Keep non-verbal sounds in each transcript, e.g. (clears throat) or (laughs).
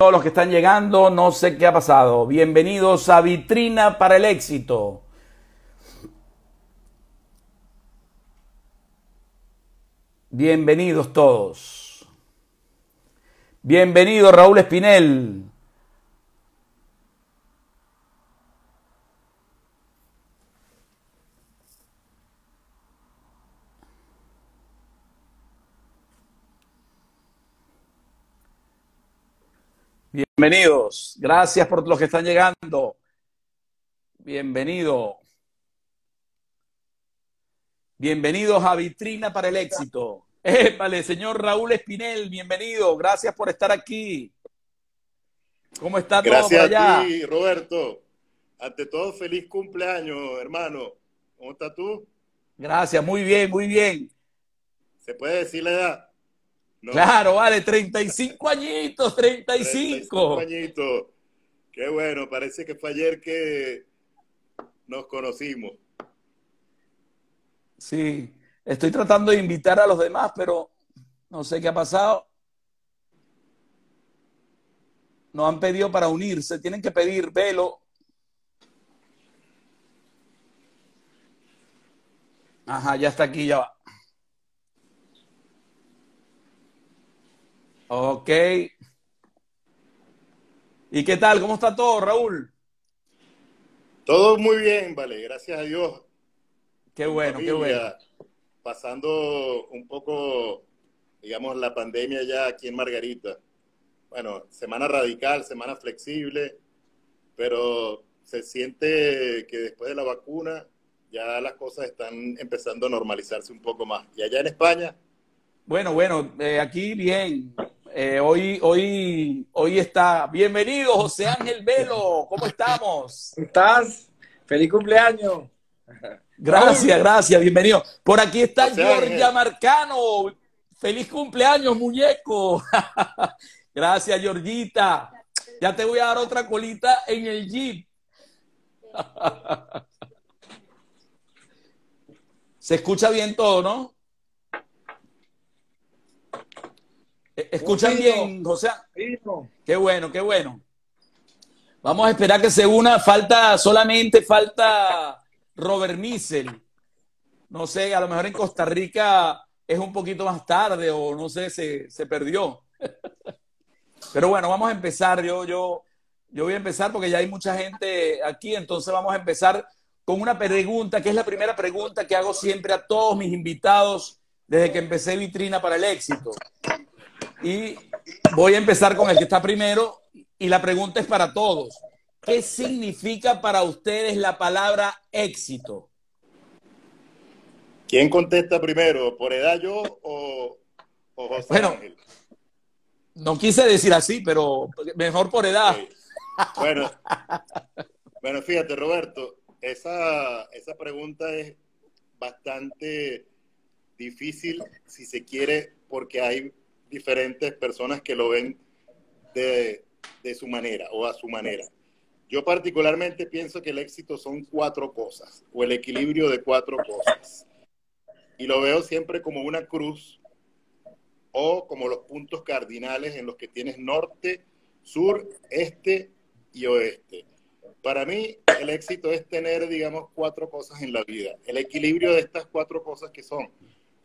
todos los que están llegando, no sé qué ha pasado. Bienvenidos a Vitrina para el Éxito. Bienvenidos todos. Bienvenido Raúl Espinel. Bienvenidos. Gracias por los que están llegando. Bienvenido. Bienvenidos a Vitrina para el Éxito. Épale, señor Raúl Espinel, bienvenido. Gracias por estar aquí. ¿Cómo está todo Gracias por allá? a ti, Roberto. Ante todo, feliz cumpleaños, hermano. ¿Cómo estás tú? Gracias, muy bien, muy bien. ¿Se puede decir la edad? No. Claro, vale, 35 añitos, 35 35. añitos. Qué bueno, parece que fue ayer que nos conocimos. Sí, estoy tratando de invitar a los demás, pero no sé qué ha pasado. Nos han pedido para unirse, tienen que pedir velo. Ajá, ya está aquí, ya va. Ok. ¿Y qué tal? ¿Cómo está todo, Raúl? Todo muy bien, vale, gracias a Dios. Qué bueno, qué bueno. Pasando un poco, digamos, la pandemia ya aquí en Margarita. Bueno, semana radical, semana flexible, pero se siente que después de la vacuna ya las cosas están empezando a normalizarse un poco más. Y allá en España, Bueno, bueno, eh, aquí bien. Eh, hoy, hoy, hoy está. Bienvenido, José Ángel Velo. ¿Cómo estamos? ¿Cómo estás? ¡Feliz cumpleaños! Gracias, gracias, bienvenido. Por aquí está Ángel. Georgia Marcano. Feliz cumpleaños, muñeco. (laughs) Gracias, Georgita. Ya te voy a dar otra colita en el Jeep. (laughs) Se escucha bien todo, ¿no? Eh, ¿Escuchan Bonito. bien, José? Qué bueno, qué bueno. Vamos a esperar que se una. Falta, solamente falta Robert Missel. No sé, a lo mejor en Costa Rica es un poquito más tarde o no sé, se, se perdió. (laughs) Pero bueno, vamos a empezar. Yo, yo, yo voy a empezar porque ya hay mucha gente aquí, entonces vamos a empezar con una pregunta, que es la primera pregunta que hago siempre a todos mis invitados desde que empecé Vitrina para el Éxito. Y voy a empezar con el que está primero y la pregunta es para todos. ¿Qué significa para ustedes la palabra éxito? ¿quién contesta primero? ¿Por edad yo o, o José Bueno. Ángel? No quise decir así, pero mejor por edad. Sí. Bueno, bueno, fíjate, Roberto, esa, esa pregunta es bastante difícil si se quiere, porque hay diferentes personas que lo ven de, de su manera o a su manera. Yo particularmente pienso que el éxito son cuatro cosas, o el equilibrio de cuatro cosas. Y lo veo siempre como una cruz o como los puntos cardinales en los que tienes norte, sur, este y oeste. Para mí, el éxito es tener, digamos, cuatro cosas en la vida. El equilibrio de estas cuatro cosas que son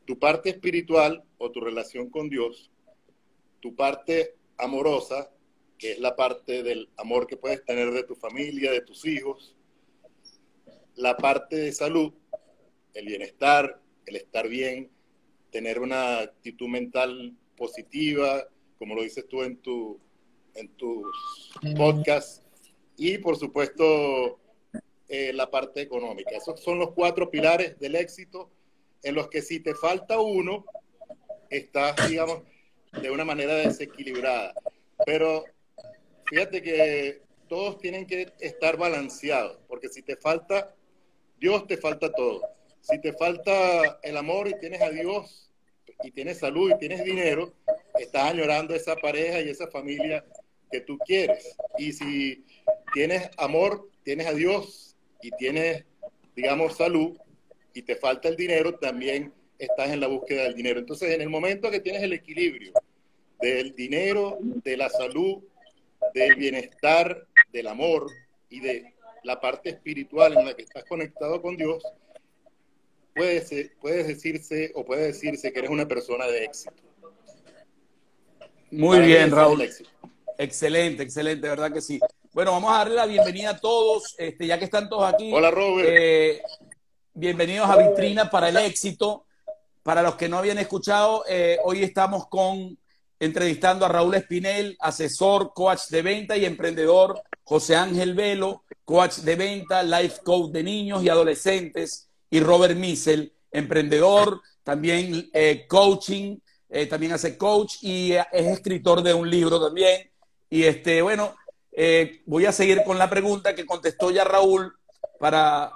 tu parte espiritual o tu relación con Dios, tu parte amorosa, que es la parte del amor que puedes tener de tu familia, de tus hijos, la parte de salud, el bienestar, el estar bien, tener una actitud mental positiva, como lo dices tú en, tu, en tus podcasts, y por supuesto eh, la parte económica. Esos son los cuatro pilares del éxito. En los que si te falta uno, estás, digamos, de una manera desequilibrada. Pero fíjate que todos tienen que estar balanceados, porque si te falta Dios, te falta todo. Si te falta el amor y tienes a Dios, y tienes salud y tienes dinero, estás añorando esa pareja y esa familia que tú quieres. Y si tienes amor, tienes a Dios y tienes, digamos, salud y te falta el dinero, también estás en la búsqueda del dinero. Entonces, en el momento que tienes el equilibrio del dinero, de la salud del bienestar, del amor y de la parte espiritual en la que estás conectado con Dios, puedes, puedes decirse o puede decirse que eres una persona de éxito. Muy bien, Raúl. Excelente, excelente, verdad que sí. Bueno, vamos a darle la bienvenida a todos, este, ya que están todos aquí. Hola, Robert. Eh, bienvenidos a Vitrina para el Éxito. Para los que no habían escuchado, eh, hoy estamos con entrevistando a Raúl Espinel, asesor, coach de venta y emprendedor, José Ángel Velo, coach de venta, life coach de niños y adolescentes, y Robert Missel, emprendedor, también eh, coaching, también hace coach y es escritor de un libro también. Y este, bueno, eh, voy a seguir con la pregunta que contestó ya Raúl para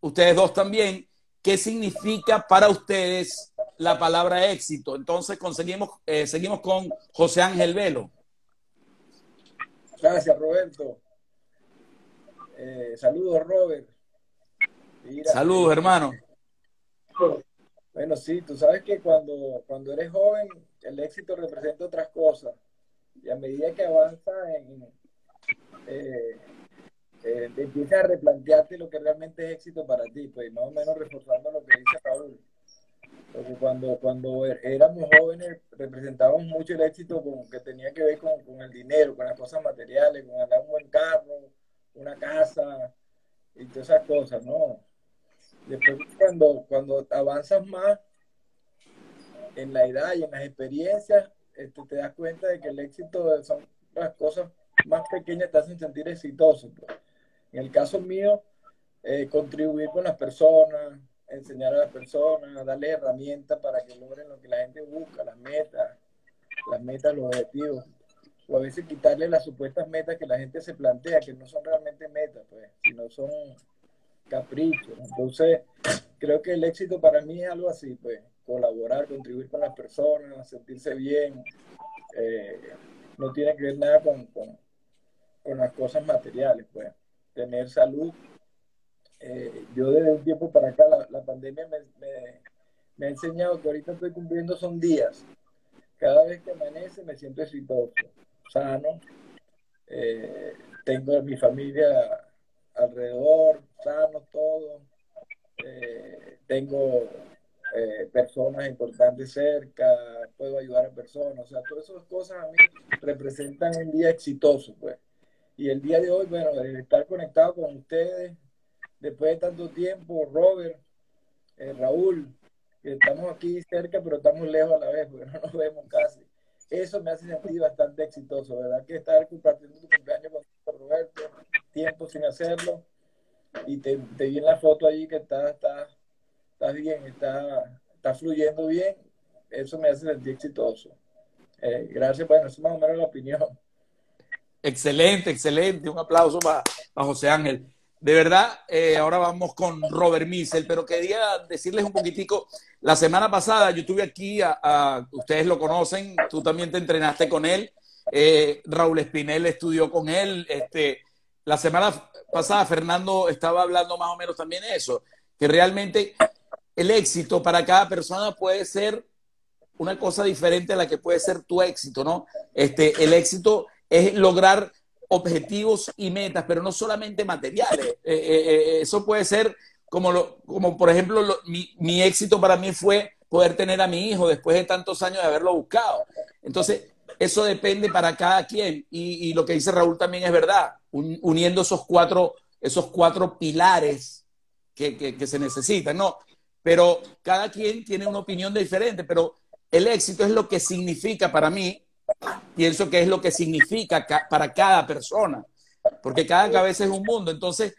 ustedes dos también. ¿Qué significa para ustedes la palabra éxito? Entonces conseguimos, eh, seguimos con José Ángel Velo. Gracias, Roberto. Eh, saludos, Robert. saludos, hermano. Bueno, sí, tú sabes que cuando, cuando eres joven, el éxito representa otras cosas. Y a medida que avanza en, eh, eh, empiezas a replantearte lo que realmente es éxito para ti, pues más o menos reforzando lo que dice Raúl. Porque cuando, cuando éramos jóvenes representábamos mucho el éxito con, que tenía que ver con, con, el dinero, con las cosas materiales, con andar un buen carro, una casa y todas esas cosas, ¿no? Después cuando, cuando avanzas más en la edad y en las experiencias, este, te das cuenta de que el éxito son las cosas más pequeñas te hacen sentir exitoso. Pues. En el caso mío, eh, contribuir con las personas, enseñar a las personas, darle herramientas para que logren lo que la gente busca, las metas, las metas, los objetivos. O a veces quitarle las supuestas metas que la gente se plantea, que no son realmente metas, pues, sino son caprichos. Entonces, creo que el éxito para mí es algo así, pues, colaborar, contribuir con las personas, sentirse bien. Eh, no tiene que ver nada con, con las cosas materiales, pues, tener salud. Eh, yo desde un tiempo para acá, la, pandemia me, me, ha enseñado que ahorita estoy cumpliendo son días. Cada vez que amanece me siento exitoso, sano, eh, tengo a mi familia alrededor, sano todo, eh, tengo personas importantes cerca, puedo ayudar a personas, o sea, todas esas cosas a mí representan un día exitoso, pues. Y el día de hoy, bueno, estar conectado con ustedes, después de tanto tiempo, Robert, eh, Raúl, que estamos aquí cerca, pero estamos lejos a la vez, porque no nos vemos casi. Eso me hace sentir bastante exitoso, ¿verdad? Que estar compartiendo tu cumpleaños con Roberto, tiempo sin hacerlo, y te, vi en la foto allí que está, está, está bien, está, está fluyendo bien, eso me hace sentir exitoso. Eh, gracias, bueno, eso es más o menos la opinión. Excelente, excelente. Un aplauso para, José Ángel. De verdad, eh, ahora vamos con Robert Miesel, pero quería decirles un poquitico, la semana pasada yo estuve aquí, a, ustedes lo conocen, tú también te entrenaste con él, eh, Raúl Espinel estudió con él, este, la semana pasada Fernando estaba hablando más o menos también de eso, que realmente el éxito para cada persona puede ser una cosa diferente a la que puede ser tu éxito, ¿no? Este, el éxito es lograr objetivos y metas, pero no solamente materiales. Eh, eh, eh, eso puede ser como, lo, como por ejemplo, mi, éxito para mí fue poder tener a mi hijo después de tantos años de haberlo buscado. Entonces, eso depende para cada quien. Y, lo que dice Raúl también es verdad, uniendo esos cuatro, esos cuatro pilares que, que se necesitan, ¿no? Pero cada quien tiene una opinión diferente, pero el éxito es lo que significa para mí pienso que es lo que significa para cada persona, porque cada cabeza es un mundo. Entonces,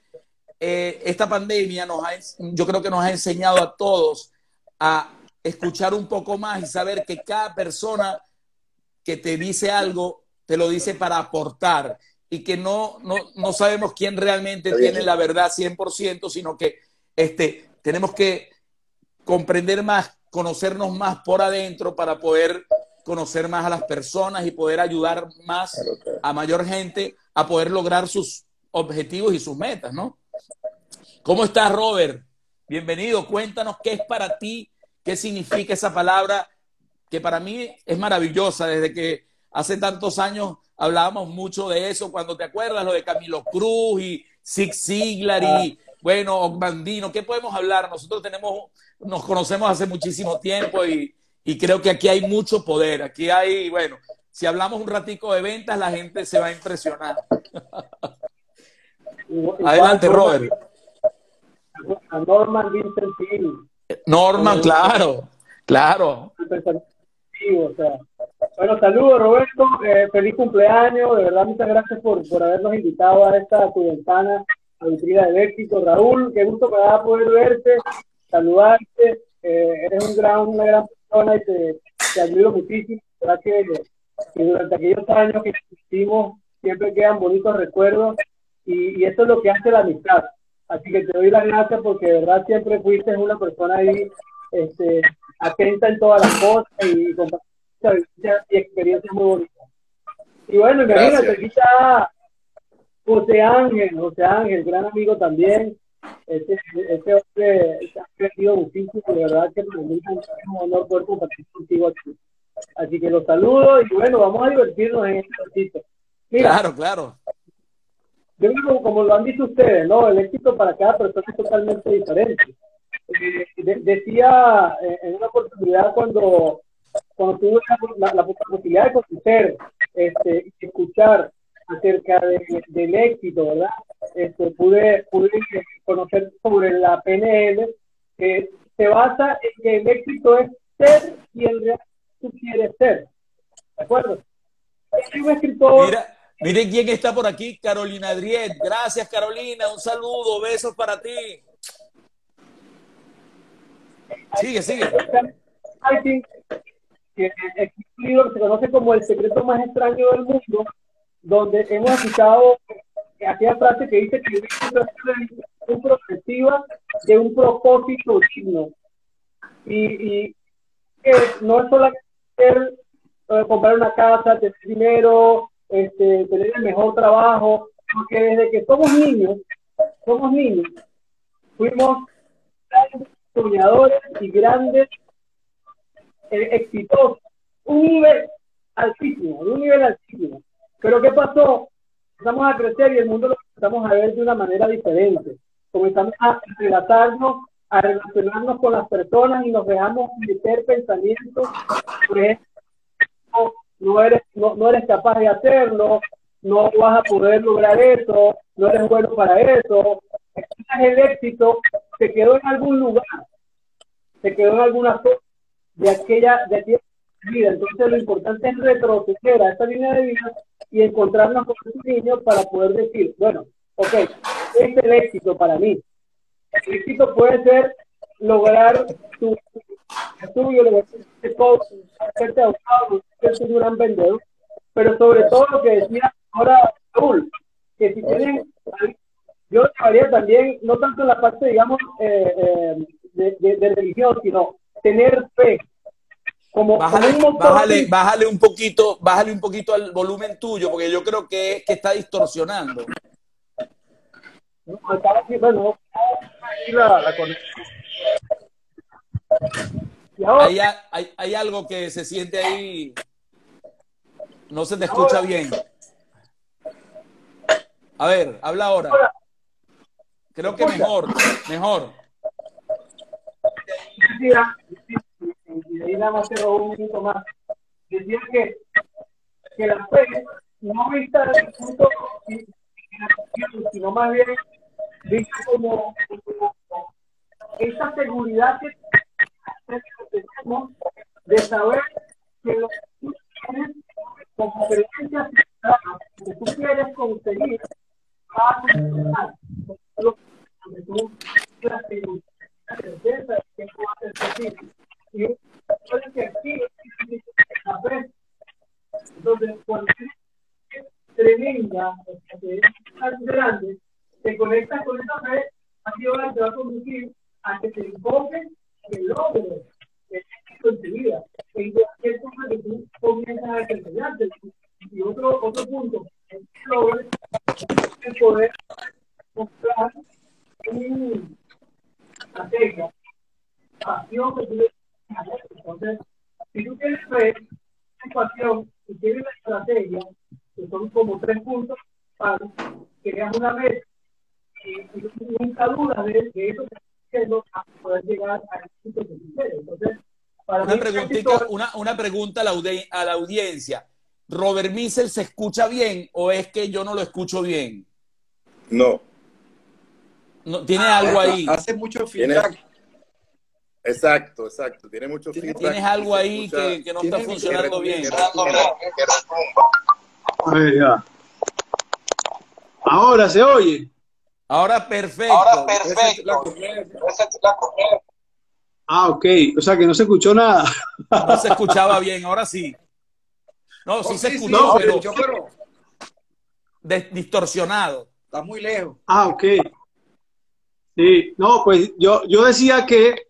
eh, esta pandemia nos ha, yo creo que nos ha enseñado a todos a escuchar un poco más y saber que cada persona que te dice algo, te lo dice para aportar y que no, no, no sabemos quién realmente tiene la verdad 100%, sino que este, tenemos que comprender más, conocernos más por adentro para poder conocer más a las personas y poder ayudar más a mayor gente a poder lograr sus objetivos y sus metas, ¿no? ¿Cómo estás, Robert? Bienvenido. Cuéntanos qué es para ti, qué significa esa palabra que para mí es maravillosa desde que hace tantos años hablábamos mucho de eso, cuando te acuerdas lo de Camilo Cruz y Zig Ziglar y, bueno, Ogmandino, ¿qué podemos hablar? Nosotros tenemos, nos conocemos hace muchísimo tiempo y, y creo que aquí hay mucho poder, aquí hay, bueno, si hablamos un ratico de ventas, la gente se va a impresionar. Adelante, Robert. Norman Vincent Norman, claro, claro. Bueno, saludos Roberto, eh, feliz cumpleaños, de verdad muchas gracias por, por habernos invitado a esta tu ventana a Vitrina de éxito. Raúl, qué gusto me da poder verte, saludarte, eh, eres un gran, una gran persona y te, te admiro muchísimo, verdad que, que, durante aquellos años que existimos siempre quedan bonitos recuerdos y, y eso es lo que hace la amistad. Así que te doy las gracias porque de verdad siempre fuiste una persona ahí este, atenta en todas las cosas y y experiencias muy bonitas. Y bueno, imagínate, aquí está José Ángel, José Ángel, gran amigo también. Este, este hombre ha crecido muchísimo, de verdad que para mí es un honor poder compartir contigo aquí. Así que los saludo y bueno, vamos a divertirnos en este ratito. claro, claro. Yo creo como lo han dicho ustedes, ¿no? El éxito para cada persona es totalmente diferente. Eh, decía eh, en una oportunidad cuando, cuando tuve la, la, posibilidad de conocer este, escuchar acerca del éxito, ¿verdad? Este, pude, pude conocer sobre la PNL, que se basa en que el éxito es ser quien tú quieres ser. ¿De acuerdo? un escritor. Mira, miren quién está por aquí, Carolina Adriet. Gracias, Carolina. Un saludo, besos para ti. Sigue, sigue. Que se conoce como El secreto más extraño del mundo, donde hemos escuchado aquella frase que dice que es perspectiva de un propósito digno. Y, y no es solamente eh, comprar una casa, tener dinero, este, tener el mejor trabajo, porque desde que somos niños, somos niños, fuimos soñadores y grandes, eh, exitosos, un nivel altísimo, un nivel altísimo. Pero ¿qué pasó? Empezamos a crecer y el mundo lo empezamos a ver de una manera diferente. Comenzamos a relatarnos, a relacionarnos con las personas y nos dejamos meter pensamientos, por ejemplo, no eres, no, no eres capaz de hacerlo, no vas a poder lograr eso, no eres bueno para eso, el éxito se quedó en algún lugar, se quedó en alguna zona de aquella, de aquella vida. Entonces lo importante es retroceder a esta línea de vida y encontrarnos con ese niño para poder decir, bueno, ok, este es el éxito para mí. El éxito puede ser lograr tu estudio, lograr este coach, hacerte abogado, ser un gran vendedor, pero sobre todo lo que decía ahora Raúl, que si tienen yo haría también, no tanto en la parte, digamos, eh, eh, de, de, religión, sino tener fe. Como, bájale, un bájale, bájale, un poquito, bájale un poquito al volumen tuyo, porque yo creo que, que está distorsionando. No, bueno, la, la hay, hay, hay, algo que se siente ahí, no se te escucha bien. A ver, habla ahora. Creo que mejor, mejor. Y de ahí nada más se un minuto más. Decía que, que la fe no vista desde el punto sino más bien vista como, esa seguridad que tenemos de saber que lo que tú tienes como creencias que tú quieres conseguir va a funcionar donde tú la certeza de que esto va a ser posible. Y puede que aquí la fe, donde cuando es tremenda, te conectas con esa fe, así va a conducir a que te enfoques el en. En cualquier cosa que desempeñarte. Y otro, punto, es el poder comprar una que Entonces, si tú tienes fe, pasión y tienes una estrategia, que son como tres puntos, para crear una red y nunca dudas de, de eso que para poder llegar al éxito que quiere. Entonces, para una, preguntita, una, una pregunta a la, audi a la audiencia. ¿Robert Miesel se escucha bien o es que yo no lo escucho bien? No. no ¿Tiene algo ahí? Hace mucho feedback. Exacto, exacto. Tiene mucho feedback. ¿Tienes algo ahí que, que, no está funcionando bien? Ahora se oye. Ahora perfecto. Ahora perfecto. Ah, ok. O sea que no se escuchó nada. No se escuchaba bien, ahora sí. No, sí Oh, se sí, escuchó, no, pero yo, pero de- distorsionado. está muy lejos. Ah, ok. Sí, no, pues yo, yo decía que,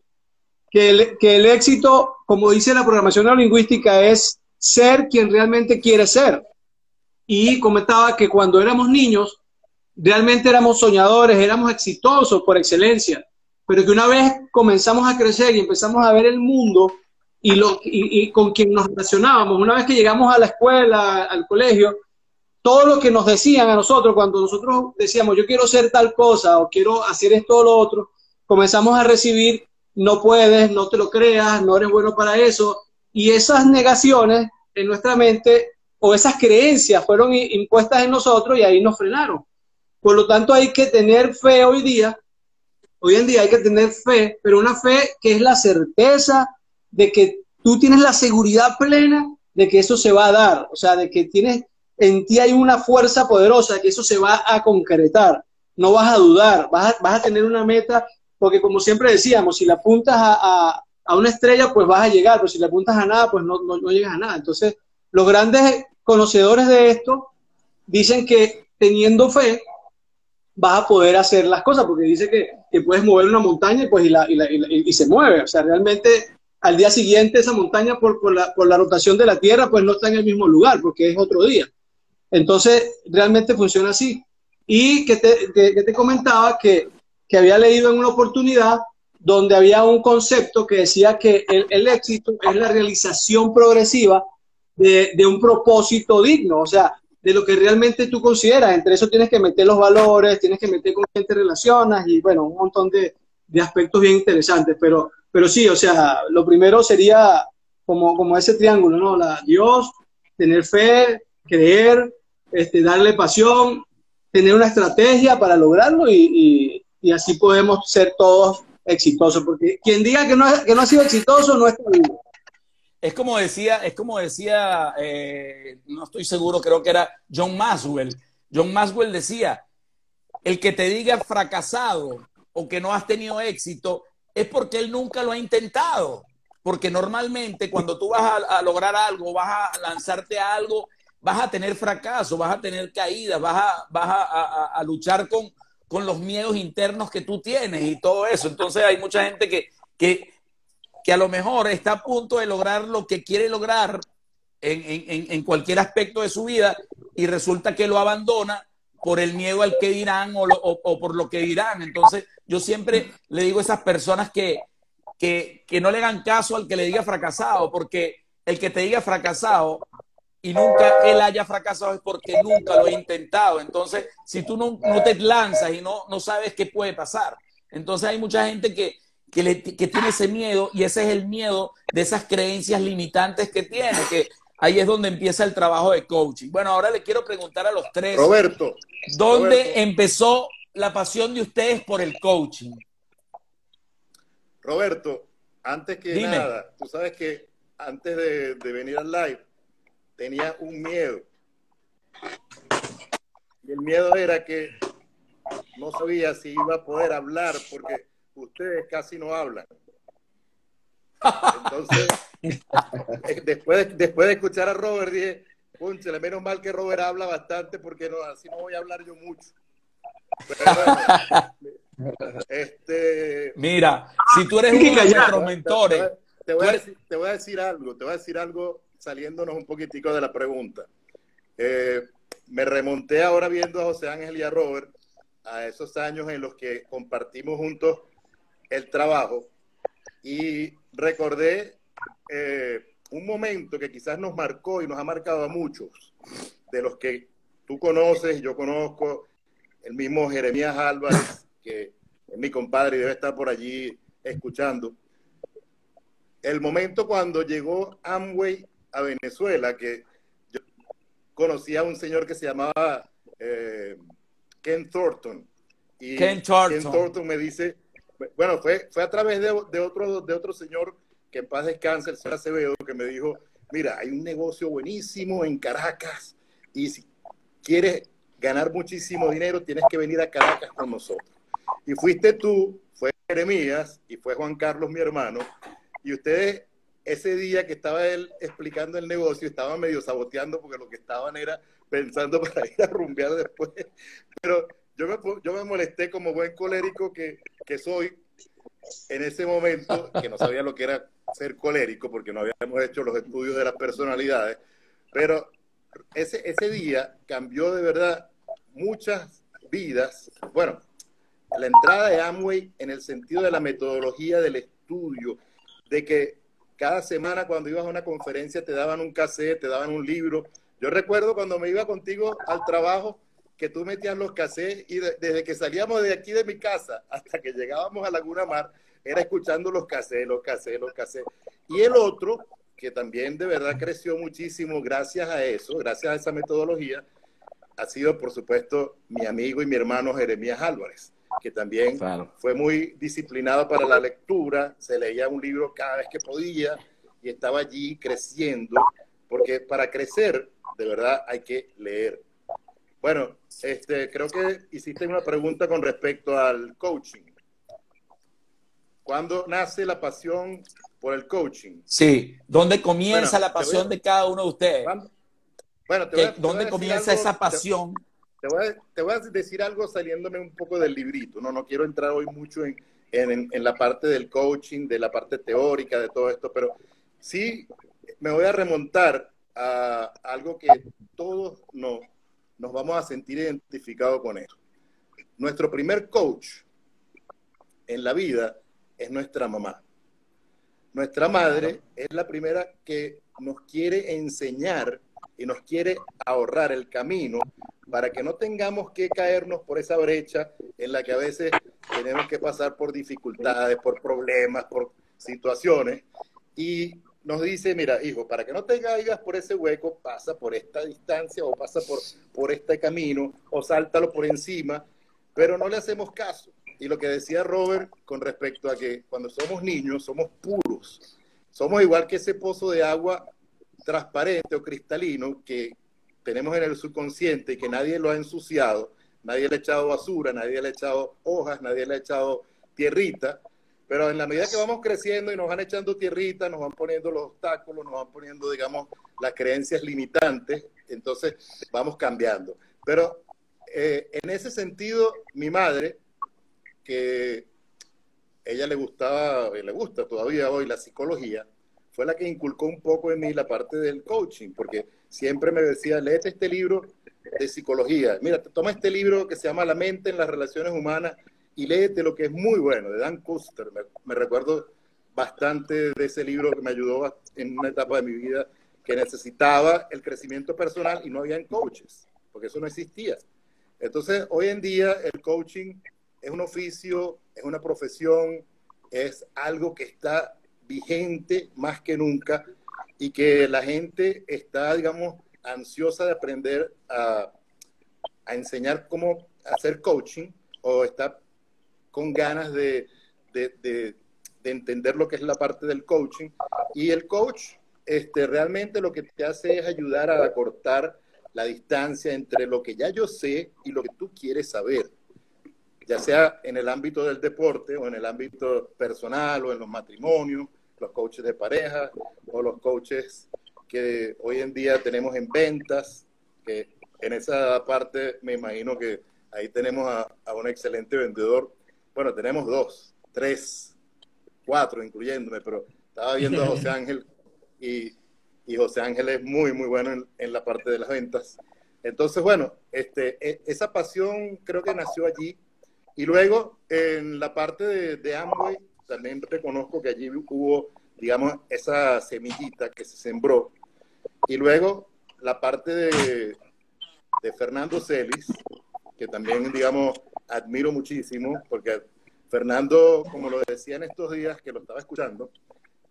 que, el, éxito, como dice la programación neurolingüística, es ser quien realmente quiere ser. Y comentaba que cuando éramos niños, realmente éramos soñadores, éramos exitosos por excelencia, pero que una vez comenzamos a crecer y empezamos a ver el mundo y, y con quien nos relacionábamos, una vez que llegamos a la escuela, al colegio, todo lo que nos decían a nosotros, cuando nosotros decíamos, yo quiero ser tal cosa o quiero hacer esto o lo otro, comenzamos a recibir, no puedes, no te lo creas, no eres bueno para eso. Y esas negaciones en nuestra mente o esas creencias fueron impuestas en nosotros y ahí nos frenaron. Por lo tanto, hay que tener fe hoy día. Hoy en día hay que tener fe, pero una fe que es la certeza de que tú tienes la seguridad plena de que eso se va a dar. O sea, de que tienes en ti hay una fuerza poderosa que eso se va a concretar. No vas a dudar, vas vas a tener una meta, porque como siempre decíamos, si la apuntas a, a, a, una estrella, pues vas a llegar, pero si le apuntas a nada, pues no, no, no llegas a nada. Entonces, los grandes conocedores de esto dicen que teniendo fe, vas a poder hacer las cosas, porque dice que, que puedes mover una montaña y, pues, y, la, y, la, y, se mueve. O sea, realmente al día siguiente esa montaña por, por, la, por la rotación de la Tierra, pues no está en el mismo lugar, porque es otro día. Entonces, realmente funciona así. Y que te, que te comentaba que, que, había leído en una oportunidad donde había un concepto que decía que el, el éxito es la realización progresiva de, de, un propósito digno, o sea, de lo que realmente tú consideras. Entre eso tienes que meter los valores, tienes que meter con quién te relacionas y, bueno, un montón de, de aspectos bien interesantes. Pero, pero sí, o sea, lo primero sería como, como ese triángulo, ¿no? La, Dios, tener fe, creer, este, darle pasión, tener una estrategia para lograrlo y, y, y, así podemos ser todos exitosos, porque quien diga que no, que no ha sido exitoso no está vivo. Es como decía, es como decía, eh, no estoy seguro, creo que era John Maxwell. John Maxwell decía, el que te diga fracasado o que no has tenido éxito es porque él nunca lo ha intentado. Porque normalmente cuando tú vas a, lograr algo, vas a lanzarte a algo, vas a tener fracaso, vas a tener caídas, vas a, vas a, luchar con, con los miedos internos que tú tienes y todo eso. Entonces hay mucha gente que, que, que a lo mejor está a punto de lograr lo que quiere lograr en, en, en, cualquier aspecto de su vida y resulta que lo abandona por el miedo al que dirán o, lo, o, por lo que dirán. Entonces yo siempre le digo a esas personas que, que, que no le hagan caso al que le diga fracasado, porque el que te diga fracasado y nunca él haya fracasado es porque nunca lo ha intentado. Entonces, si tú no, no te lanzas y no, no, sabes qué puede pasar, entonces hay mucha gente que, que, le, que, tiene ese miedo y ese es el miedo de esas creencias limitantes que tiene, que ahí es donde empieza el trabajo de coaching. Bueno, ahora le quiero preguntar a los tres. Roberto. ¿Dónde Roberto. empezó la pasión de ustedes por el coaching? Roberto, antes que Dime. nada, tú sabes que antes de, de venir al live tenía un miedo. Y el miedo era que no sabía si iba a poder hablar porque ustedes casi no hablan. Entonces, eh, después, de, después de escuchar a Robert, dije, le menos mal que Robert habla bastante porque no, así no voy a hablar yo mucho. Pero bueno, (laughs) este, Mira, si tú eres uno de nuestros mentores, te, te, voy a decir, te voy a decir algo, te voy a decir algo saliéndonos un poquitico de la pregunta. Eh, me remonté ahora viendo a José Ángel y a Robert a esos años en los que compartimos juntos el trabajo y recordé eh, un momento que quizás nos marcó y nos ha marcado a muchos de los que tú conoces, yo conozco, el mismo Jeremías Álvarez, que es mi compadre y debe estar por allí escuchando. El momento cuando llegó Amway a Venezuela, que yo conocí a un señor que se llamaba eh, Ken Thornton. Y Ken Thornton. Ken Thornton me dice, bueno, fue, fue a través de, de, otro, de otro señor que en paz descanse, el señor Acevedo, que me dijo, mira, hay un negocio buenísimo en Caracas y si quieres ganar muchísimo dinero, tienes que venir a Caracas con nosotros. Y fuiste tú, fue Jeremías y fue Juan Carlos, mi hermano, y ustedes ese día que estaba él explicando el negocio, estaban medio saboteando porque lo que estaban era pensando (laughs) para ir a rumbear después. Pero yo me, yo me molesté como buen colérico que, que soy en ese momento, que no sabía lo que era ser colérico porque no habíamos hecho los estudios de las personalidades, pero ese, ese día cambió de verdad muchas vidas. Bueno, la entrada de Amway en el sentido de la metodología del estudio, de que cada semana cuando ibas a una conferencia te daban un cassette, te daban un libro. Yo recuerdo cuando me iba contigo al trabajo que tú metías los cassettes y desde que salíamos de aquí de mi casa hasta que llegábamos a Laguna Mar, era escuchando los cassettes, los cassettes, los cassettes. Y el otro, que también de verdad creció muchísimo gracias a eso, gracias a esa metodología, ha sido, por supuesto, mi amigo y mi hermano Jeremías Álvarez, que también claro. fue muy disciplinado para la lectura, se leía un libro cada vez que podía y estaba allí creciendo, porque para crecer, de verdad, hay que leer. Bueno, este, creo que hiciste una pregunta con respecto al coaching. ¿Cuándo nace la pasión por el coaching? Sí, ¿dónde comienza bueno, la pasión a, de cada uno de ustedes? Bueno, te voy a, te ¿Dónde voy a comienza algo, esa pasión? Te, te, voy a, te, voy a, decir algo saliéndome un poco del librito. No, no quiero entrar hoy mucho en, en, en la parte del coaching, de la parte teórica, de todo esto, pero sí me voy a remontar a algo que todos nos, nos vamos a sentir identificados con eso. Nuestro primer coach en la vida es nuestra mamá. Nuestra madre es la primera que nos quiere enseñar y nos quiere ahorrar el camino para que no tengamos que caernos por esa brecha en la que a veces tenemos que pasar por dificultades, por problemas, por situaciones. Y nos dice, mira, hijo, para que no te caigas por ese hueco, pasa por esta distancia o pasa por, por este camino o sáltalo por encima, pero no le hacemos caso. Y lo que decía Robert con respecto a que cuando somos niños somos puros, somos igual que ese pozo de agua transparente o cristalino que tenemos en el subconsciente y que nadie lo ha ensuciado, nadie le ha echado basura, nadie le ha echado hojas, nadie le ha echado tierrita, pero en la medida que vamos creciendo y nos van echando tierrita, nos van poniendo los obstáculos, nos van poniendo, digamos, las creencias limitantes, entonces vamos cambiando. Pero eh, en ese sentido, mi madre, que ella le gustaba, le gusta todavía hoy la psicología, fue la que inculcó un poco en mí la parte del coaching, porque siempre me decía, léete este libro de psicología. Mira, toma este libro que se llama La mente en las relaciones humanas y léete lo que es muy bueno, de Dan Custer. Me, recuerdo bastante de ese libro que me ayudó en una etapa de mi vida que necesitaba el crecimiento personal y no habían coaches, porque eso no existía. Entonces, hoy en día el coaching es un oficio, es una profesión, es algo que está vigente más que nunca y que la gente está, digamos, ansiosa de aprender a, a enseñar cómo hacer coaching o está con ganas de, de, de, de, entender lo que es la parte del coaching. Y el coach este, realmente lo que te hace es ayudar a acortar la distancia entre lo que ya yo sé y lo que tú quieres saber ya sea en el ámbito del deporte o en el ámbito personal o en los matrimonios, los coaches de pareja o los coaches que hoy en día tenemos en ventas, que en esa parte me imagino que ahí tenemos a, a un excelente vendedor. Bueno, tenemos dos, tres, cuatro, incluyéndome, pero estaba viendo a José (laughs) Ángel y, y José Ángel es muy, muy bueno en, en, la parte de las ventas. Entonces, bueno, este, e, esa pasión creo que nació allí. Y luego, en la parte de, de Amway, también reconozco que allí hubo, digamos, esa semillita que se sembró. Y luego la parte de, de Fernando Celis, que también, digamos, admiro muchísimo, porque Fernando, como lo decía en estos días que lo estaba escuchando,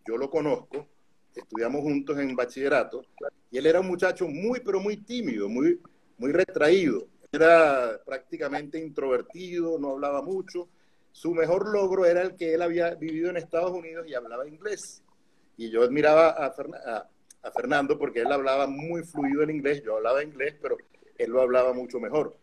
yo lo conozco, estudiamos juntos en bachillerato, y él era un muchacho muy, pero muy tímido, muy, muy retraído. Era prácticamente introvertido, no hablaba mucho. Su mejor logro era el que él había vivido en Estados Unidos y hablaba inglés. Y yo admiraba a, Fernando porque él hablaba muy fluido el inglés, yo hablaba inglés, pero él lo hablaba mucho mejor.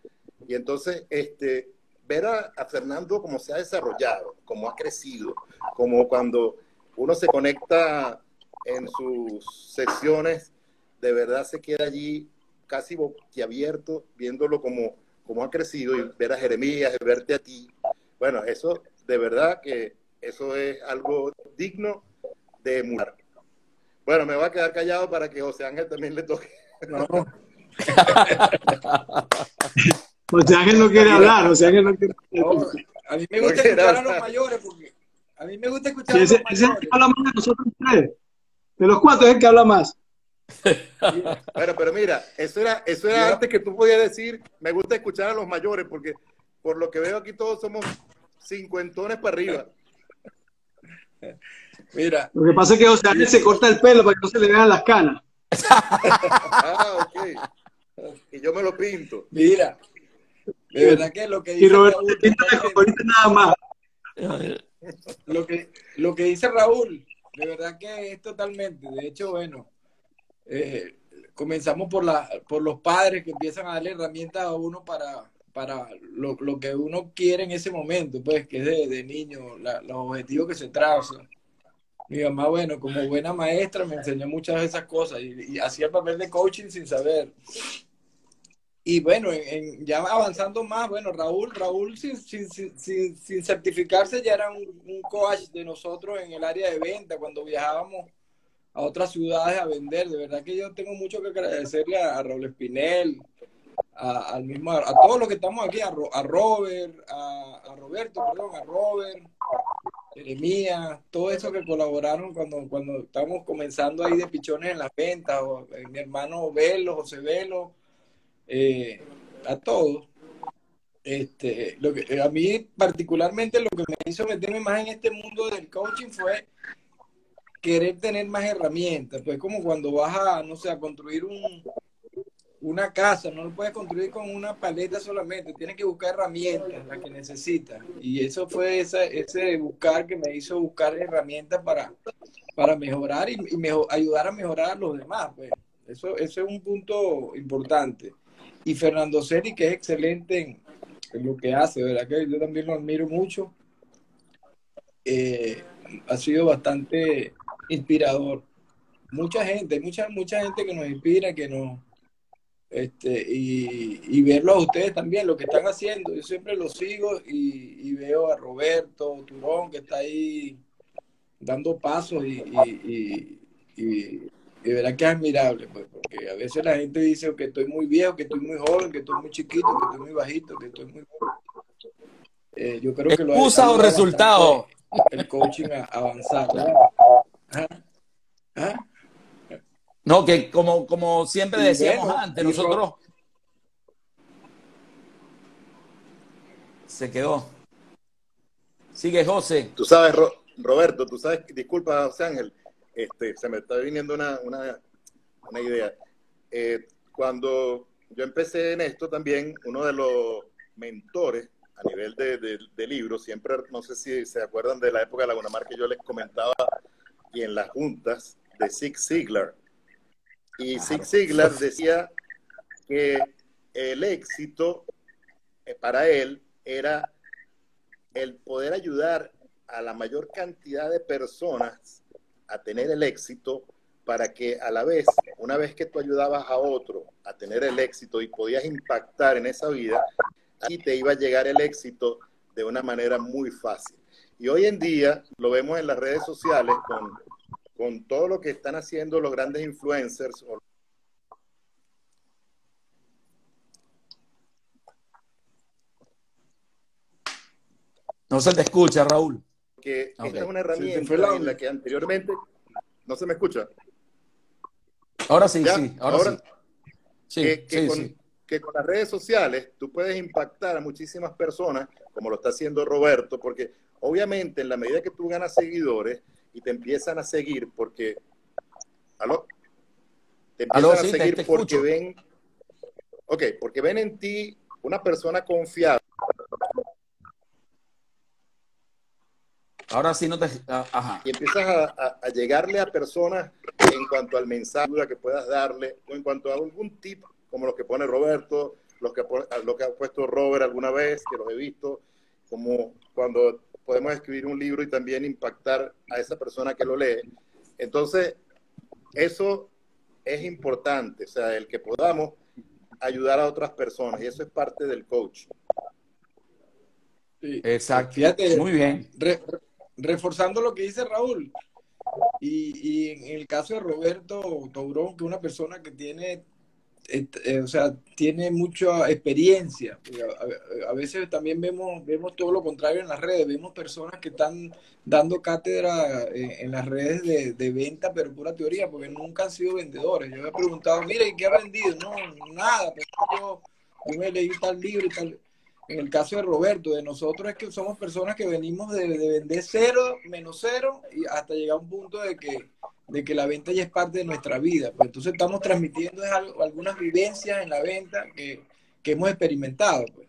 Y entonces, este, ver a, a, Fernando cómo se ha desarrollado, cómo ha crecido, como cuando uno se conecta en sus sesiones, de verdad se queda allí casi boquiabierto, viéndolo como, como ha crecido y ver a Jeremías, verte a ti. Bueno, eso de verdad que eso es algo digno de emular. Bueno, me voy a quedar callado para que José Ángel también le toque. No. (laughs) José Ángel no quiere hablar, José Ángel no quiere hablar. a mí me gusta escuchar a los mayores porque a mí me gusta escuchar sí, ese, a los ese es el mayores. que habla más de nosotros tres. De los cuatro es el que habla más. Bueno, pero mira, eso era, eso era antes que tú podías decir, me gusta escuchar a los mayores, porque por lo que veo aquí todos somos cincuentones para arriba. (laughs) Mira, Lo que pasa es que José Ángel se corta el pelo para que no se le vean las canas. Ah, ok. Y yo me lo pinto. mira. De verdad que lo que Y dice Roberto Raúl, se pinta de colorito nada más. lo que, lo que dice Raúl, de verdad que es totalmente. De hecho, bueno, eh, comenzamos por, la, por los padres que empiezan a darle herramientas a uno para, para lo, lo que uno quiere en ese momento, pues, que es de, de niño, los objetivos que se trazan. Mi mamá, bueno, como buena maestra, me enseñó muchas de esas cosas y, hacía el papel de coaching sin saber. Y bueno, en- ya avanzando más, bueno, Raúl, Raúl sin, sin, sin, sin- certificarse ya era un, un coach de nosotros en el área de venta cuando viajábamos a otras ciudades a vender. De verdad que yo tengo mucho que agradecerle a, a Raúl Espinel, a, al mismo, a todos los que estamos aquí, a, Ro- a Robert, a, Roberto, perdón, a Robert, Jeremías, todo eso que colaboraron cuando, cuando estábamos comenzando ahí de pichones en las ventas, o, eh, mi hermano Velo, José Velo, eh, a todos. Este, lo que, a mí particularmente lo que me hizo meterme más en este mundo del coaching fue querer tener más herramientas, pues como cuando vas a, no sé, a construir un, una casa, no lo puedes construir con una paleta solamente, tienes que buscar herramientas, las que necesitas. Y eso fue esa, ese buscar que me hizo buscar herramientas para, para mejorar y, y ayudar a mejorar a los demás. Pues. Eso, eso es un punto importante. Y Fernando Seri, que es excelente en, en lo que hace, ¿verdad? Que yo también lo admiro mucho. Eh, ha sido bastante inspirador. Mucha gente, mucha, mucha gente que nos inspira, que nos, este, y, y verlo a ustedes también, lo que están haciendo. Yo siempre los sigo y, y veo a Roberto Turón que está ahí dando pasos y, y, de verdad que es admirable, pues, porque a veces la gente dice que estoy muy viejo, que estoy muy joven, que estoy muy chiquito, que estoy muy bajito, que estoy muy Eh, yo creo que lo ¿Excusa o resultado? El coaching a avanzar. ¿verdad? Ajá. No, que como, como siempre Y decíamos bueno, antes, nosotros. Se quedó. Sigue José. Tú sabes, Ro- Roberto, tú sabes, disculpa, José Ángel, este, se me está viniendo una, una, una idea. Eh, cuando yo empecé en esto también, uno de los mentores a nivel de, de, de libros, siempre, no sé si se acuerdan de la época de Laguna Mar que yo les comentaba y en las juntas de Zig Ziglar. Y Zig Ziglar decía que el éxito eh, para él era el poder ayudar a la mayor cantidad de personas a tener el éxito para que a la vez, una vez que tú ayudabas a otro a tener el éxito y podías impactar en esa vida, ahí te iba a llegar el éxito de una manera muy fácil. Y hoy en día lo vemos en las redes sociales con, con todo lo que están haciendo los grandes influencers o No se te escucha, Raúl. que esta es una herramienta en la que anteriormente no se me escucha. Ahora sí, ¿Ya? sí. Ahora, Ahora- sí. Sí, que, que sí, con, sí. que con las redes sociales tú puedes impactar a muchísimas personas, como lo está haciendo Roberto, porque obviamente en la medida que tú ganas seguidores y te empiezan a seguir, porque, ¿aló? Te empiezan Aló, a sí, te- seguir te porque escucho. ven, ok, porque ven en ti una persona confiable. Ahora sí no te. ah, Ajá. y empiezas a, a- a llegarle a personas en cuanto al mensaje que puedas darle o en cuanto a algún tip como los que pone Roberto, los que, pone- lo que ha puesto Robert alguna vez, que los he visto, como cuando podemos escribir un libro y también impactar a esa persona que lo lee. Entonces, eso es importante, o sea, el que podamos ayudar a otras personas y eso es parte del coach. Sí. Exacto. Fíjate, Muy bien. re- re- reforzando lo que dice Raúl, y, y en el caso de Roberto Taurón, que es una persona que tiene, o sea, tiene mucha experiencia. A, veces también vemos, vemos todo lo contrario en las redes, vemos personas que están dando cátedra en, en las redes de, de venta, pero pura teoría, porque nunca han sido vendedores. Yo me he preguntado, mire, ¿y qué ha vendido? No, nada, pero yo, yo me leí tal libro y tal. En el caso de Roberto, de nosotros es que somos personas que venimos de, de vender cero, menos cero, y hasta llegar a un punto de que, de que la venta ya es parte de nuestra vida. Pues entonces estamos transmitiendo algo- algunas vivencias en la venta que, que hemos experimentado. pues.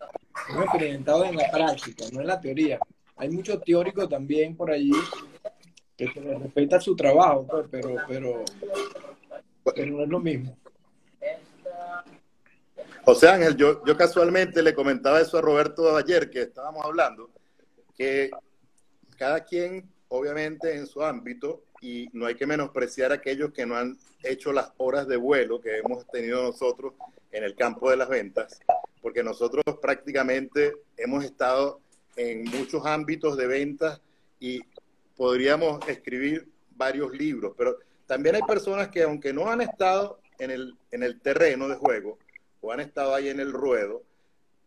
Hemos experimentado en la práctica, no en la teoría. Hay muchos teóricos también por allí que se les respeta su trabajo, pues, pero, pero, pero no es lo mismo. José Ángel, yo, yo casualmente le comentaba eso a Roberto ayer que estábamos hablando, que cada quien, obviamente, en su ámbito, y no hay que menospreciar a aquellos que no han hecho las horas de vuelo que hemos tenido nosotros en el campo de las ventas, porque nosotros prácticamente hemos estado en muchos ámbitos de ventas y podríamos escribir varios libros, pero también hay personas que aunque no han estado en el, en el terreno de juego, o han estado ahí en el ruedo,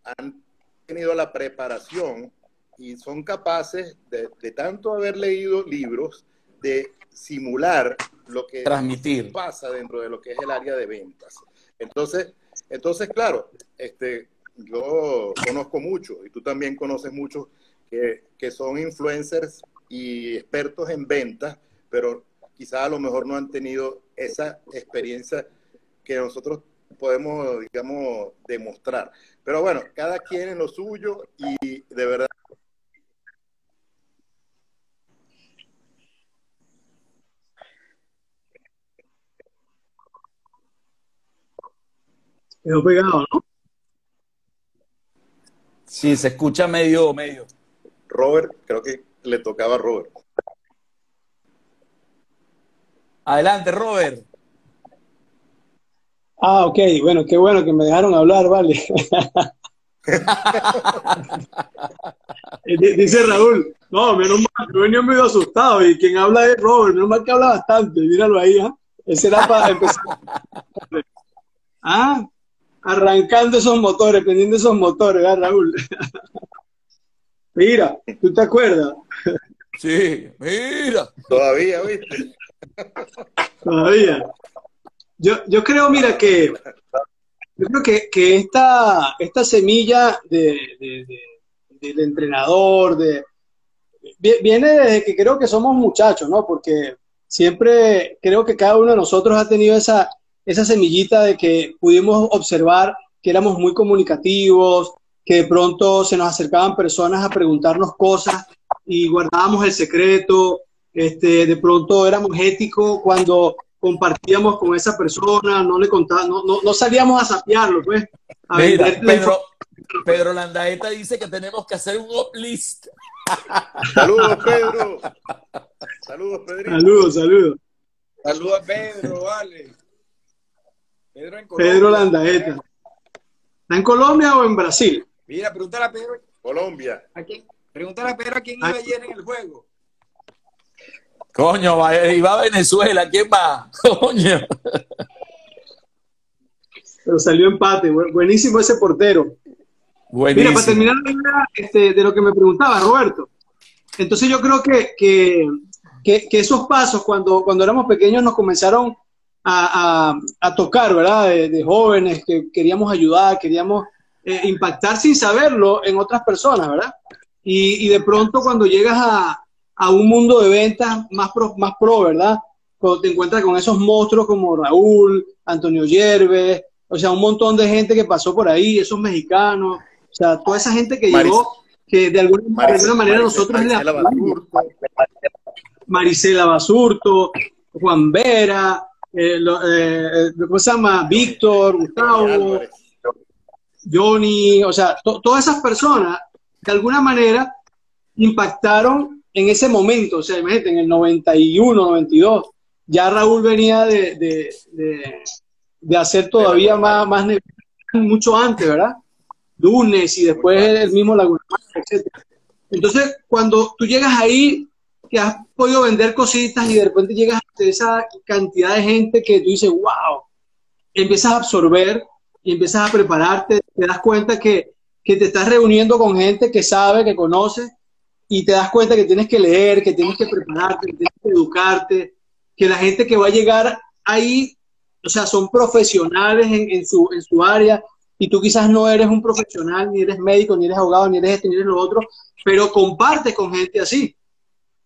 han tenido la preparación y son capaces de, de tanto haber leído libros, de simular lo que Transmitir. pasa dentro de lo que es el área de ventas. Entonces, entonces claro, este, yo conozco muchos y tú también conoces muchos que, que son influencers y expertos en ventas, pero quizás a lo mejor no han tenido esa experiencia que nosotros podemos, digamos, demostrar. Pero bueno, cada quien en lo suyo y de verdad. Quedó pegado, ¿no? Sí, se escucha medio, medio. Robert, creo que le tocaba a Robert. Adelante, Robert. Ah, ok, bueno, qué bueno que me dejaron hablar, vale. D- Dice Raúl, no, menos mal, yo venía medio asustado y quien habla es Robert, menos mal que habla bastante, míralo ahí, ¿ah? Ese era para empezar. (laughs) Ah, arrancando esos motores, prendiendo esos motores, ¿verdad, Raúl? (laughs) Mira, ¿tú te acuerdas? (laughs) Sí, mira. Todavía, ¿viste? (laughs) Todavía. Yo, yo creo, mira, que yo creo que, que esta, esta semilla de, de- de- del entrenador, de, vi- viene desde que creo que somos muchachos, ¿no? Porque siempre creo que cada uno de nosotros ha tenido esa, esa semillita de que pudimos observar que éramos muy comunicativos, que de pronto se nos acercaban personas a preguntarnos cosas y guardábamos el secreto, este, de pronto éramos éticos cuando compartíamos con esa persona, no le contábamos, no, no, no salíamos a sapearlo, pues. A Mira, Pedro, Pedro Landaeta dice que tenemos que hacer un uplist. Saludos, Pedro. Saludos, Pedrito. Saludos, saludos. Saludos a Pedro, vale. Pedro en Colombia. Pedro Landaeta. ¿Está en Colombia o en Brasil? Mira, pregúntale a Pedro Colombia. a quién, pregúntale a Pedro a quién iba ayer en el juego. Coño, y va a Venezuela. ¿Quién va? (laughs) Coño. Pero salió empate. Bu- Buenísimo ese portero. Mira, Buenísimo. para terminar este, de lo que me preguntaba Roberto. Entonces yo creo que, que, que- que esos pasos cuando, cuando éramos pequeños nos comenzaron a, a, tocar, ¿verdad? De, jóvenes que queríamos ayudar, queríamos eh, impactar sin saberlo en otras personas, ¿verdad? Y, y de pronto cuando llegas a, a, un mundo de ventas más pro, más pro, ¿verdad? Cuando te encuentras con esos monstruos como Raúl, Antonio Yerbe, o sea, un montón de gente que pasó por ahí, esos mexicanos, o sea, toda esa gente que llegó, que de alguna, de alguna manera nosotros Marisela le Basurto. Marisela Basurto, Juan Vera, eh, lo- eh, eh, ¿cómo se llama? Víctor, Gustavo. Johnny, o sea, to- todas esas personas de alguna manera impactaron en ese momento, o sea, imagínate, en el 91, 92, ya Raúl venía de, de, de- de hacer todavía más, más mucho antes, ¿verdad? Lunes y después el mismo Laguna etc. Entonces, cuando tú llegas ahí, que has podido vender cositas y de repente llegas a esa cantidad de gente que tú dices, wow, empiezas a absorber y empiezas a prepararte, te das cuenta que, que te estás reuniendo con gente que sabe, que conoce, y te das cuenta que tienes que leer, que tienes que prepararte, que tienes que educarte, que la gente que va a llegar ahí, o sea, son profesionales en, su, en su área, y tú quizás no eres un profesional, ni eres médico, ni eres abogado, ni eres este, ni eres lo otro, pero compartes con gente así.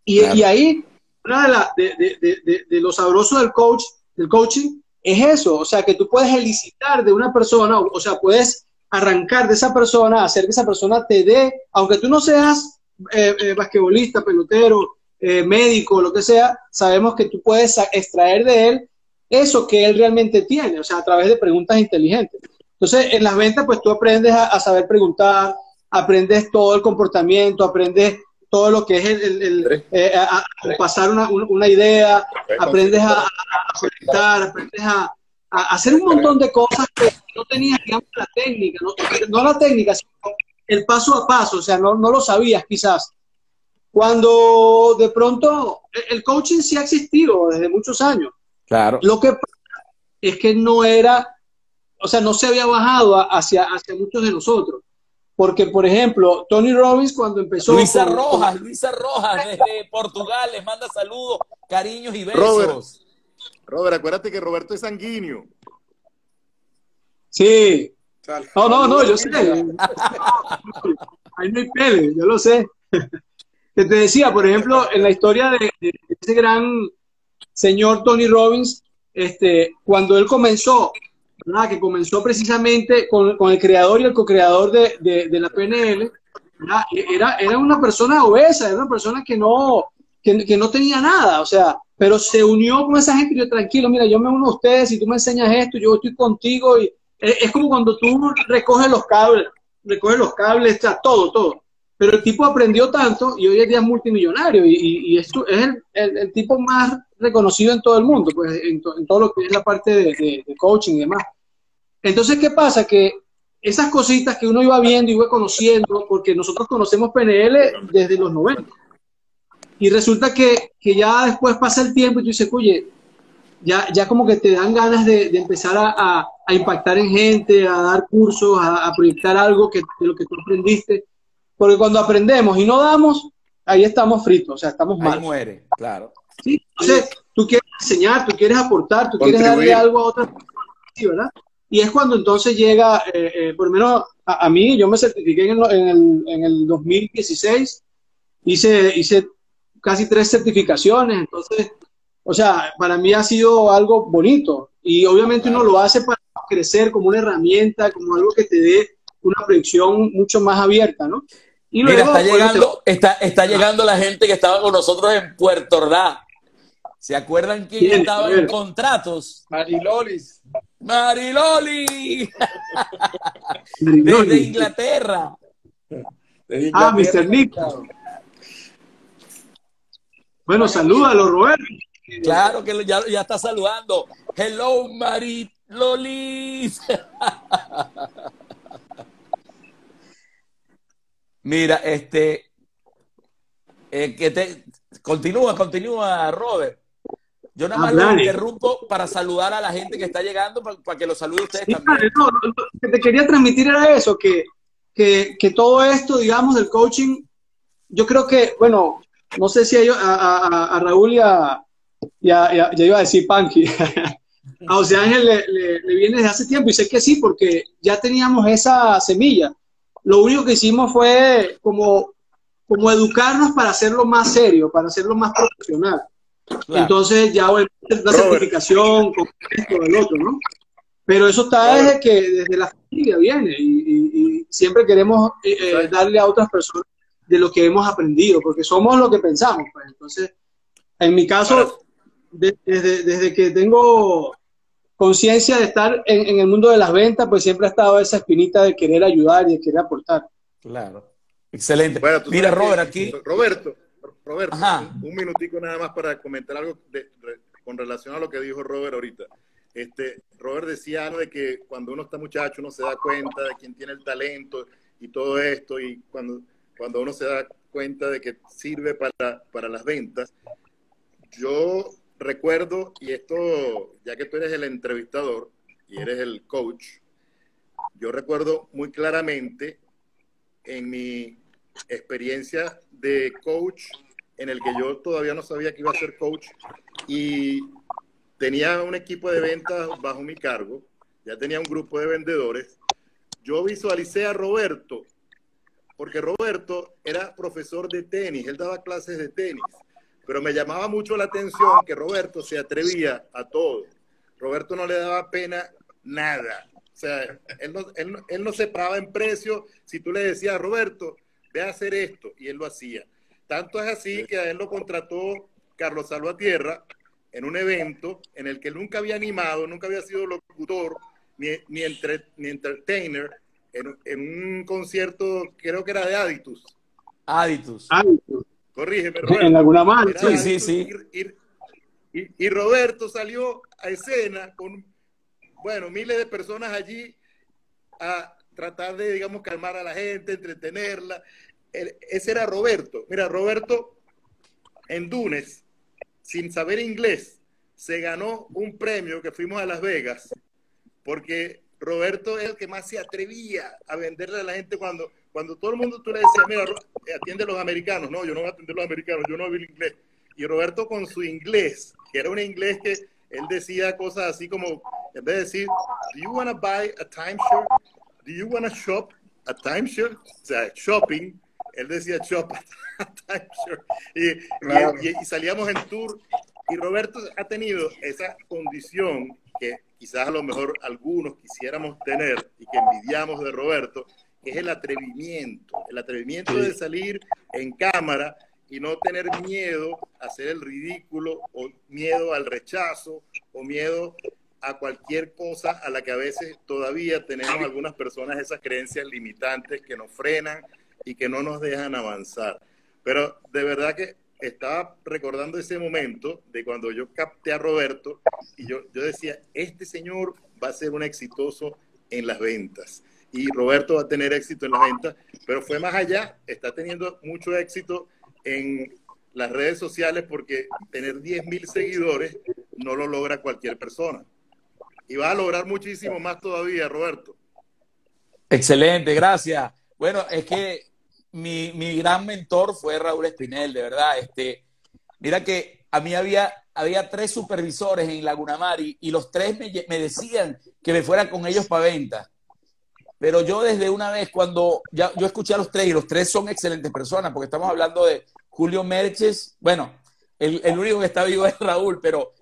Y, Claro. y ahí, una de, la- de, de- de- lo sabroso del coach, del coaching, es eso, o sea, que tú puedes elicitar de una persona, o, o sea, puedes arrancar de esa persona, hacer que esa persona te dé, aunque tú no seas eh, eh, basquetbolista, pelotero, eh, médico, lo que sea, sabemos que tú puedes extraer de él eso que él realmente tiene, o sea, a través de preguntas inteligentes. Entonces, en las ventas, pues tú aprendes a, a saber preguntar, aprendes todo el comportamiento, aprendes todo lo que es el, el- el, eh, a, a pasar una, un- una idea, aprendes a, a- conectar, aprendes a, a hacer un montón de cosas que no tenías, digamos, la técnica, no, no la técnica, sino el paso a paso, o sea, no, no lo sabías quizás. Cuando de pronto el- coaching sí ha existido desde muchos años, Claro. lo que pasa es que no era, o sea, no se había bajado hacia, hacia muchos de nosotros. Porque, por ejemplo, Tony Robbins cuando empezó... Luisa con- Rojas, Luisa Rojas desde Portugal les manda saludos, cariños y besos. Robert, acuérdate que Roberto es sanguíneo. Sí, no, no, no, yo sé. Ahí no hay pele, yo lo sé. Que te decía, por ejemplo, en la historia de, de ese gran señor Tony Robbins, este, cuando él comenzó, ¿verdad? que comenzó precisamente con, con el creador y el co-creador de, de- la PNL, era, era una persona obesa, era una persona que no, que, que no tenía nada, o sea, pero se unió con esa gente y yo, tranquilo, mira, yo me uno a ustedes, si tú me enseñas esto, yo estoy contigo, y es, como cuando tú recoges los cables, recoges los cables, todo, todo. Pero el tipo aprendió tanto y hoy en día es multimillonario y, y- y esto es el, el- el tipo más reconocido en todo el mundo, pues en, to- en todo lo que es la parte de, de- de coaching y demás. Entonces, ¿qué pasa? Que esas cositas que uno iba viendo y iba conociendo, porque nosotros conocemos PNL desde los 90. Y resulta que, que ya después pasa el tiempo y tú dices, oye, ya, ya como que te dan ganas de, de empezar a, a- a impactar en gente, a dar cursos, a, a proyectar algo que, de lo que tú aprendiste. Porque cuando aprendemos y no damos, ahí estamos fritos, o sea, estamos Ahí mal. muere, claro. ¿sí? Entonces, tú quieres enseñar, tú quieres aportar, tú quieres darle Contribuir. algo a otra persona, ¿sí, ¿verdad? Y es cuando entonces llega, eh, eh, por lo menos a, a mí, yo me certifiqué en el, en el, en el 2016, hice, hice casi tres certificaciones, entonces, o sea, para mí ha sido algo bonito y obviamente uno lo hace para crecer como una herramienta, como algo que te dé una proyección mucho más abierta, ¿no? Y Mira, luego, está llegando, está, está llegando la gente que estaba con nosotros en Puerto Ordaz. ¿Se acuerdan quién ¿Quién? estaba en contratos? Marilolis. Mariloli, (laughs) te- desde Inglaterra. de Ah, Inglaterra. Mr. Nick. Bueno, salúdalo, Roberto. Claro que ya, ya está saludando. Hello, Marilolis. (laughs) Mira, este, eh, que te, continúa, continúa, Robert. Yo nada más Ah, lo dale. interrumpo para saludar a la gente que está llegando, para, para que lo salude ustedes Sí, también. no, lo que te quería transmitir era eso, que, que, que todo esto, digamos, del coaching, yo creo que, bueno, no sé si a, a, a- Raúl y a, y ya iba a decir Panky, (laughs) a José Ángel le, le- le viene desde hace tiempo y sé que sí, porque ya teníamos esa semilla. Lo único que hicimos fue como, como educarnos para hacerlo más serio, para hacerlo más profesional. Claro. Entonces ya bueno, la certificación, con esto, el otro, ¿no? Pero eso está Robert. desde que desde la familia viene y, y- y siempre queremos eh, eh, darle a otras personas de lo que hemos aprendido, porque somos lo que pensamos. pues. Entonces, en mi caso, de- desde, desde que tengo conciencia de estar en, en el mundo de las ventas, pues siempre ha estado esa espinita de querer ayudar y de querer aportar. Claro. Excelente. Bueno, tú Mira, Robert, aquí. Roberto, Roberto, Ajá. un, un minutico nada más para comentar algo de- re- con relación a lo que dijo Robert ahorita. Este, Robert decía algo de que cuando uno está muchacho uno se da cuenta de quién tiene el talento y todo esto y cuando, cuando uno se da cuenta de que sirve para, para las ventas. Yo recuerdo, y esto, ya que tú eres el entrevistador y eres el coach, yo recuerdo muy claramente en mi experiencia de coach en el que yo todavía no sabía que iba a ser coach y tenía un equipo de ventas bajo mi cargo, ya tenía un grupo de vendedores. Yo visualicé a Roberto, porque Roberto era profesor de tenis, él daba clases de tenis, pero me llamaba mucho la atención que Roberto se atrevía a todo. Roberto no le daba pena nada. O sea, él no, él no- él no se paraba en precio si tú le decías, Roberto, ve a hacer esto, y él lo hacía. Tanto es así que a él lo contrató Carlos Salvatierra en un evento en el que él nunca había animado, nunca había sido locutor, ni, ni, entre- ni entertainer, en, en un concierto, creo que era de Aditus. Aditus. Ah, Corrígeme, Roberto. en alguna mano. Era Sí, sí, sí. Y, y- y Roberto salió a escena con, bueno, miles de personas allí a tratar de, digamos, calmar a la gente, entretenerla. El- ese era Roberto. Mira, Roberto en Dunes, sin saber inglés, se ganó un premio que fuimos a Las Vegas, porque Roberto es el que más se atrevía a venderle a la gente cuando, cuando todo el mundo tú le decías, mira, Ro- atiende a los americanos. No, yo no voy a atender a los americanos, yo no hablo inglés. Y Roberto con su inglés, que era un inglés que él decía cosas así como, en vez de decir, do you want to buy a timeshare? Do you want to shop a timeshare? O sea, shopping. Él decía shop a (laughs) timeshare. Y, y- Claro. y- y salíamos en tour. Y Roberto ha tenido esa condición que quizás a lo mejor algunos quisiéramos tener y que envidiamos de Roberto, que es el atrevimiento. El atrevimiento de salir en cámara y no tener miedo a hacer el ridículo o miedo al rechazo o miedo a cualquier cosa a la que a veces todavía tenemos algunas personas esas creencias limitantes que nos frenan y que no nos dejan avanzar. Pero de verdad que estaba recordando ese momento de cuando yo capté a Roberto y yo, yo decía, este señor va a ser un exitoso en las ventas y Roberto va a tener éxito en las ventas, pero fue más allá, está teniendo mucho éxito en las redes sociales porque tener 10 mil seguidores no lo logra cualquier persona. Y va a lograr muchísimo más todavía, Roberto. Excelente, gracias. Bueno, es que mi, mi gran mentor fue Raúl Espinel, de verdad. Este, mira que a mí había, había tres supervisores en Laguna Mari y los tres me, me decían que me fuera con ellos para venta. Pero yo desde una vez cuando ya, yo escuché a los tres y los tres son excelentes personas, porque estamos hablando de Julio Merches, bueno, el, el único que está vivo es Raúl, pero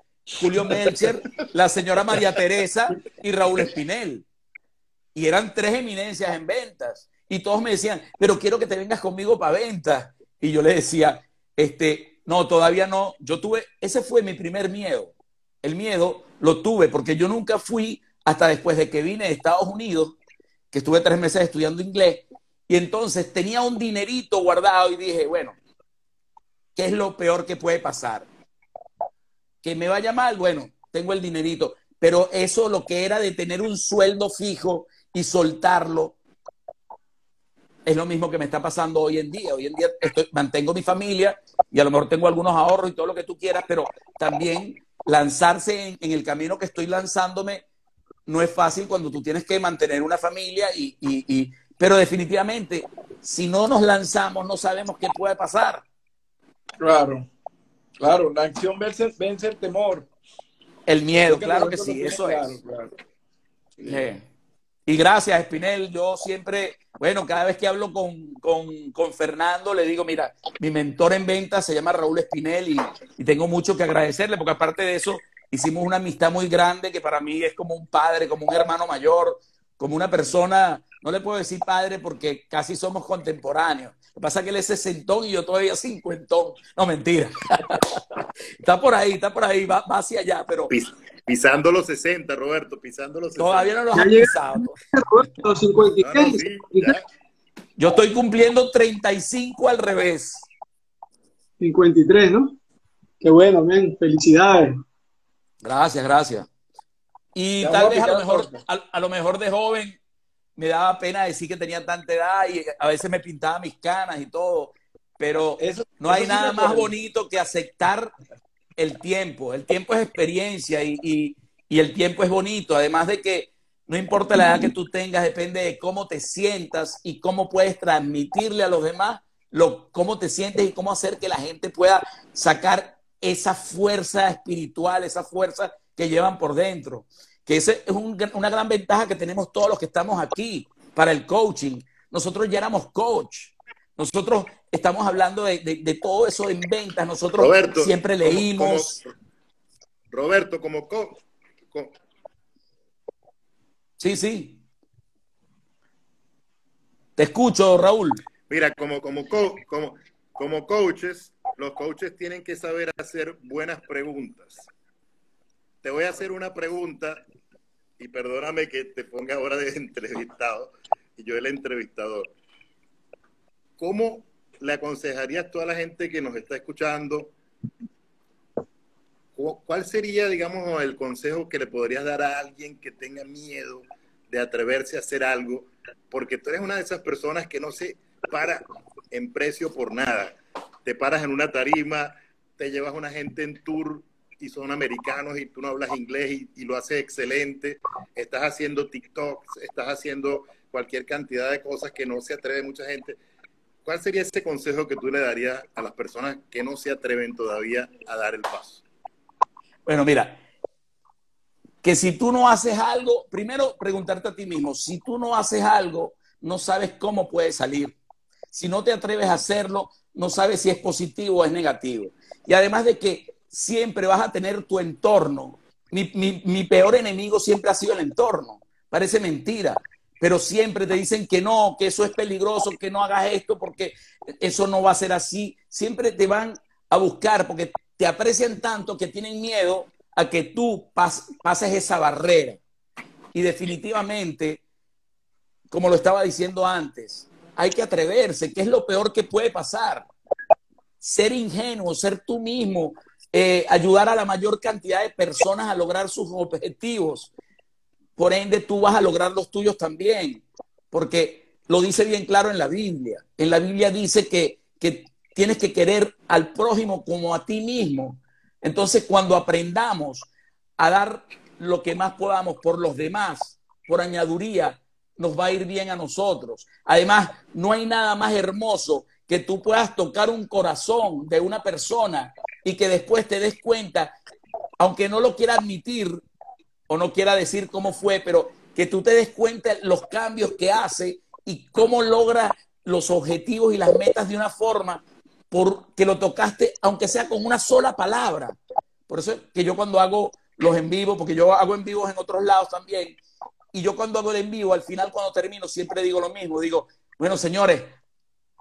Julio Melcher, la señora María Teresa y Raúl Espinel. Y eran tres eminencias en ventas. Y todos me decían, pero quiero que te vengas conmigo para ventas. Y yo le decía, este, no, todavía no. Yo tuve, ese fue mi primer miedo. El miedo lo tuve porque yo nunca fui hasta después de que vine de Estados Unidos, que estuve tres meses estudiando inglés. Y entonces tenía un dinerito guardado y dije, bueno, ¿qué es lo peor que puede pasar? Que me vaya mal, bueno, tengo el dinerito. Pero eso lo que era de tener un sueldo fijo y soltarlo, es lo mismo que me está pasando hoy en día. Hoy en día estoy, mantengo mi familia y a lo mejor tengo algunos ahorros y todo lo que tú quieras, pero también lanzarse en, en el camino que estoy lanzándome no es fácil cuando tú tienes que mantener una familia y, y, y, pero definitivamente si no nos lanzamos no sabemos qué puede pasar. Claro, claro, la acción vence, vence el temor. El miedo, claro que sí, eso es. Y gracias, Espinel. Yo siempre, bueno, cada vez que hablo con, con, Fernando, le digo, mira, mi mentor en venta se llama Raúl Espinel y, y, tengo mucho que agradecerle, porque aparte de eso, hicimos una amistad muy grande que para mí es como un padre, como un hermano mayor, como una persona, no le puedo decir padre porque casi somos contemporáneos. Lo que pasa es que él es sesentón y yo todavía cincuentón. No, mentira. (laughs) está por ahí, está por ahí, va, va hacia allá, pero Pisando los 60, Roberto, pisando los 60. Todavía no los han pisado. Los 56. Yo estoy cumpliendo 35 al revés. 53, ¿no? Qué bueno, men. Felicidades. Gracias, gracias. Y tal vez a lo, mejor, a, lo mejor de joven me daba pena decir que tenía tanta edad y a veces me pintaba mis canas y todo, pero eso, no hay nada más bonito que aceptar el tiempo. El tiempo es experiencia y, el tiempo es bonito. Además de que no importa la edad que tú tengas, depende de cómo te sientas y cómo puedes transmitirle a los demás lo, cómo te sientes y cómo hacer que la gente pueda sacar esa fuerza espiritual, esa fuerza que llevan por dentro. Que esa es una gran ventaja que tenemos todos los que estamos aquí para el coaching. Nosotros ya éramos coach. Nosotros estamos hablando de, todo eso en ventas. Nosotros siempre leímos. Roberto, como Sí, sí. Te escucho, Raúl. Mira, como, como, como, como coaches, los coaches tienen que saber hacer buenas preguntas. Te voy a hacer una pregunta y perdóname que te ponga ahora de entrevistado y yo el entrevistador. ¿Cómo le aconsejarías a toda la gente que nos está escuchando? ¿Cuál sería, digamos, el consejo que le podrías dar a alguien que tenga miedo de atreverse a hacer algo? Porque tú eres una de esas personas que no se para en precio por nada. Te paras en una tarima, te llevas a una gente en tour y son americanos y tú no hablas inglés y, lo haces excelente. Estás haciendo TikToks, estás haciendo cualquier cantidad de cosas que no se atreve mucha gente. ¿Cuál sería ese consejo que tú le darías a las personas que no se atreven todavía a dar el paso? Bueno, mira, que si tú no haces algo, primero preguntarte a ti mismo, si tú no haces algo, no sabes cómo puede salir. Si no te atreves a hacerlo, no sabes si es positivo o es negativo. Y además de que siempre vas a tener tu entorno. Mi, mi peor enemigo siempre ha sido el entorno. Parece mentira pero siempre te dicen que no, que eso es peligroso, que no hagas esto porque eso no va a ser así. Siempre te van a buscar porque te aprecian tanto que tienen miedo a que tú pases esa barrera. Y definitivamente, como lo estaba diciendo antes, hay que atreverse, que es lo peor que puede pasar. Ser ingenuo, ser tú mismo, eh, ayudar a la mayor cantidad de personas a lograr sus objetivos por ende tú vas a lograr los tuyos también, porque lo dice bien claro en la Biblia. En la Biblia dice que, que tienes que querer al prójimo como a ti mismo. Entonces, cuando aprendamos a dar lo que más podamos por los demás, por añaduría, nos va a ir bien a nosotros. Además, no hay nada más hermoso que tú puedas tocar un corazón de una persona y que después te des cuenta, aunque no lo quiera admitir, o no quiera decir cómo fue, pero que tú te des cuenta los cambios que hace y cómo logra los objetivos y las metas de una forma porque lo tocaste, aunque sea con una sola palabra. Por eso es que yo cuando hago los en vivo, porque yo hago en vivos en otros lados también, y yo cuando hago el en vivo, al final cuando termino, siempre digo lo mismo, digo, bueno, señores,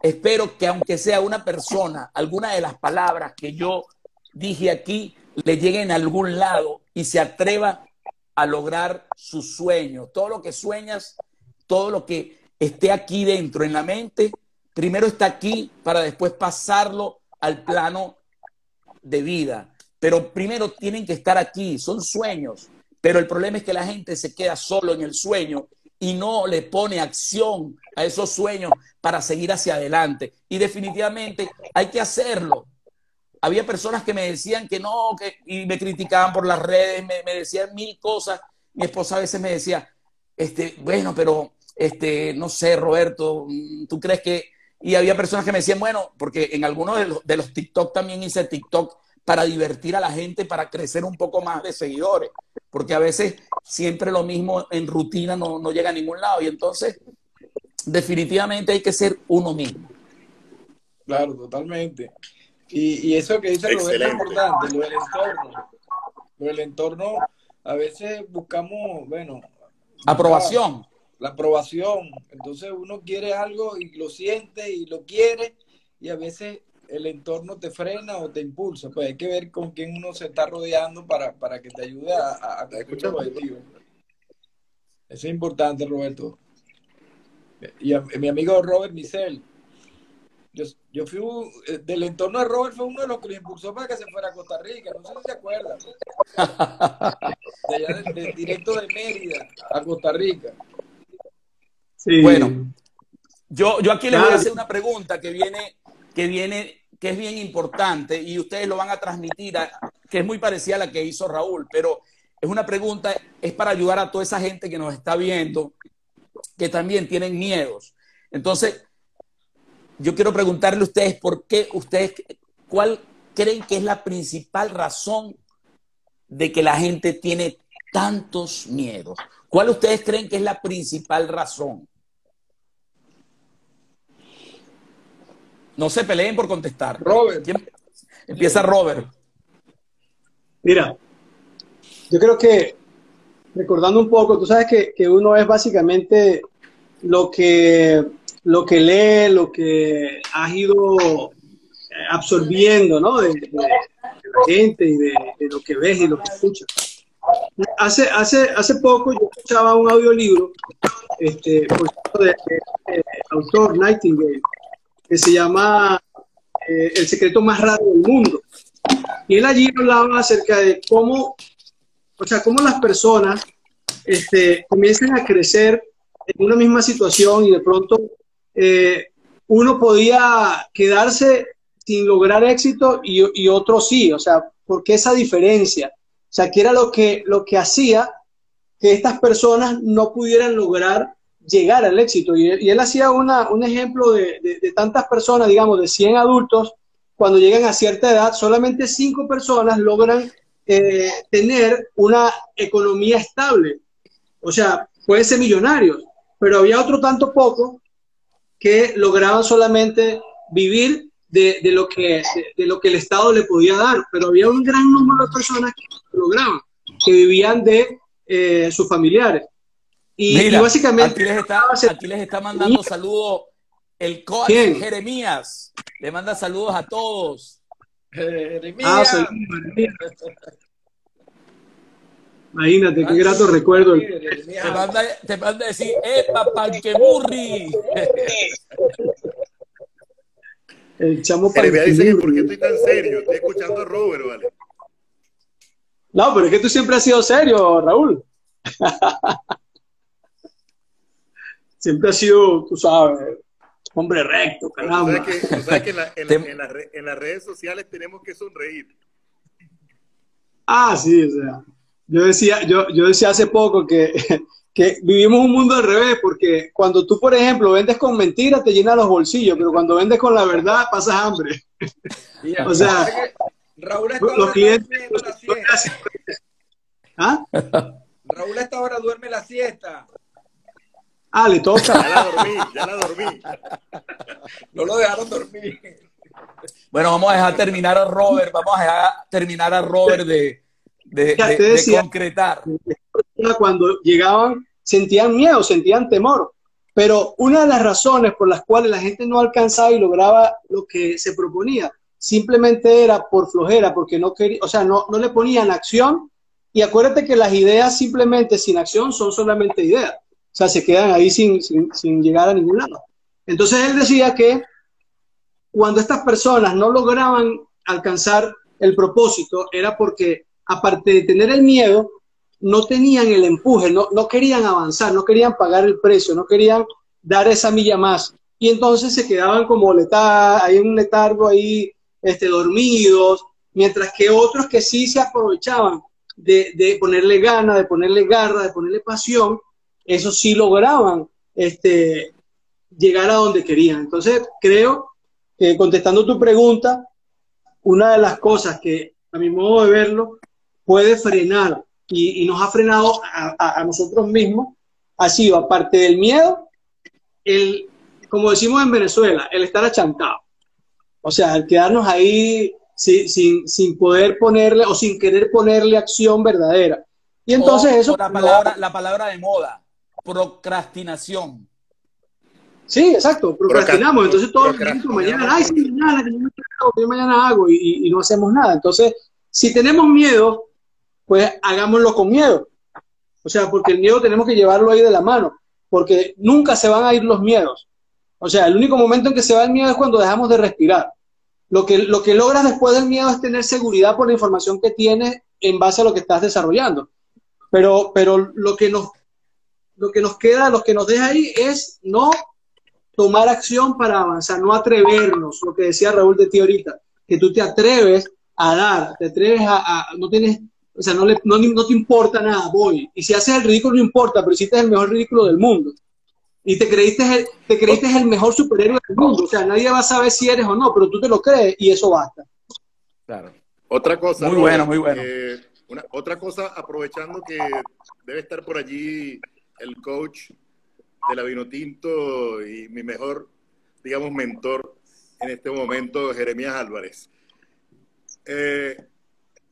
espero que aunque sea una persona, alguna de las palabras que yo dije aquí le lleguen a algún lado y se atreva a lograr sus sueños. Todo lo que sueñas, todo lo que esté aquí dentro en la mente, primero está aquí para después pasarlo al plano de vida. Pero primero tienen que estar aquí, son sueños. Pero el problema es que la gente se queda solo en el sueño y no le pone acción a esos sueños para seguir hacia adelante. Y definitivamente hay que hacerlo había personas que me decían que no, que, y me criticaban por las redes, me, decían mil cosas. Mi esposa a veces me decía, este, bueno, pero, este, no sé, Roberto, mm, ¿tú crees que...? Y había personas que me decían, bueno, porque en algunos de los, de los TikTok también hice TikTok para divertir a la gente, para crecer un poco más de seguidores, porque a veces siempre lo mismo en rutina no, no llega a ningún lado y entonces definitivamente hay que ser uno mismo. Claro, totalmente. Y, y eso que dice Roberto es importante, lo del entorno. Lo del entorno, a veces buscamos, bueno. Aprobación. La, aprobación. Entonces uno quiere algo y lo siente y lo quiere y a veces el entorno te frena o te impulsa. Pues hay que ver con quién uno se está rodeando para, para que te ayude a, a, a objetivo. Eso es importante, Roberto. Y a, mi amigo Robert Michel, yo, yo fui eh, del entorno de Robert, fue uno de los que lo impulsó para que se fuera a Costa Rica. No sé si se acuerdan. (laughs) De allá del, directo de Mérida a Costa Rica. Sí. Bueno, yo, yo aquí les voy a hacer una pregunta que viene, que viene, que es bien importante y ustedes lo van a transmitir, a, que es muy parecida a la que hizo Raúl, pero es una pregunta, es para ayudar a toda esa gente que nos está viendo, que también tienen miedos. Entonces, yo quiero preguntarle a ustedes por qué ustedes, cuál creen que es la principal razón de que la gente tiene tantos miedos. ¿Cuál ustedes creen que es la principal razón? No se peleen por contestar. Robert. ¿Quién? Empieza Robert. Mira, yo creo que recordando un poco, tú sabes que, que uno es básicamente lo que, lo que lee, lo que has ido eh, absorbiendo, ¿no? De, de, de la gente y de, de, lo que ves y lo que escuchas. Hace, hace, hace poco yo escuchaba un audiolibro, este, por de, de, autor Nightingale, que se llama eh, El secreto más raro del mundo. Y él allí hablaba acerca de cómo, o sea, cómo las personas este, comienzan a crecer en una misma situación y de pronto eh, uno podía quedarse sin lograr éxito y, y, otro sí, o sea, ¿por qué esa diferencia? O sea, ¿qué era lo que, lo que hacía que estas personas no pudieran lograr llegar al éxito? Y, él hacía una, un ejemplo de, de, tantas personas, digamos, de 100 adultos, cuando llegan a cierta edad, solamente 5 personas logran eh, tener una economía estable. O sea, pueden ser millonarios, pero había otro tanto poco que lograban solamente vivir de, de lo, que, de, lo que el Estado le podía dar, pero había un gran número de personas que lograban, que vivían de eh, sus familiares. Y, Mira, y básicamente... Aquí les, está, aquí les está mandando saludos el coach Jeremías. Le manda saludos a todos. Jeremías. Ah, saludos, Imagínate, qué grato recuerdo. Te manda, te manda a decir, ¡Epa, panquemurri! (laughs) El chamo Jeremías dice que por qué estoy tan serio. Estoy escuchando a Robert, ¿vale? No, pero es que tú siempre has sido serio, Raúl. (laughs) siempre has sido, tú sabes, hombre recto, caramba. Tú sabes que, tú sabes que en, la, en, la, (laughs) en, la, en, las redes sociales tenemos que sonreír. Ah, sí, o sea. Yo decía, yo, yo decía hace poco que, (laughs) que vivimos un mundo al revés, porque cuando tú, por ejemplo, vendes con mentiras, te llena los bolsillos, pero cuando vendes con la verdad, pasas hambre. (laughs) O sea, Raúl está los clientes. Los, ¿Ah? Raúl esta hora duerme la siesta. Ah, le toca. Ya la dormí, ya la dormí. No lo dejaron dormir. Bueno, vamos a dejar terminar a Robert, vamos a dejar terminar a Robert de, de, de, de decía, concretar. Cuando llegaban, sentían miedo, sentían temor. Pero una de las razones por las cuales la gente no alcanzaba y lograba lo que se proponía, simplemente era por flojera, porque no quería, o sea, no, no le ponían acción. Y acuérdate que las ideas simplemente sin acción son solamente ideas. Sea, se quedan ahí sin, sin, llegar a ningún lado. Entonces él decía que cuando estas personas no lograban alcanzar el propósito, era porque aparte de tener el miedo, no tenían el empuje, no, no querían avanzar, no querían pagar el precio, no querían dar esa milla más. Y entonces se quedaban como letar, en un letargo, ahí este, dormidos, mientras que otros que sí se aprovechaban de, de ponerle gana, de ponerle garra, de ponerle pasión, eso sí lograban este, llegar a donde querían. Entonces, creo que contestando tu pregunta, una de las cosas que a mi modo de verlo, puede frenar y, nos ha frenado a, nosotros mismos, ha sido, aparte del miedo, el, como decimos en Venezuela, el estar achantado. O sea, el quedarnos ahí sin, sin, poder ponerle o sin querer ponerle acción verdadera. Y entonces eso... la, palabra, la palabra de moda, procrastinación. Sí, exacto, procrastinamos. Entonces todo el mañana, ay, sí, mañana, yo mañana hago y, no hacemos nada. Entonces, si tenemos miedo, pues hagámoslo con miedo. O sea, porque el miedo tenemos que llevarlo ahí de la mano, porque nunca se van a ir los miedos. O sea, el único momento en que se va el miedo es cuando dejamos de respirar. Lo que, lo que logras después del miedo es tener seguridad por la información que tienes en base a lo que estás desarrollando. Pero, pero lo, que nos, lo que nos queda, lo que nos deja ahí es no tomar acción para avanzar, no atrevernos, lo que decía Raúl de ti ahorita, que tú te atreves a dar, te atreves a, no tienes, o sea, no, le, no, no, te importa nada, voy. Y si haces el ridículo no importa, pero hiciste el mejor ridículo del mundo. Y te creíste, el, te creíste el mejor superhéroe del mundo. O sea, nadie va a saber si eres o no, pero tú te lo crees y eso basta. Claro. Otra cosa. Muy bueno, muy bueno. Eh, una, otra cosa, aprovechando que debe estar por allí el coach de la Vinotinto y mi mejor, digamos, mentor en este momento, Jeremías Álvarez. Eh,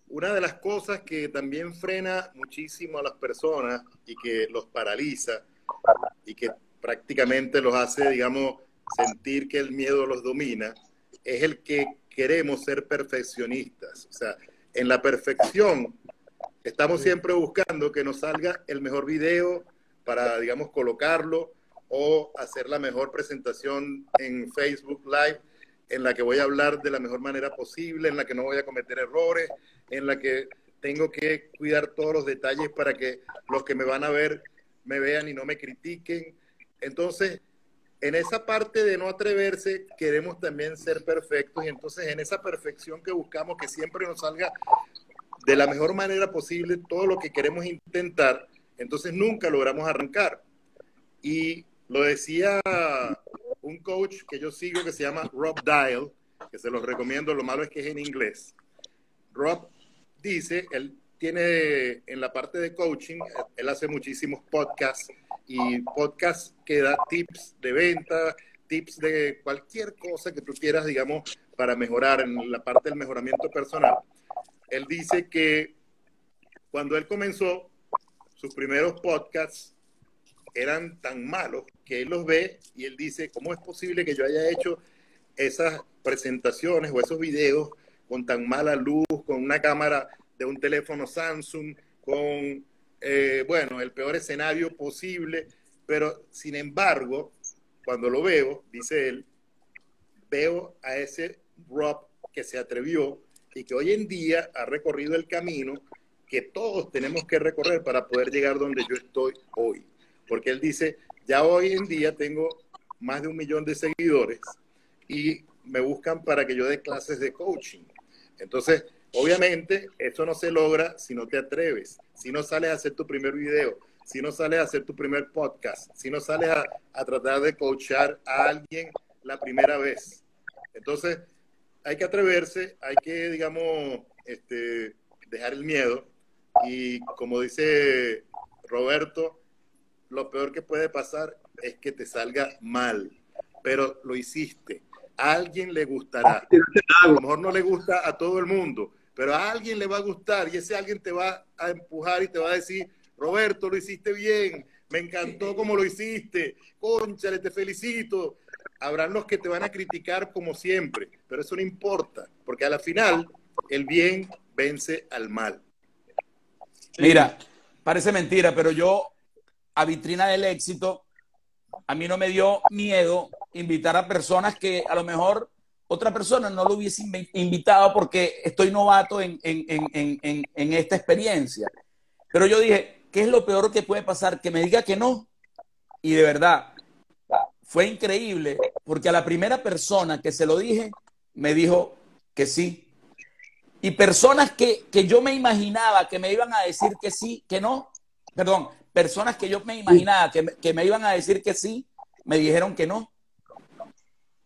una de las cosas que también frena muchísimo a las personas y que los paraliza y que prácticamente los hace, digamos, sentir que el miedo los domina, es el que queremos ser perfeccionistas. O sea, en la perfección estamos siempre buscando que nos salga el mejor video, para, digamos, colocarlo o hacer la mejor presentación en Facebook Live en la que voy a hablar de la mejor manera posible, en la que no voy a cometer errores, en la que tengo que cuidar todos los detalles para que los que me van a ver me vean y no me critiquen. Entonces, en esa parte de no atreverse, queremos también ser perfectos y entonces en esa perfección que buscamos, que siempre nos salga de la mejor manera posible todo lo que queremos intentar, entonces nunca logramos arrancar. Y lo decía un coach que yo sigo que se llama Rob Dial, que se los recomiendo, lo malo es que es en inglés. Rob dice, él tiene en la parte de coaching, él hace muchísimos podcasts y podcasts que da tips de venta, tips de cualquier cosa que tú quieras, digamos, para mejorar en la parte del mejoramiento personal. Él dice que cuando él comenzó, sus primeros podcasts eran tan malos que él los ve y él dice, ¿cómo es posible que yo haya hecho esas presentaciones o esos videos con tan mala luz, con una cámara de un teléfono Samsung, con, eh, bueno, el peor escenario posible? Pero, sin embargo, cuando lo veo, dice él, veo a ese Rob que se atrevió y que hoy en día ha recorrido el camino que todos tenemos que recorrer para poder llegar donde yo estoy hoy. Porque él dice, ya hoy en día tengo más de un millón de seguidores y me buscan para que yo dé clases de coaching. Entonces, obviamente, eso no se logra si no te atreves, si no sales a hacer tu primer video, si no sales a hacer tu primer podcast, si no sales a, a tratar de coachar a alguien la primera vez. Entonces, hay que atreverse, hay que, digamos, este, dejar el miedo y como dice Roberto, lo peor que puede pasar es que te salga mal, pero lo hiciste. A alguien le gustará. A lo mejor no le gusta a todo el mundo, pero a alguien le va a gustar y ese alguien te va a empujar y te va a decir, Roberto, lo hiciste bien, me encantó como lo hiciste, conchale, te felicito. Habrán los que te van a criticar como siempre, pero eso no importa, porque a la final el bien vence al mal. Mira, parece mentira, pero yo a Vitrina del Éxito, a mí no me dio miedo invitar a personas que a lo mejor otra persona no lo hubiese invitado porque estoy novato en, en, esta experiencia. Pero yo dije, ¿qué es lo peor que puede pasar? Que me diga que no. Y de verdad, fue increíble porque a la primera persona que se lo dije, me dijo que sí. Y personas que, yo me imaginaba que me iban a decir que sí, que no, perdón, personas que yo me imaginaba que, me iban a decir que sí, me dijeron que no.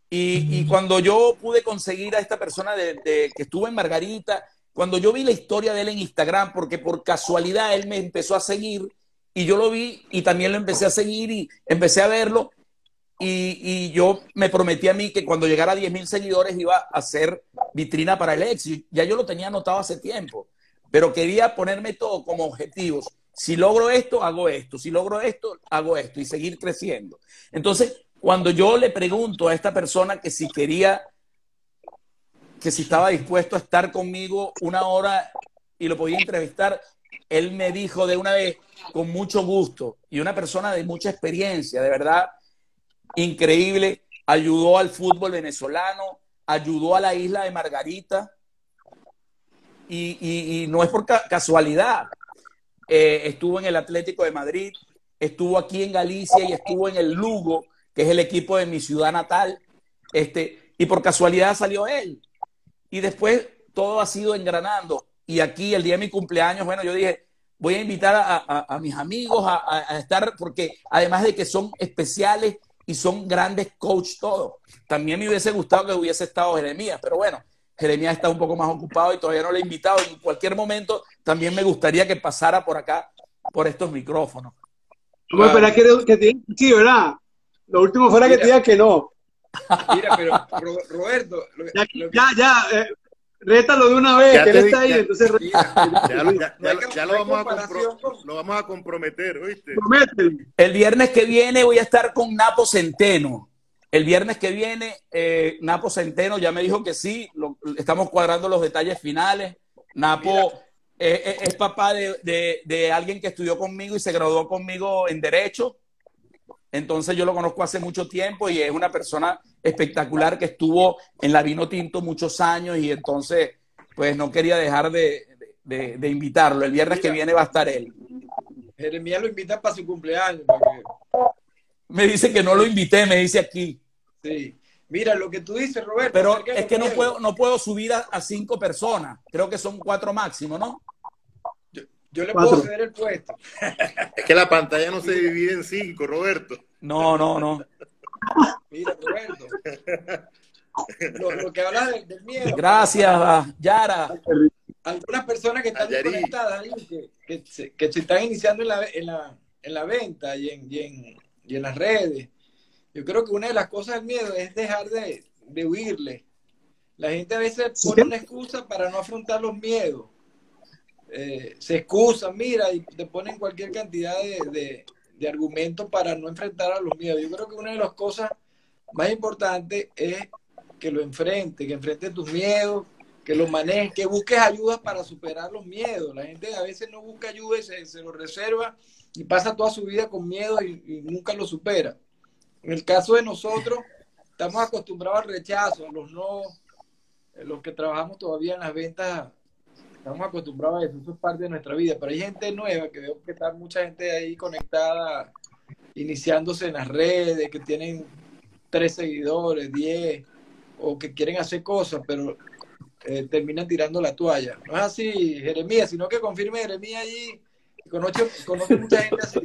Y, cuando yo pude conseguir a esta persona de, que estuvo en Margarita, cuando yo vi la historia de él en Instagram, porque por casualidad él me empezó a seguir y yo lo vi y también lo empecé a seguir y empecé a verlo y, yo me prometí a mí que cuando llegara a 10 mil seguidores iba a hacer vitrina para el éxito. Ya yo lo tenía anotado hace tiempo, pero quería ponerme todo como objetivos. Si logro esto, hago esto. Si logro esto, hago esto y seguir creciendo. Entonces, cuando yo le pregunto a esta persona que si quería, que si estaba dispuesto a estar conmigo una hora y lo podía entrevistar, él me dijo de una vez, con mucho gusto, y una persona de mucha experiencia, de verdad, increíble, ayudó al fútbol venezolano, ayudó a la isla de Margarita, y, no es por casualidad. Eh, estuvo en el Atlético de Madrid, estuvo aquí en Galicia y estuvo en el Lugo, que es el equipo de mi ciudad natal, este, y por casualidad salió él. Y después todo ha sido engranando. Y aquí, el día de mi cumpleaños, bueno, yo dije, voy a invitar a, mis amigos a, a, estar, porque además de que son especiales y son grandes coach todos. También me hubiese gustado que hubiese estado Jeremías, pero bueno, Jeremías está un poco más ocupado y todavía no le he invitado. En cualquier momento también me gustaría que pasara por acá, por estos micrófonos. No, espera que, que sí, ¿verdad? Lo último fuera que te diga que no. Mira, pero Roberto. ya, ya, eh, rétalo de una vez, que él está ahí, entonces. Ya, lo, vamos a lo vamos a comprometer, ¿oíste? El viernes que viene voy a estar con Napo Centeno. El viernes que viene, eh, Napo Centeno ya me dijo que sí, estamos cuadrando los detalles finales. Napo eh, eh, es papá de, de, alguien que estudió conmigo y se graduó conmigo en Derecho. Entonces yo lo conozco hace mucho tiempo y es una persona espectacular que estuvo en la Vino Tinto muchos años y entonces pues no quería dejar de, invitarlo. El viernes que viene va a estar él. Jeremías lo invita para su cumpleaños. Me dice que no lo invité, me dice aquí. Sí. Mira, lo que tú dices, Roberto. Pero es que no puedo, no puedo subir a, cinco personas. Creo que son cuatro máximo, ¿no? Yo, le puedo ceder el puesto. (laughs) Es que la pantalla no se divide en cinco, Roberto. No, no, no. Mira, Roberto. Lo, que habla del, miedo. Gracias, Yara. Algunas personas que están conectadas, que, se, que, se, están iniciando en la, en la, en la venta y en, y, en, y en las redes. Yo creo que una de las cosas del miedo es dejar de, de huirle. La gente a veces pone una excusa para no afrontar los miedos. Eh, se excusan, mira, y te ponen cualquier cantidad de, de argumentos para no enfrentar a los miedos. Yo creo que una de las cosas más importantes es que lo enfrente, que enfrente tus miedos, que lo manejes, que busques ayuda para superar los miedos. La gente a veces no busca ayuda y se, se lo reserva y pasa toda su vida con miedo y, nunca lo supera. En el caso de nosotros, estamos acostumbrados al rechazo, a los no, los que trabajamos todavía en las ventas estamos acostumbrados a eso, eso es parte de nuestra vida, pero hay gente nueva que veo que está mucha gente ahí conectada, iniciándose en las redes, que tienen tres seguidores, diez, o que quieren hacer cosas, pero eh, terminan tirando la toalla. No es así, Jeremías, sino que confirme Jeremías allí, conoce, conoce mucha gente así.